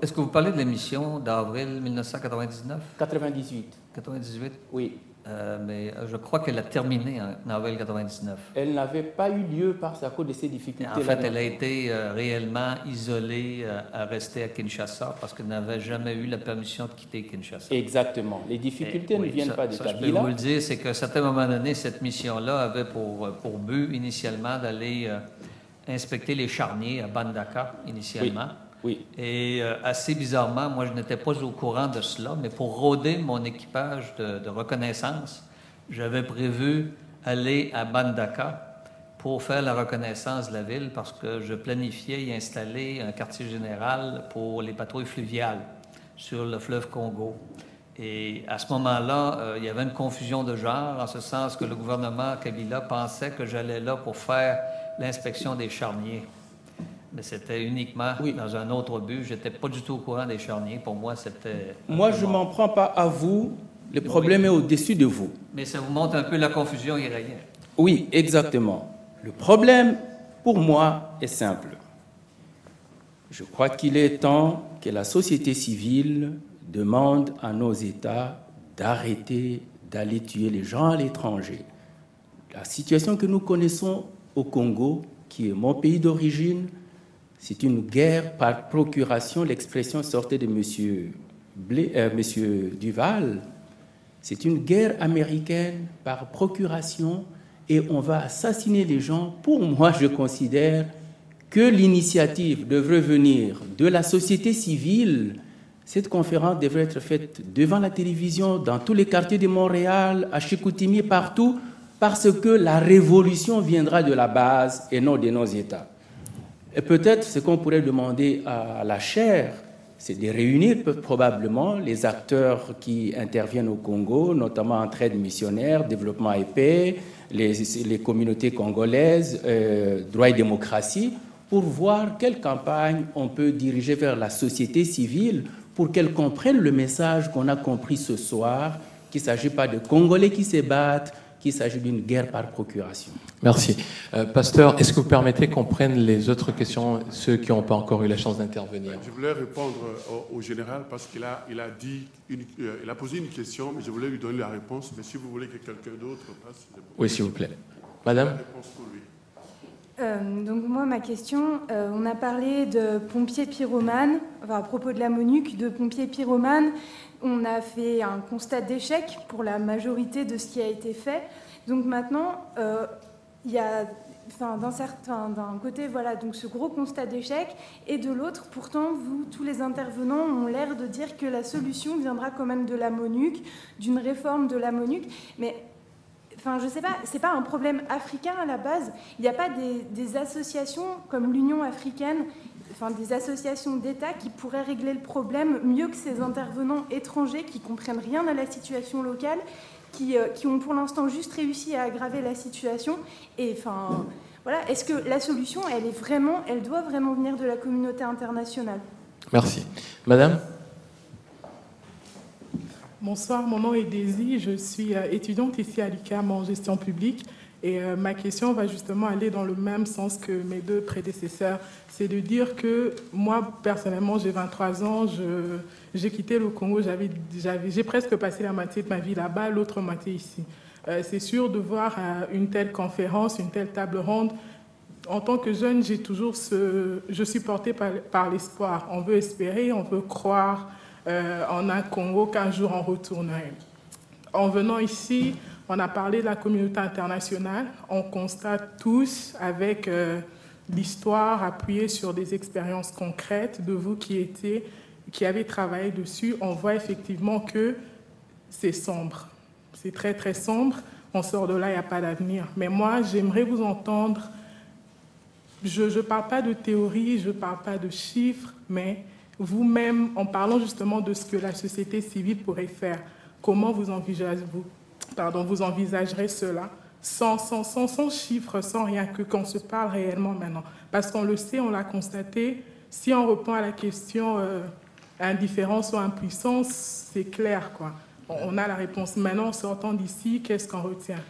Speaker 4: Est-ce que vous parlez de l'émission d'avril 1999
Speaker 10: 98.
Speaker 4: 98
Speaker 10: Oui.
Speaker 4: Euh, mais euh, je crois qu'elle a terminé en avril 99.
Speaker 10: Elle n'avait pas eu lieu parce à cause de ces difficultés.
Speaker 4: En fait, elle a été euh, réellement isolée à rester à Kinshasa parce qu'elle n'avait jamais eu la permission de quitter Kinshasa.
Speaker 10: Exactement. Les difficultés ne viennent pas de ça,
Speaker 4: Je peux vous le dire, c'est qu'à un certain moment donné, cette mission-là avait pour, pour but initialement d'aller inspecter les charniers à Bandaka initialement.
Speaker 10: Oui.
Speaker 4: Et euh, assez bizarrement, moi, je n'étais pas au courant de cela, mais pour rôder mon équipage de, reconnaissance, j'avais prévu aller à Bandaka pour faire la reconnaissance de la ville parce que je planifiais y installer un quartier général pour les patrouilles fluviales sur le fleuve Congo. Et à ce moment-là, euh, il y avait une confusion de genre, en ce sens que le gouvernement Kabila pensait que j'allais là pour faire l'inspection des charniers. Mais c'était uniquement dans un autre but. Je n'étais pas du tout au courant des charniers. Pour moi, c'était...
Speaker 10: Moi, je ne m'en prends pas à vous. Le problème est au-dessus de vous.
Speaker 4: Mais ça vous montre un peu la confusion iranienne.
Speaker 10: Oui, exactement. Le problème, pour moi, est simple. Je crois qu'il est temps que la société civile demande à nos États d'arrêter d'aller tuer les gens à l'étranger. La situation que nous connaissons au Congo, qui est mon pays d'origine, c'est une guerre par procuration. L'expression sortait de M. Euh, Duval. C'est une guerre américaine par procuration et on va assassiner les gens. Pour moi, je considère que l'initiative devrait venir de la société civile. Cette conférence devrait être faite devant la télévision, dans tous les quartiers de Montréal, à Chicoutimi, partout, parce que la révolution viendra de la base et non de nos États. Et peut-être ce qu'on pourrait demander à la chaire, c'est de réunir probablement les acteurs qui interviennent au Congo, notamment en traide missionnaire, développement et paix, les, les communautés congolaises, euh, droit et démocratie, pour voir quelle campagne on peut diriger vers la société civile pour qu'elle comprenne le message qu'on a compris ce soir, qu'il ne s'agit pas de Congolais qui se battent, qu'il s'agit d'une guerre par procuration.
Speaker 2: Merci. Euh, pasteur, est-ce que vous permettez qu'on prenne les autres questions, ceux qui n'ont pas encore eu la chance d'intervenir?
Speaker 8: Je voulais répondre au, général parce qu'il a, il a, dit euh, il a posé une question, mais je voulais lui donner la réponse. Mais si vous voulez que quelqu'un d'autre passe.
Speaker 2: Oui, s'il vous plaît. Madame?
Speaker 11: Euh, donc moi, ma question, on a parlé de pompiers pyromanes, à propos de la MONUC, de pompiers pyromanes on a fait un constat d'échec pour la majorité de ce qui a été fait. Donc maintenant, euh, il y a d'un certain, d'un côté, voilà, donc ce gros constat d'échec, et de l'autre, pourtant, vous, tous les intervenants ont l'air de dire que la solution viendra quand même de la MONUC, d'une réforme de la MONUC, mais Enfin, je sais pas, c'est pas un problème africain à la base. Il n'y a pas des associations comme l'Union africaine, enfin des associations d'État qui pourraient régler le problème mieux que ces intervenants étrangers qui comprennent rien à la situation locale euh, qui, ont pour l'instant juste réussi à aggraver la situation. Et enfin, voilà, est-ce que la solution, elle est vraiment, elle doit vraiment venir de la communauté internationale?
Speaker 2: Merci. Madame?
Speaker 12: Bonsoir, mon nom est Daisy, je suis euh, étudiante ici à l'ICAM en gestion publique et euh, ma question va justement aller dans le même sens que mes deux prédécesseurs. C'est de dire que moi, personnellement, j'ai 23 ans, j'ai quitté le Congo, j'ai presque passé la moitié de ma vie là-bas, l'autre moitié ici. Euh, c'est sûr de voir euh, une telle conférence, une telle table ronde. En tant que jeune, j'ai toujours ce, je suis portée par, l'espoir. On veut espérer, on veut croire en un Congo qu'un jour on retournerait. En venant ici, on a parlé de la communauté internationale. On constate tous avec euh, l'histoire appuyée sur des expériences concrètes de vous qui, qui avez travaillé dessus. On voit effectivement que c'est sombre. C'est très, très sombre. On sort de là, il n'y a pas d'avenir. Mais moi, j'aimerais vous entendre. Je ne parle pas de théorie, je ne parle pas de chiffres, mais vous-même, en parlant justement de ce que la société civile pourrait faire, comment vous envisagez-vous pardon, vous envisagerez cela sans, sans, sans, sans chiffres, sans rien, que qu'on se parle réellement maintenant. Parce qu'on le sait, on l'a constaté, si on reprend à la question euh, indifférence ou impuissance, c'est clair. Quoi. On, a la réponse. Maintenant, en sortant d'ici, qu'est-ce qu'on retient?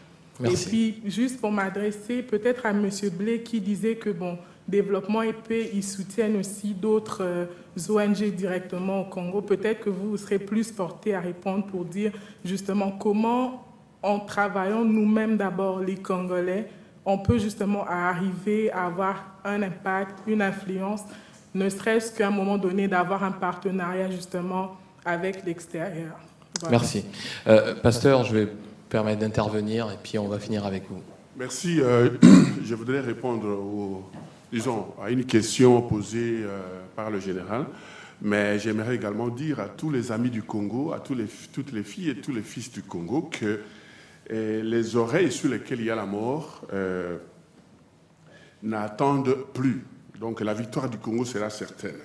Speaker 12: Et puis, juste pour m'adresser peut-être à M. Blé qui disait que, bon, développement et paix, ils soutiennent aussi d'autres euh, ONG directement au Congo. Peut-être que vous serez plus porté à répondre pour dire justement comment en travaillant nous-mêmes d'abord, les Congolais, on peut justement arriver à avoir un impact, une influence, ne serait-ce qu'à un moment donné d'avoir un partenariat justement avec l'extérieur.
Speaker 2: Merci. Euh, pasteur, je vais permettre d'intervenir et puis on va finir avec vous.
Speaker 8: Merci. Euh, je voudrais répondre au, disons, à une question posée euh, par le général, mais j'aimerais également dire à tous les amis du Congo, à tous les, toutes les filles et tous les fils du Congo que les oreilles sur lesquelles il y a la mort euh, n'attendent plus. Donc la victoire du Congo sera certaine.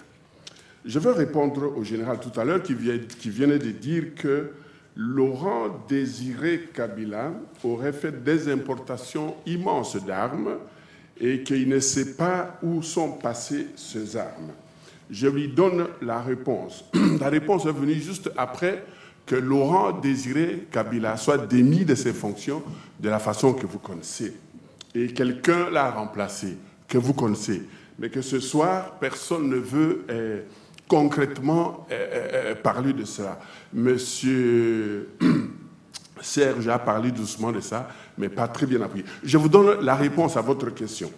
Speaker 8: Je veux répondre au général tout à l'heure qui, qui venait de dire que Laurent Désiré Kabila aurait fait des importations immenses d'armes et qu'il ne sait pas où sont passées ces armes. Je lui donne la réponse. La réponse est venue juste après que Laurent Désiré Kabila soit démis de ses fonctions de la façon que vous connaissez. Et quelqu'un l'a remplacé, que vous connaissez. Mais que ce soir, personne ne veut euh, concrètement euh, euh, parler de cela. Monsieur Serge a parlé doucement de ça, mais pas très bien appris. Je vous donne la réponse à votre question.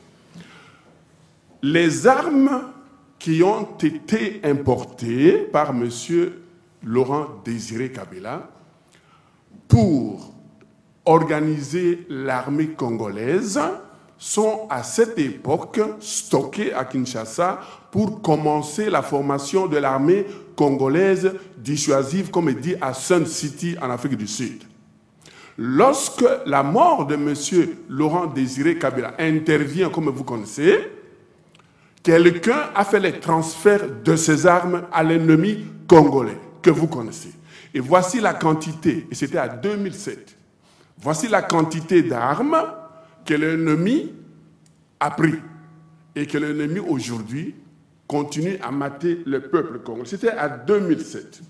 Speaker 8: Les armes qui ont été importées par Monsieur Laurent Désiré Kabila pour organiser l'armée congolaise sont à cette époque stockés à Kinshasa pour commencer la formation de l'armée congolaise dissuasive, comme dit à Sun City en Afrique du Sud. Lorsque la mort de M. Laurent Désiré Kabila intervient, comme vous connaissez, quelqu'un a fait les transferts de ses armes à l'ennemi congolais que vous connaissez. Et voici la quantité, et c'était à 2007, voici la quantité d'armes que l'ennemi a pris et que l'ennemi aujourd'hui continue à mater le peuple congolais. C'était à 2007,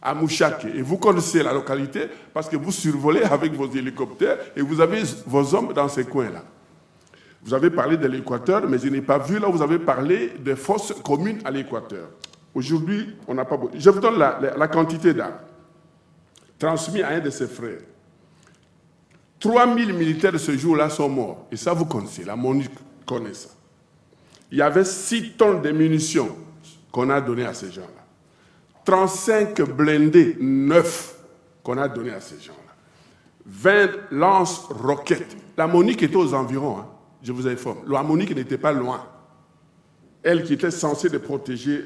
Speaker 8: à Mouchake. Et vous connaissez la localité parce que vous survolez avec vos hélicoptères et vous avez vos hommes dans ces coins-là. Vous avez parlé de l'équateur, mais je n'ai pas vu là vous avez parlé des forces communes à l'équateur. Aujourd'hui, on n'a pas beaucoup. Je vous donne la, quantité d'armes transmis à un de ses frères. 3000 militaires de ce jour-là sont morts. Et ça, vous connaissez, la MONUC connaît ça. Il y avait 6 tonnes de munitions qu'on a données à ces gens-là. 35 blindés neufs qu'on a donnés à ces gens-là. 20 lance-roquettes. La MONUC était aux environs. Hein. je vous informe. La Monique n'était pas loin. Elle qui était censée protéger.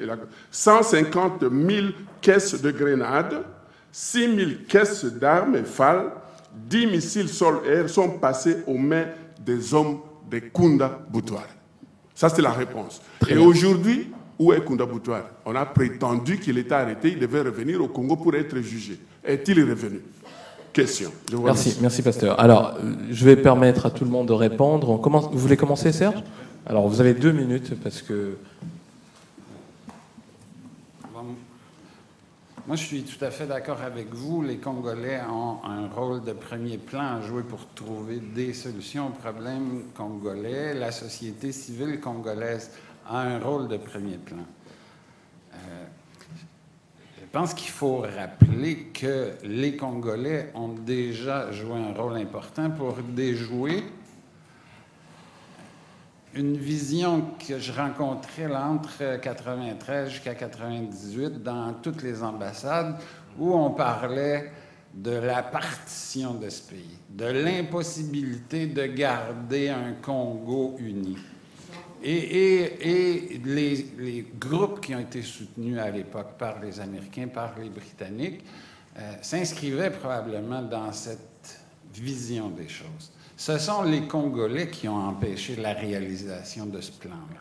Speaker 8: 150 000 caisses de grenades, 6 000 caisses d'armes FAL, 10 missiles sol-air sont passés aux mains des hommes de Kunda Boutouar. Ça, c'est la réponse. Et aujourd'hui, où est Kunda Boutouar On a prétendu qu'il était arrêté, il devait revenir au Congo pour être jugé. Est-il revenu? Question.
Speaker 2: Merci, merci, pasteur. Alors, euh, je vais permettre à tout le monde de répondre. On commence... Vous voulez commencer, Serge? Alors, vous avez deux minutes parce que
Speaker 3: Moi, je suis tout à fait d'accord avec vous. Les Congolais ont un rôle de premier plan à jouer pour trouver des solutions aux problèmes congolais. La société civile congolaise a un rôle de premier plan. Euh, je pense qu'il faut rappeler que les Congolais ont déjà joué un rôle important pour déjouer une vision que je rencontrais entre 93 jusqu'à 98 dans toutes les ambassades où on parlait de la partition de ce pays, de l'impossibilité de garder un Congo uni. Et, les, les, groupes qui ont été soutenus à l'époque par les Américains, par les Britanniques, euh, s'inscrivaient probablement dans cette vision des choses. Ce sont les Congolais qui ont empêché la réalisation de ce plan-là.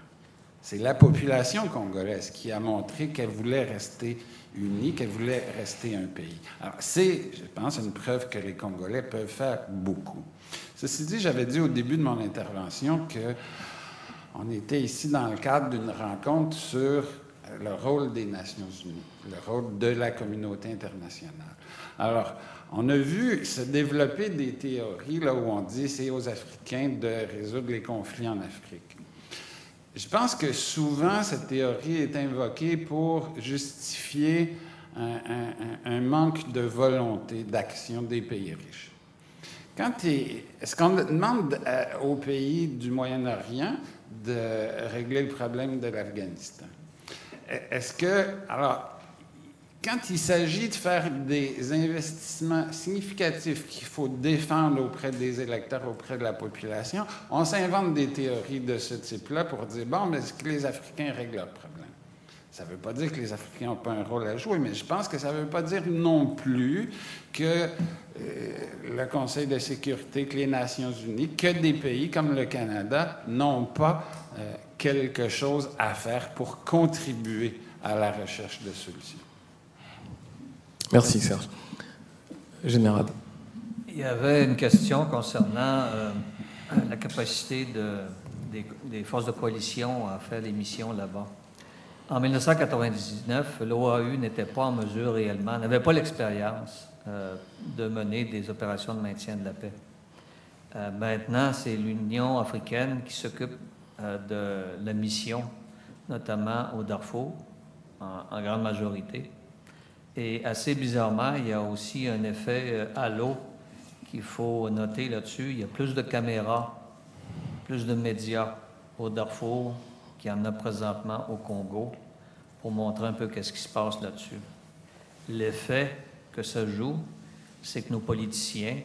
Speaker 3: C'est la population congolaise qui a montré qu'elle voulait rester unie, qu'elle voulait rester un pays. Alors, c'est, je pense, une preuve que les Congolais peuvent faire beaucoup. Ceci dit, j'avais dit au début de mon intervention que on était ici dans le cadre d'une rencontre sur le rôle des Nations Unies, le rôle de la communauté internationale. Alors, on a vu se développer des théories là où on dit c'est aux Africains de résoudre les conflits en Afrique. Je pense que souvent cette théorie est invoquée pour justifier un, manque de volonté d'action des pays riches. Quand est-ce qu'on demande euh, aux pays du Moyen-Orient de régler le problème de l'Afghanistan? Est-ce que alors quand il s'agit de faire des investissements significatifs qu'il faut défendre auprès des électeurs, auprès de la population, on s'invente des théories de ce type-là pour dire, bon, mais est-ce que les Africains règlent leurs problèmes? Ça ne veut pas dire que les Africains n'ont pas un rôle à jouer, mais je pense que ça ne veut pas dire non plus que euh, le Conseil de sécurité, que les Nations unies, que des pays comme le Canada n'ont pas euh, quelque chose à faire pour contribuer à la recherche de solutions.
Speaker 2: Merci Serge. Général.
Speaker 4: Il y avait une question concernant euh, la capacité de, des, forces de coalition à faire des missions là-bas. En 1999, l'OAU n'était pas en mesure réellement, n'avait pas l'expérience euh, de mener des opérations de maintien de la paix. Euh, maintenant, c'est l'Union africaine qui s'occupe de la mission, notamment au Darfour, en grande majorité. Et assez bizarrement, il y a aussi un effet euh, halo qu'il faut noter là-dessus. Il y a plus de caméras, plus de médias au Darfour qu'il y en a présentement au Congo pour montrer un peu qu'est-ce qui se passe là-dessus. L'effet que ça joue, c'est que nos politiciens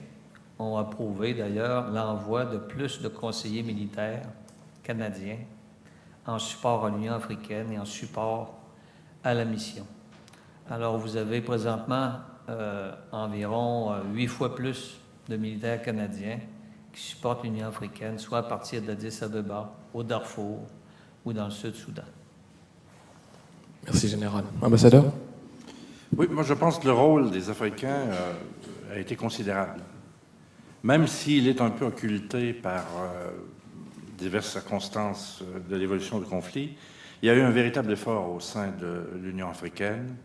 Speaker 4: ont approuvé d'ailleurs l'envoi de plus de conseillers militaires canadiens en support à l'Union africaine et en support à la mission. Alors, vous avez présentement euh, environ euh, huit fois plus de militaires canadiens qui supportent l'Union africaine, soit à partir d'Addis Abeba, au Darfour ou dans le Sud-Soudan.
Speaker 2: Merci, Général. Ambassadeur?
Speaker 5: Oui, moi je pense que le rôle des Africains euh, a été considérable. Même s'il est un peu occulté par diverses circonstances de l'évolution du conflit, il y a eu un véritable effort au sein de l'Union africaine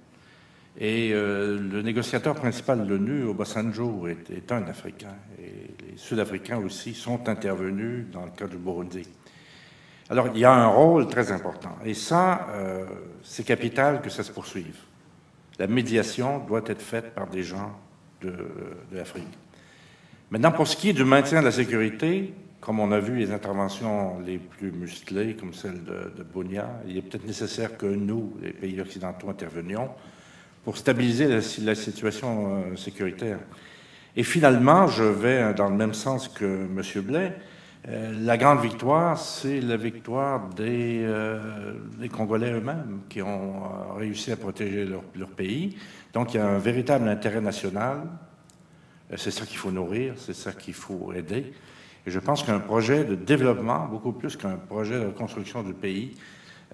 Speaker 5: et euh, le négociateur principal de l'ONU, Obasanjo, est, est, un Africain. Et les Sud-Africains aussi sont intervenus dans le cas du Burundi. Alors, il y a un rôle très important. Et ça, euh, c'est capital que ça se poursuive. La médiation doit être faite par des gens de, l'Afrique. Maintenant, pour ce qui est du maintien de la sécurité, comme on a vu les interventions les plus musclées, comme celle de, de il est peut-être nécessaire que nous, les pays occidentaux, intervenions pour stabiliser la, situation euh, sécuritaire. Et finalement, je vais dans le même sens que M. Blais. Euh, la grande victoire, c'est la victoire des, euh, Congolais eux-mêmes qui ont réussi à protéger leur, leur, pays. Donc il y a un véritable intérêt national. C'est ça qu'il faut nourrir, c'est ça qu'il faut aider. Et je pense qu'un projet de développement, beaucoup plus qu'un projet de reconstruction du pays,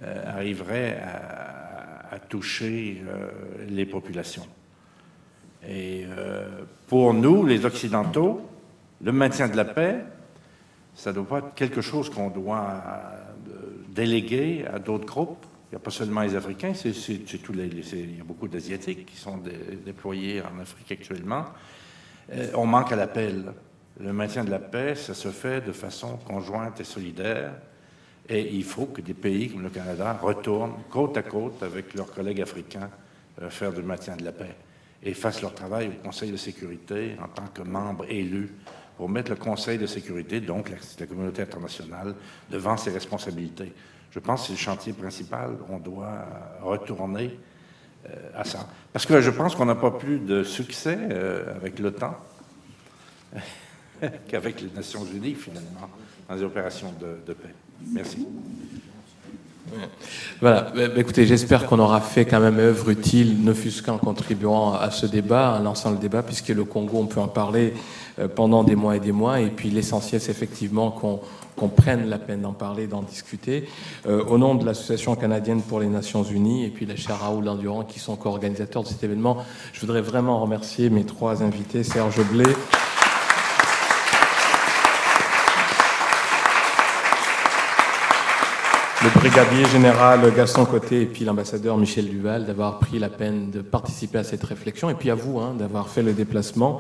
Speaker 5: arriverait à, à toucher les populations. Et pour nous, les Occidentaux, le maintien de la paix, ça ne doit pas être quelque chose qu'on doit euh, déléguer à d'autres groupes. Il n'y a pas seulement les Africains, c'est, il y a beaucoup d'Asiatiques qui sont déployés en Afrique actuellement. Euh, on manque à l'appel. Le maintien de la paix, ça se fait de façon conjointe et solidaire. Et il faut que des pays comme le Canada retournent côte à côte avec leurs collègues africains euh, faire du maintien de la paix et fassent leur travail au Conseil de sécurité en tant que membres élus pour mettre le Conseil de sécurité, donc la, communauté internationale, devant ses responsabilités. Je pense que c'est le chantier principal. On doit retourner euh, à ça. Parce que je pense qu'on n'a pas plus de succès euh, avec l'OTAN qu'avec les Nations Unies, finalement, dans les opérations de paix. Merci.
Speaker 2: Voilà, bah, bah, écoutez, j'espère qu'on aura fait quand même œuvre utile, ne fût-ce qu'en contribuant à ce débat, en lançant le débat, puisque le Congo, on peut en parler euh, pendant des mois et des mois, et puis l'essentiel, c'est effectivement qu'on prenne la peine d'en parler, d'en discuter. Euh, au nom de l'Association canadienne pour les Nations Unies et puis la chaire Raoul Endurant, qui sont co-organisateurs de cet événement, je voudrais vraiment remercier mes trois invités, Serge Blé, le brigadier général Gaston Côté et puis l'ambassadeur Michel Duval d'avoir pris la peine de participer à cette réflexion et puis à vous hein, d'avoir fait le déplacement.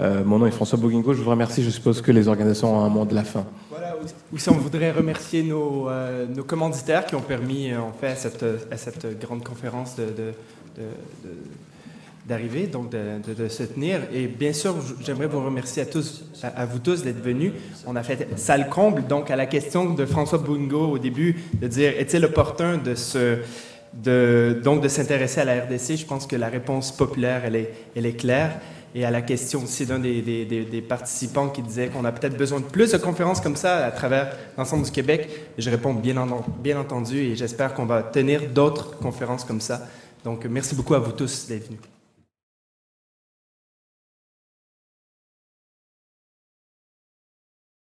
Speaker 2: Euh, mon nom est François Bouguingo, je vous remercie. Je suppose que les organisations ont un mot de la fin.
Speaker 6: Voilà, aussi on voudrait remercier nos, euh, nos commanditaires qui ont permis euh, à cette, grande conférence de d'arriver, donc de, se tenir. Et bien sûr, j'aimerais vous remercier à tous, à, vous tous d'être venus. On a fait salle comble, donc à la question de François Bungo au début, de dire est-il opportun de se de, donc de s'intéresser à la RDC, je pense que la réponse populaire, elle est, elle est claire. Et à la question aussi d'un des, participants qui disait qu'on a peut-être besoin de plus de conférences comme ça à travers l'ensemble du Québec, je réponds bien entendu et j'espère qu'on va tenir d'autres conférences comme ça. Donc merci beaucoup à vous tous d'être venus.